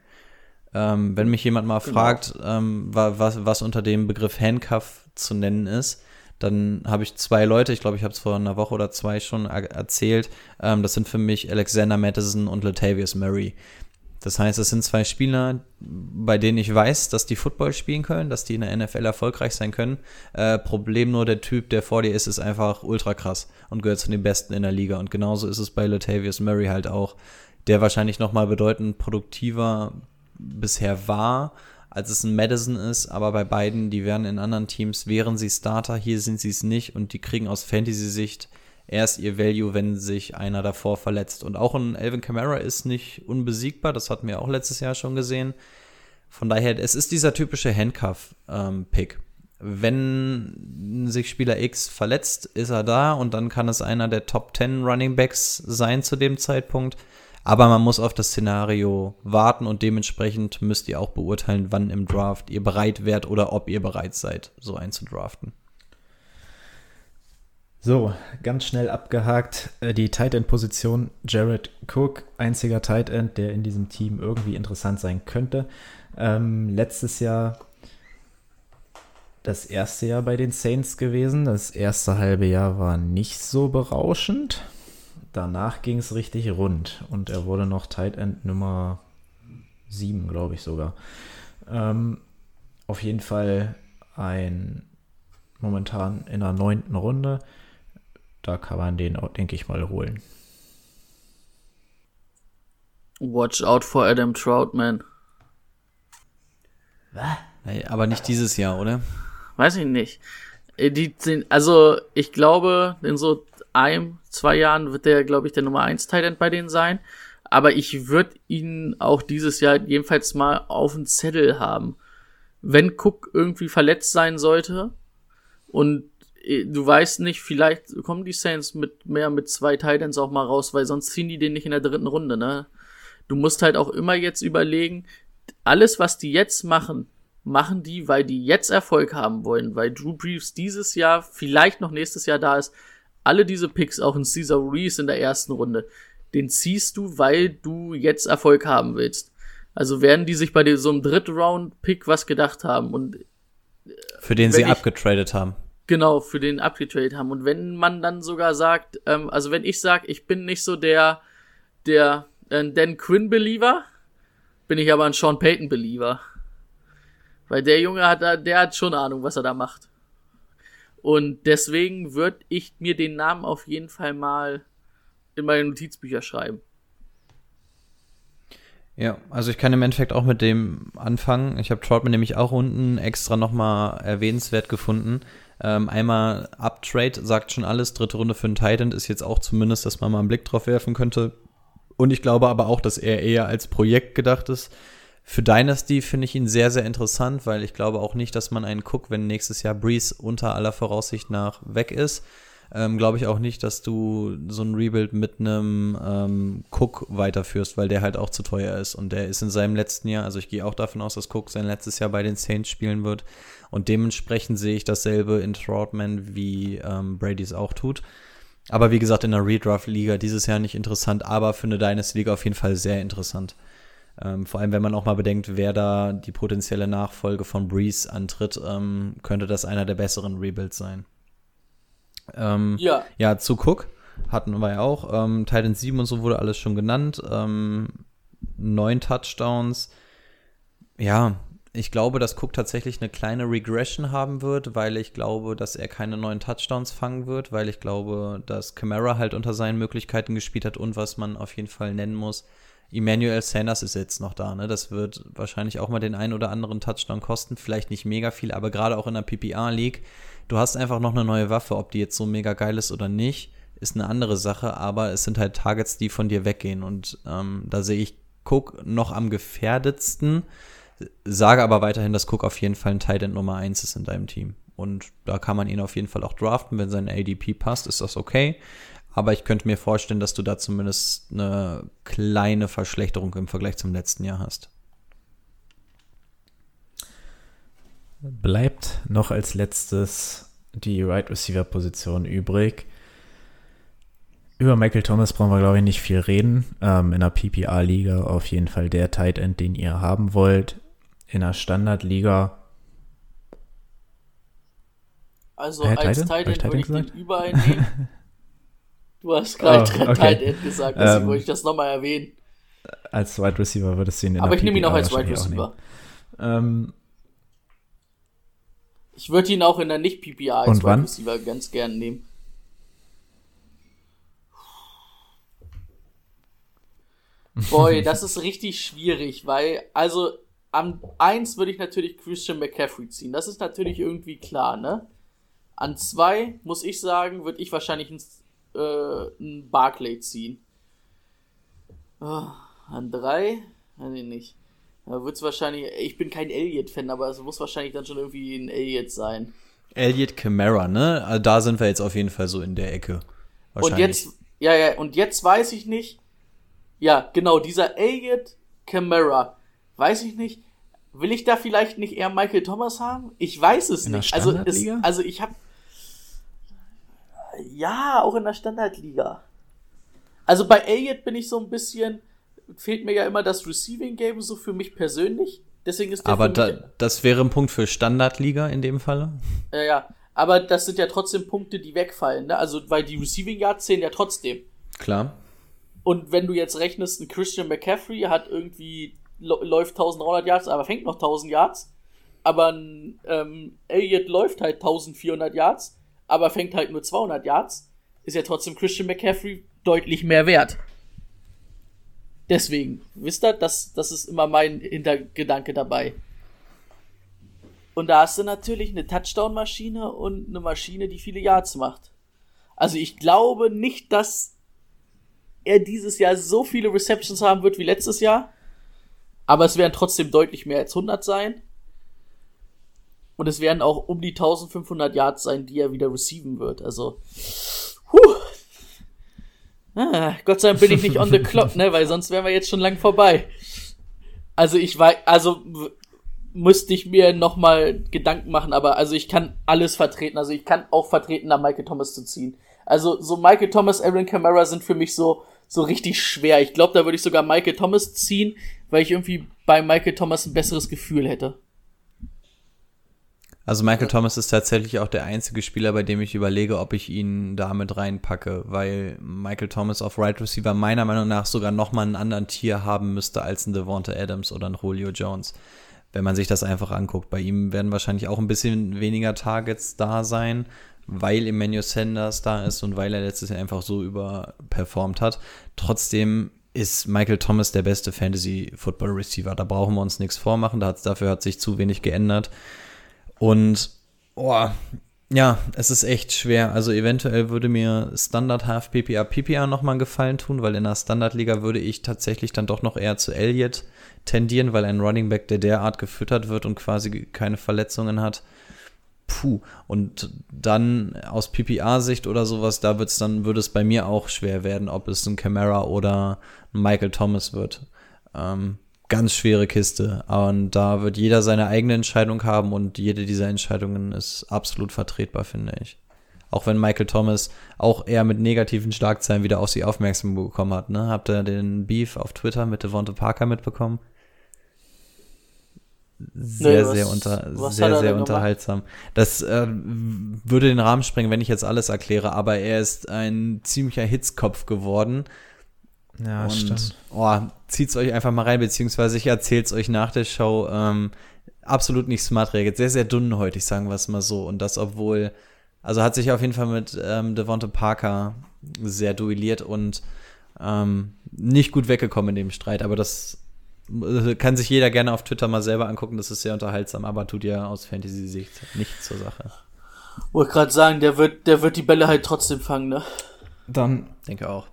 Ähm, wenn mich jemand mal genau. fragt, ähm, was, was unter dem Begriff Handcuff zu nennen ist, dann habe ich zwei Leute, ich glaube, ich habe es vor einer Woche oder zwei schon erzählt. Ähm, das sind für mich Alexander Madison und Latavius Murray. Das heißt, es sind zwei Spieler, bei denen ich weiß, dass die Football spielen können, dass die in der NFL erfolgreich sein können. Äh, Problem nur, der Typ, der vor dir ist, ist einfach ultra krass und gehört zu den Besten in der Liga. Und genauso ist es bei Latavius Murray halt auch, der wahrscheinlich nochmal bedeutend produktiver bisher war, als es ein Madison ist. Aber bei beiden, die werden in anderen Teams, wären sie Starter, hier sind sie es nicht und die kriegen aus Fantasy-Sicht erst ihr Value, wenn sich einer davor verletzt. Und auch ein Elvin Kamara ist nicht unbesiegbar, das hatten wir auch letztes Jahr schon gesehen. Von daher, es ist dieser typische Handcuff-Pick. Ähm, wenn sich Spieler X verletzt, ist er da und dann kann es einer der Top 10 Running Backs sein zu dem Zeitpunkt. Aber man muss auf das Szenario warten und dementsprechend müsst ihr auch beurteilen, wann im Draft ihr bereit wärt oder ob ihr bereit seid, so einzudraften. So, ganz schnell abgehakt. Äh, die Tight End Position Jared Cook, einziger Tight End, der in diesem Team irgendwie interessant sein könnte. Ähm, letztes Jahr das erste Jahr bei den Saints gewesen. Das erste halbe Jahr war nicht so berauschend. Danach ging es richtig rund und er wurde noch Tight End Nummer 7, glaube ich sogar. Ähm, auf jeden Fall ein momentan in der neunten Runde da kann man den auch, denke ich mal, holen. Watch out for Adam Troutman. Nee, aber nicht dieses Jahr, oder? Weiß ich nicht. Äh, Die sind, also ich glaube, in so einem, zwei Jahren wird der, glaube ich, der Nummer 1 Titan bei denen sein. Aber ich würde ihn auch dieses Jahr jedenfalls mal auf dem Zettel haben. Wenn Cook irgendwie verletzt sein sollte und du weißt nicht, vielleicht kommen die Saints mit mehr mit zwei Titans auch mal raus, weil sonst ziehen die den nicht in der dritten Runde, ne? Du musst halt auch immer jetzt überlegen, alles, was die jetzt machen, machen die, weil die jetzt Erfolg haben wollen, weil Drew Brees dieses Jahr, vielleicht noch nächstes Jahr da ist. Alle diese Picks, auch in Caesar Reese in der ersten Runde, den ziehst du, weil du jetzt Erfolg haben willst. Also werden die sich bei so einem dritten Round-Pick was gedacht haben und Für den sie ich- abgetradet haben. Genau für den abgetradet haben. Und wenn man dann sogar sagt, ähm, also wenn ich sage, ich bin nicht so der, der äh, Dan Quinn-Believer, bin ich aber ein Sean Payton-Believer. Weil der Junge hat da, der hat schon Ahnung, was er da macht. Und deswegen würde ich mir den Namen auf jeden Fall mal in meine Notizbücher schreiben. Ja, also ich kann im Endeffekt auch mit dem anfangen. Ich habe Troutman nämlich auch unten extra nochmal erwähnenswert gefunden. Ähm, einmal Uptrade sagt schon alles. Dritte Runde für einen Titan ist jetzt auch zumindest, dass man mal einen Blick drauf werfen könnte. Und ich glaube aber auch, dass er eher als Projekt gedacht ist. Für Dynasty finde ich ihn sehr, sehr interessant, weil ich glaube auch nicht, dass man einen Cook, wenn nächstes Jahr Breeze unter aller Voraussicht nach weg ist, ähm, glaube ich auch nicht, dass du so ein Rebuild mit einem ähm, Cook weiterführst, weil der halt auch zu teuer ist. Und der ist in seinem letzten Jahr, also ich gehe auch davon aus, dass Cook sein letztes Jahr bei den Saints spielen wird. Und dementsprechend sehe ich dasselbe in Troutman, wie ähm, Brady es auch tut. Aber wie gesagt, in der Redraft-Liga dieses Jahr nicht interessant, aber für eine Dynasty-Liga auf jeden Fall sehr interessant. Ähm, vor allem, wenn man auch mal bedenkt, wer da die potenzielle Nachfolge von Breeze antritt, ähm, könnte das einer der besseren Rebuilds sein. Ähm, Ja. ja, zu Cook hatten wir ja auch. Ähm, Titan 7 und so wurde alles schon genannt. Ähm, neun Touchdowns. Ja, ich glaube, dass Cook tatsächlich eine kleine Regression haben wird, weil ich glaube, dass er keine neuen Touchdowns fangen wird, weil ich glaube, dass Camara halt unter seinen Möglichkeiten gespielt hat und was man auf jeden Fall nennen muss, Emmanuel Sanders ist jetzt noch da, ne? Das wird wahrscheinlich auch mal den einen oder anderen Touchdown kosten, vielleicht nicht mega viel, aber gerade auch in der PPR League, du hast einfach noch eine neue Waffe, ob die jetzt so mega geil ist oder nicht, ist eine andere Sache, aber es sind halt Targets, die von dir weggehen und ähm, da sehe ich Cook noch am gefährdetsten, sage aber weiterhin, dass Cook auf jeden Fall ein Tight End Nummer 1 ist in deinem Team. Und da kann man ihn auf jeden Fall auch draften, wenn sein ADP passt, ist das okay. Aber ich könnte mir vorstellen, dass du da zumindest eine kleine Verschlechterung im Vergleich zum letzten Jahr hast. Bleibt noch als letztes die Right Receiver Position übrig. Über Michael Thomas brauchen wir, glaube ich, nicht viel reden. Ähm, in der PPR-Liga auf jeden Fall der Tight End, den ihr haben wollt. In der Standard-Liga Also Hä, als ich Titan würde ich den überall nehmen. Du hast gerade Oh, okay. Titan gesagt, deswegen Ähm, wollte ich das nochmal erwähnen. als Wide Receiver würdest du ihn in Aber ich nehme ihn auch als Wide Receiver. nehmen. Ähm, Ich würde ihn auch in der Nicht-PPA als Und Wide? Receiver ganz gern nehmen. Boy, das ist richtig schwierig, weil, also, am eins würde ich natürlich Christian McCaffrey ziehen. Das ist natürlich irgendwie klar, ne? An zwei, muss ich sagen, würde ich wahrscheinlich einen, äh, einen Barclay ziehen. Ah, an drei, weiß ich nicht. Da wird's wahrscheinlich, ich bin kein Elliott-Fan, aber es muss wahrscheinlich dann schon irgendwie ein Elliott sein. Elliot Camara, ne? Also da sind wir jetzt auf jeden Fall so in der Ecke. Und jetzt, ja, ja, und jetzt weiß ich nicht, ja, genau, dieser Elliot Camara, weiß ich nicht, will ich da vielleicht nicht eher Michael Thomas haben? Ich weiß es In nicht. Also, es, also ich habe ja, auch in der Standardliga. Also bei Elliot bin ich so ein bisschen, fehlt mir ja immer das Receiving Game so für mich persönlich. Deswegen ist der Aber da, das wäre ein Punkt für Standardliga in dem Falle. ja, ja, aber das sind ja trotzdem Punkte, die wegfallen, ne? Also, weil die Receiving Yards zählen ja trotzdem. Klar. Und wenn du jetzt rechnest, ein Christian McCaffrey hat irgendwie, läuft 1300 Yards, aber fängt noch 1000 Yards. Aber ein ähm, Elliott läuft halt 1400 Yards, aber fängt halt nur 200 Yards. ist ja trotzdem Christian McCaffrey deutlich mehr wert. Deswegen, wisst ihr, das, das ist immer mein Hintergedanke dabei. Und da hast du natürlich eine Touchdown-Maschine und eine Maschine, die viele Yards macht. Also ich glaube nicht, dass er dieses Jahr so viele Receptions haben wird wie letztes Jahr. Aber es werden trotzdem deutlich mehr als 100 sein. Und es werden auch um die 1500 Yards sein, die er wieder receiven wird. Also. Ah, Gott sei Dank bin ich nicht on the clock, ne, weil sonst wären wir jetzt schon lang vorbei. Also ich weiß, also müsste ich mir noch mal Gedanken machen, aber also ich kann alles vertreten. Also ich kann auch vertreten, da Michael Thomas zu ziehen. Also so Michael Thomas, Aaron Camara sind für mich so so richtig schwer. Ich glaube, da würde ich sogar Michael Thomas ziehen, weil ich irgendwie bei Michael Thomas ein besseres Gefühl hätte. Also Michael Thomas ist tatsächlich auch der einzige Spieler, bei dem ich überlege, ob ich ihn damit reinpacke, weil Michael Thomas auf Right Receiver meiner Meinung nach sogar nochmal einen anderen Tier haben müsste als ein Devonta Adams oder ein Julio Jones. Wenn man sich das einfach anguckt. Bei ihm werden wahrscheinlich auch ein bisschen weniger Targets da sein, weil Emmanuel Sanders da ist und weil er letztes Jahr einfach so überperformt hat. Trotzdem ist Michael Thomas der beste Fantasy Football Receiver. Da brauchen wir uns nichts vormachen. Da hat's, dafür hat sich zu wenig geändert. Und oh, ja, es ist echt schwer. Also eventuell würde mir Standard Half PPA PPA nochmal einen Gefallen tun, weil in der Standardliga würde ich tatsächlich dann doch noch eher zu Elliott tendieren, weil ein Running Back, der derart gefüttert wird und quasi keine Verletzungen hat, puh. Und dann aus PPA-Sicht oder sowas, da wird's dann, würde es bei mir auch schwer werden, ob es ein Camara oder ein Michael Thomas wird. Ähm, ganz schwere Kiste. Und da wird jeder seine eigene Entscheidung haben und jede dieser Entscheidungen ist absolut vertretbar, finde ich. Auch wenn Michael Thomas auch eher mit negativen Schlagzeilen wieder auf sie aufmerksam bekommen hat. Ne? Habt ihr den Beef auf Twitter mit Devonta Parker mitbekommen? sehr, nee, was, sehr, unter, sehr, sehr unterhaltsam. Gemacht? Das äh, würde den Rahmen sprengen, wenn ich jetzt alles erkläre, aber er ist ein ziemlicher Hitzkopf geworden. Ja, und, stimmt. Oh, zieht's euch einfach mal rein, beziehungsweise ich erzähl's euch nach der Show. Ähm, absolut nicht smart reagiert. Sehr, sehr dünnhäutig, sagen wir es mal so. Und das, obwohl, also hat sich auf jeden Fall mit ähm, Devonta Parker sehr duelliert und ähm, nicht gut weggekommen in dem Streit, aber das äh, kann sich jeder gerne auf Twitter mal selber angucken, das ist sehr unterhaltsam, aber tut ja aus Fantasy-Sicht nichts zur Sache. Wollte gerade sagen, der wird, der wird die Bälle halt trotzdem fangen, ne? Dann. Denke auch.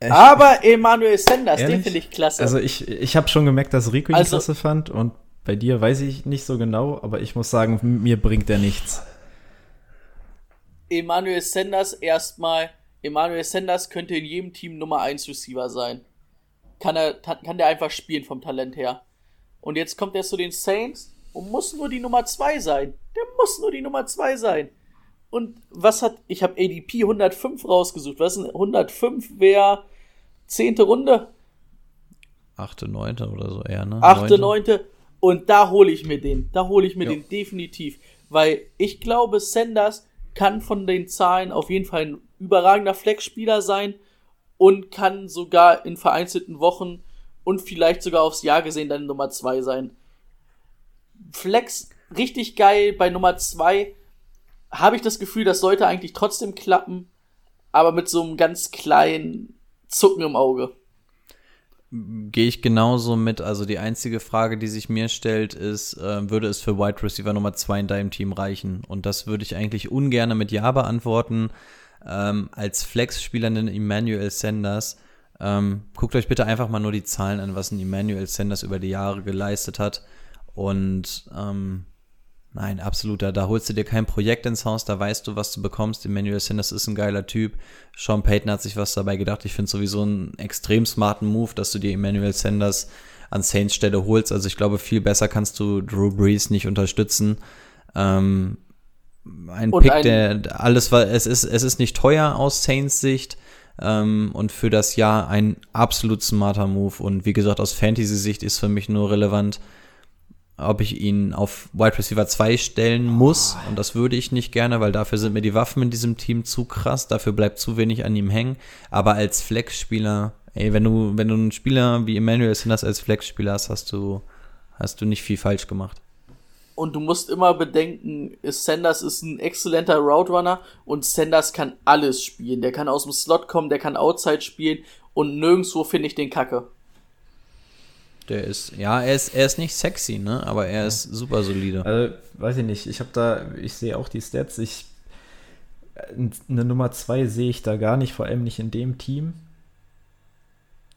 Echt? Aber Emanuel Sanders, Ehrlich? den finde ich klasse. Also ich, ich habe schon gemerkt, dass Rico ihn also, klasse fand und bei dir weiß ich nicht so genau, aber ich muss sagen, mir bringt er nichts. Emanuel Sanders erstmal, Emanuel Sanders könnte in jedem Team Nummer 1 Receiver sein kann er kann der einfach spielen vom Talent her. Und jetzt kommt er zu den Saints und muss nur die Nummer 2 sein. Der muss nur die Nummer 2 sein. Und was hat, ich habe ADP 105 rausgesucht. Was ist 105 wäre zehnte Runde? Achte, neunte oder so eher, ne? Achte, neunte. Und da hole ich mir den. Da hole ich mir jo. den definitiv. Weil ich glaube, Sanders kann von den Zahlen auf jeden Fall ein überragender Flex-Spieler sein und kann sogar in vereinzelten Wochen und vielleicht sogar aufs Jahr gesehen dann Nummer zwei sein. Flex richtig geil bei Nummer zwei habe ich das Gefühl, das sollte eigentlich trotzdem klappen, aber mit so einem ganz kleinen Zucken im Auge. Gehe ich genauso mit. Also die einzige Frage, die sich mir stellt, ist, äh, würde es für Wide Receiver Nummer zwei in deinem Team reichen? Und das würde ich eigentlich ungern mit Ja beantworten ähm, als Flex-Spieler einen Emmanuel Sanders. Ähm, guckt euch bitte einfach mal nur die Zahlen an, was ein Emmanuel Sanders über die Jahre geleistet hat. Und ähm, nein, absolut, da, da holst du dir kein Projekt ins Haus, da weißt du, was du bekommst. Emmanuel Sanders ist ein geiler Typ. Sean Payton hat sich was dabei gedacht. Ich finde sowieso einen extrem smarten Move, dass du dir Emmanuel Sanders an Saints Stelle holst. Also ich glaube, viel besser kannst du Drew Brees nicht unterstützen. Ähm, ein und Pick, ein der alles war, es ist, es ist nicht teuer aus Saints Sicht ähm, und für das Jahr ein absolut smarter Move. Und wie gesagt, aus Fantasy-Sicht ist für mich nur relevant, ob ich ihn auf Wide Receiver 2 stellen muss. Und das würde ich nicht gerne, weil dafür sind mir die Waffen in diesem Team zu krass. Dafür bleibt zu wenig an ihm hängen. Aber als Flex-Spieler, ey, wenn du, wenn du einen Spieler wie Emmanuel Sanders als Flex-Spieler hast, hast du, hast du nicht viel falsch gemacht. Und du musst immer bedenken, Sanders ist ein exzellenter Route Runner und Sanders kann alles spielen. Der kann aus dem Slot kommen, der kann Outside spielen und nirgendwo finde ich den Kacke. Der ist, ja, er ist, er ist nicht sexy, ne? Aber er ist super solide. Also, weiß ich nicht. Ich habe da, ich sehe auch die Stats. Ich, eine Nummer zwei sehe ich da gar nicht, vor allem nicht in dem Team.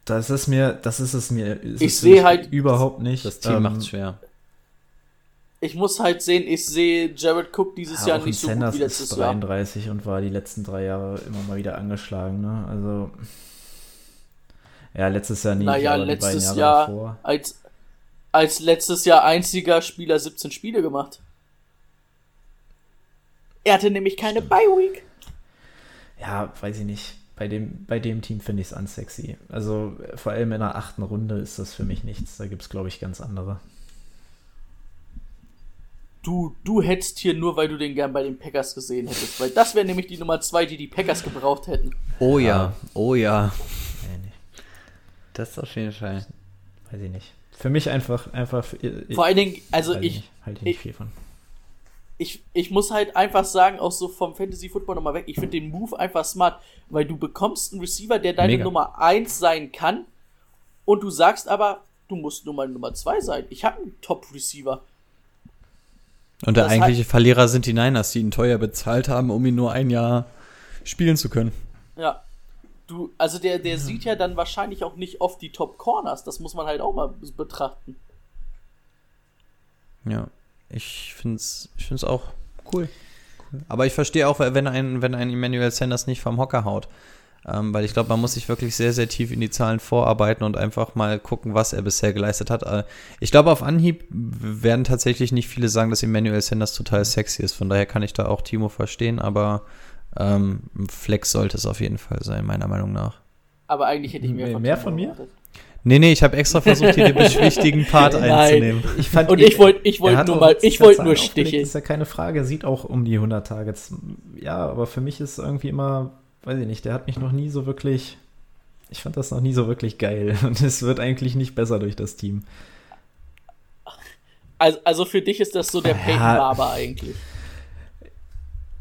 Das ist mir, das ist es mir. ist Ich sehe halt- überhaupt nicht. Das Team Ähm, macht's schwer. Ich muss halt sehen, ich sehe Jared Cook dieses ja, Jahr nicht so Sanders gut wie letztes ist Jahr. 33 und war die letzten drei Jahre immer mal wieder angeschlagen. Ne? Also ja, letztes Jahr nicht. Naja, letztes Jahr davor. als, als letztes Jahr einziger Spieler 17 Spiele gemacht. Er hatte nämlich keine Bye Week. Ja, weiß ich nicht. Bei dem, bei dem Team finde ich es unsexy. Also vor allem in der achten Runde ist das für mich nichts. Da gibt es, glaube ich, ganz andere. Du, du hättest hier nur, weil du den gern bei den Packers gesehen hättest. Weil das wäre nämlich die Nummer zwei, die die Packers gebraucht hätten. Oh ja, oh ja. Das auf jeden Fall. weiß ich nicht. Für mich einfach, einfach. Ich, Vor allen Dingen, also ich, nicht, halte ich nicht ich- viel von. ich, ich muss halt einfach sagen, auch so vom Fantasy Football nochmal weg, ich finde den Move einfach smart, weil du bekommst einen Receiver, der deine Mega. Nummer 1 sein kann und du sagst aber, du musst nur mal Nummer 2 sein. Ich habe einen Top-Receiver. Und der Das eigentliche Verlierer sind die Niners, die ihn teuer bezahlt haben, um ihn nur ein Jahr spielen zu können. Ja. Du, also der, der sieht ja dann wahrscheinlich auch nicht oft die Top-Corners. Das muss man halt auch mal betrachten. Ja, ich finde es ich find's auch cool. cool. Aber ich verstehe auch, wenn ein, wenn ein Emmanuel Sanders nicht vom Hocker haut. Ähm, weil ich glaube, man muss sich wirklich sehr, sehr tief in die Zahlen vorarbeiten und einfach mal gucken, was er bisher geleistet hat. Äh, ich glaube, auf Anhieb werden tatsächlich nicht viele sagen, dass Emmanuel Sanders total sexy ist. Von daher kann ich da auch Timo verstehen, aber ähm, Flex sollte es auf jeden Fall sein, meiner Meinung nach. Aber eigentlich hätte ich mehr Mehr- von mehr von mir? erwartet. Nee, nee, ich habe extra versucht, hier den beschwichtigen Part Nein. einzunehmen. Ich fand, Und ich wollte ich wollt nur mal, 70 ich wollte nur sticheln. Ist ja keine Frage, sieht auch um die 100 Targets. Ja, aber für mich ist irgendwie immer, weiß ich nicht, der hat mich noch nie so wirklich, ich fand das noch nie so wirklich geil. Und es wird eigentlich nicht besser durch das Team. Also, also für dich ist das so der Ja. Peyton Barber eigentlich.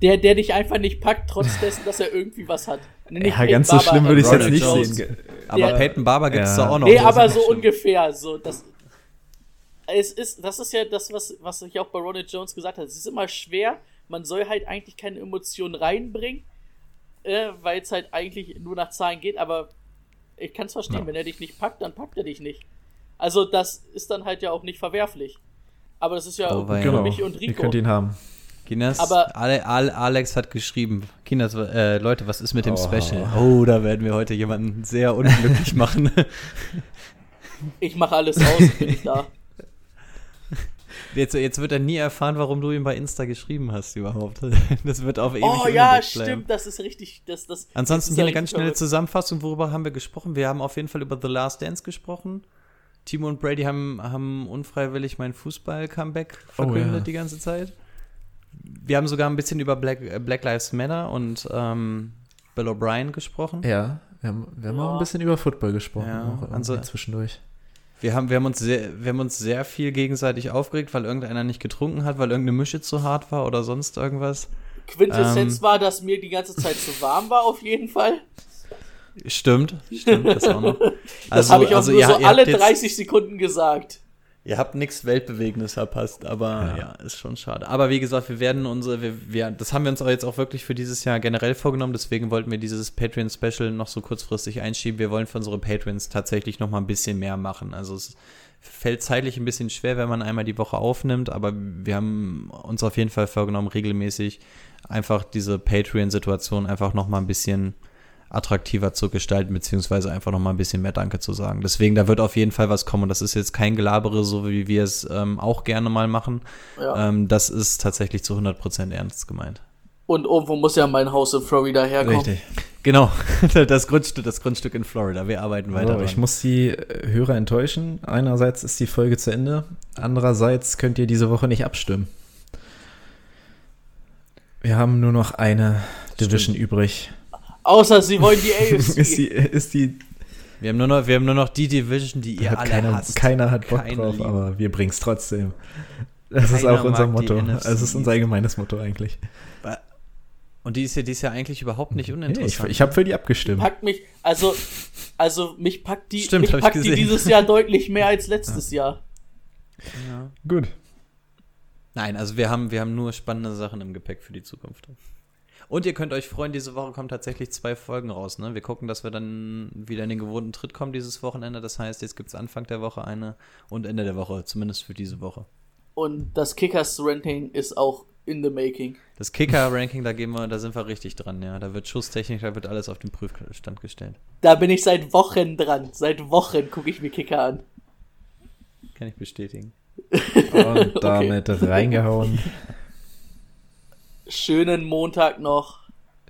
Der, der dich einfach nicht packt, trotz dessen, dass er irgendwie was hat. Nicht Ja, Peyton ganz so Barber, schlimm würde ich es jetzt nicht Jones. sehen. Aber Der- Peyton Barber gibt es Ja. da auch noch. Nee, aber so schlimm. ungefähr. So, das, es ist, das ist ja das, was, was ich auch bei Ronald Jones gesagt habe. Es ist immer schwer. Man soll halt eigentlich keine Emotionen reinbringen, äh, weil es halt eigentlich nur nach Zahlen geht. Aber ich kann es verstehen. Ja. Wenn er dich nicht packt, dann packt er dich nicht. Also das ist dann halt ja auch nicht verwerflich. Aber das ist ja Oh, für Genau, mich und ihr Rico. könnt ihn haben. Kinas, Aber- Ale, Ale, Alex hat geschrieben, Kinas, äh, Leute, was ist mit dem Oh. Special? Oh, da werden wir heute jemanden sehr unglücklich machen. Ich mache alles aus, bin ich da. Jetzt, jetzt wird er nie erfahren, warum du ihm bei Insta geschrieben hast überhaupt. Das wird auf ewig Oh ja, stimmt, das ist richtig. Das, das, Ansonsten das ist hier eine ganz schnelle verrückt. Zusammenfassung, worüber haben wir gesprochen? Wir haben auf jeden Fall über The Last Dance gesprochen. Timo und Brady haben, haben unfreiwillig mein Fußball-Comeback verkündet Oh, ja. die ganze Zeit. Wir haben sogar ein bisschen über Black, äh, Black Lives Matter und ähm, Bill O'Brien gesprochen. Ja, wir haben, wir haben Ja. auch ein bisschen über Football gesprochen. Ja, auch also- zwischendurch. Wir haben, wir, haben uns sehr, wir haben uns sehr viel gegenseitig aufgeregt, weil irgendeiner nicht getrunken hat, weil irgendeine Mische zu hart war oder sonst irgendwas. Quintessenz Ähm. war, dass mir die ganze Zeit zu warm war, auf jeden Fall. Stimmt, stimmt, das auch noch. Das Also, habe ich auch also nur ihr, so ihr alle habt jetzt, 30 Sekunden gesagt. Ihr habt nichts Weltbewegendes verpasst, aber ja. ist schon schade. Aber wie gesagt, wir werden unsere, wir, wir, das haben wir uns auch jetzt auch wirklich für dieses Jahr generell vorgenommen, deswegen wollten wir dieses Patreon-Special noch so kurzfristig einschieben. Wir wollen für unsere Patrons tatsächlich noch mal ein bisschen mehr machen. Also es fällt zeitlich ein bisschen schwer, wenn man einmal die Woche aufnimmt, aber wir haben uns auf jeden Fall vorgenommen, regelmäßig einfach diese Patreon-Situation einfach noch mal ein bisschen attraktiver zu gestalten, beziehungsweise einfach noch mal ein bisschen mehr Danke zu sagen. Deswegen, da wird auf jeden Fall was kommen. Und das ist jetzt kein Gelabere, so wie wir es ähm, auch gerne mal machen. Ja. Ähm, das ist tatsächlich zu 100% ernst gemeint. Und irgendwo muss ja mein Haus in Florida herkommen. Richtig. Genau, das Grundstück, das Grundstück in Florida. Wir arbeiten weiter So, dran. ich muss die äh, Hörer enttäuschen. Einerseits ist die Folge zu Ende, andererseits könnt ihr diese Woche nicht abstimmen. Wir haben nur noch eine Division übrig. Außer sie wollen die ist, AFC. die, ist die. wir, haben nur noch, wir haben nur noch die Division, die ihr Hat alle keiner, hasst. keiner hat Bock Keine drauf, lieben. aber wir bringen es trotzdem. Das ist Keiner auch unser Motto. Es ist unser allgemeines Motto eigentlich. Und die ist ja, die ist ja eigentlich überhaupt nicht Nee, ich uninteressant. ich habe für die abgestimmt. Packt mich, also, also mich packt die, Stimmt, mich packt die dieses Jahr deutlich mehr als letztes Jahr. ja. Gut. Nein, also wir haben, wir haben nur spannende Sachen im Gepäck für die Zukunft. Und ihr könnt euch freuen, diese Woche kommen tatsächlich zwei Folgen raus. Ne? Wir gucken, dass wir dann wieder in den gewohnten Tritt kommen dieses Wochenende. Das heißt, jetzt gibt es Anfang der Woche eine und Ende der Woche, zumindest für diese Woche. Und das Kickers-Ranking ist auch in the making. Das Kicker-Ranking, da gehen wir, da sind wir richtig dran, ja. Da wird Schusstechnik, da wird alles auf den Prüfstand gestellt. Da bin ich seit Wochen dran. Seit Wochen gucke ich mir Kicker an. Kann ich bestätigen. Und damit reingehauen. Schönen Montag noch.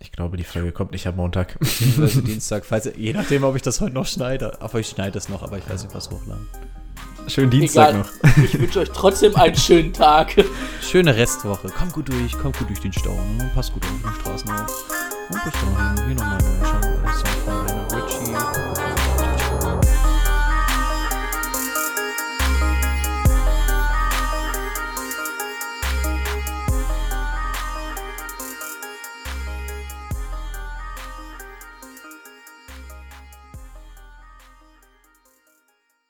Ich glaube, die Folge kommt nicht am Montag. Beziehungsweise Dienstag, falls je nachdem, ob ich das heute noch schneide. Aber ich schneide es noch, aber ich weiß nicht, was hochladen. Schönen Dienstag Egal. noch. Ich wünsche euch trotzdem einen schönen Tag. Schöne Restwoche. Kommt gut durch, kommt gut durch den Stau. Ne? Passt gut auf den Straßen auf. Und bis dahin, hier nochmal ein neuer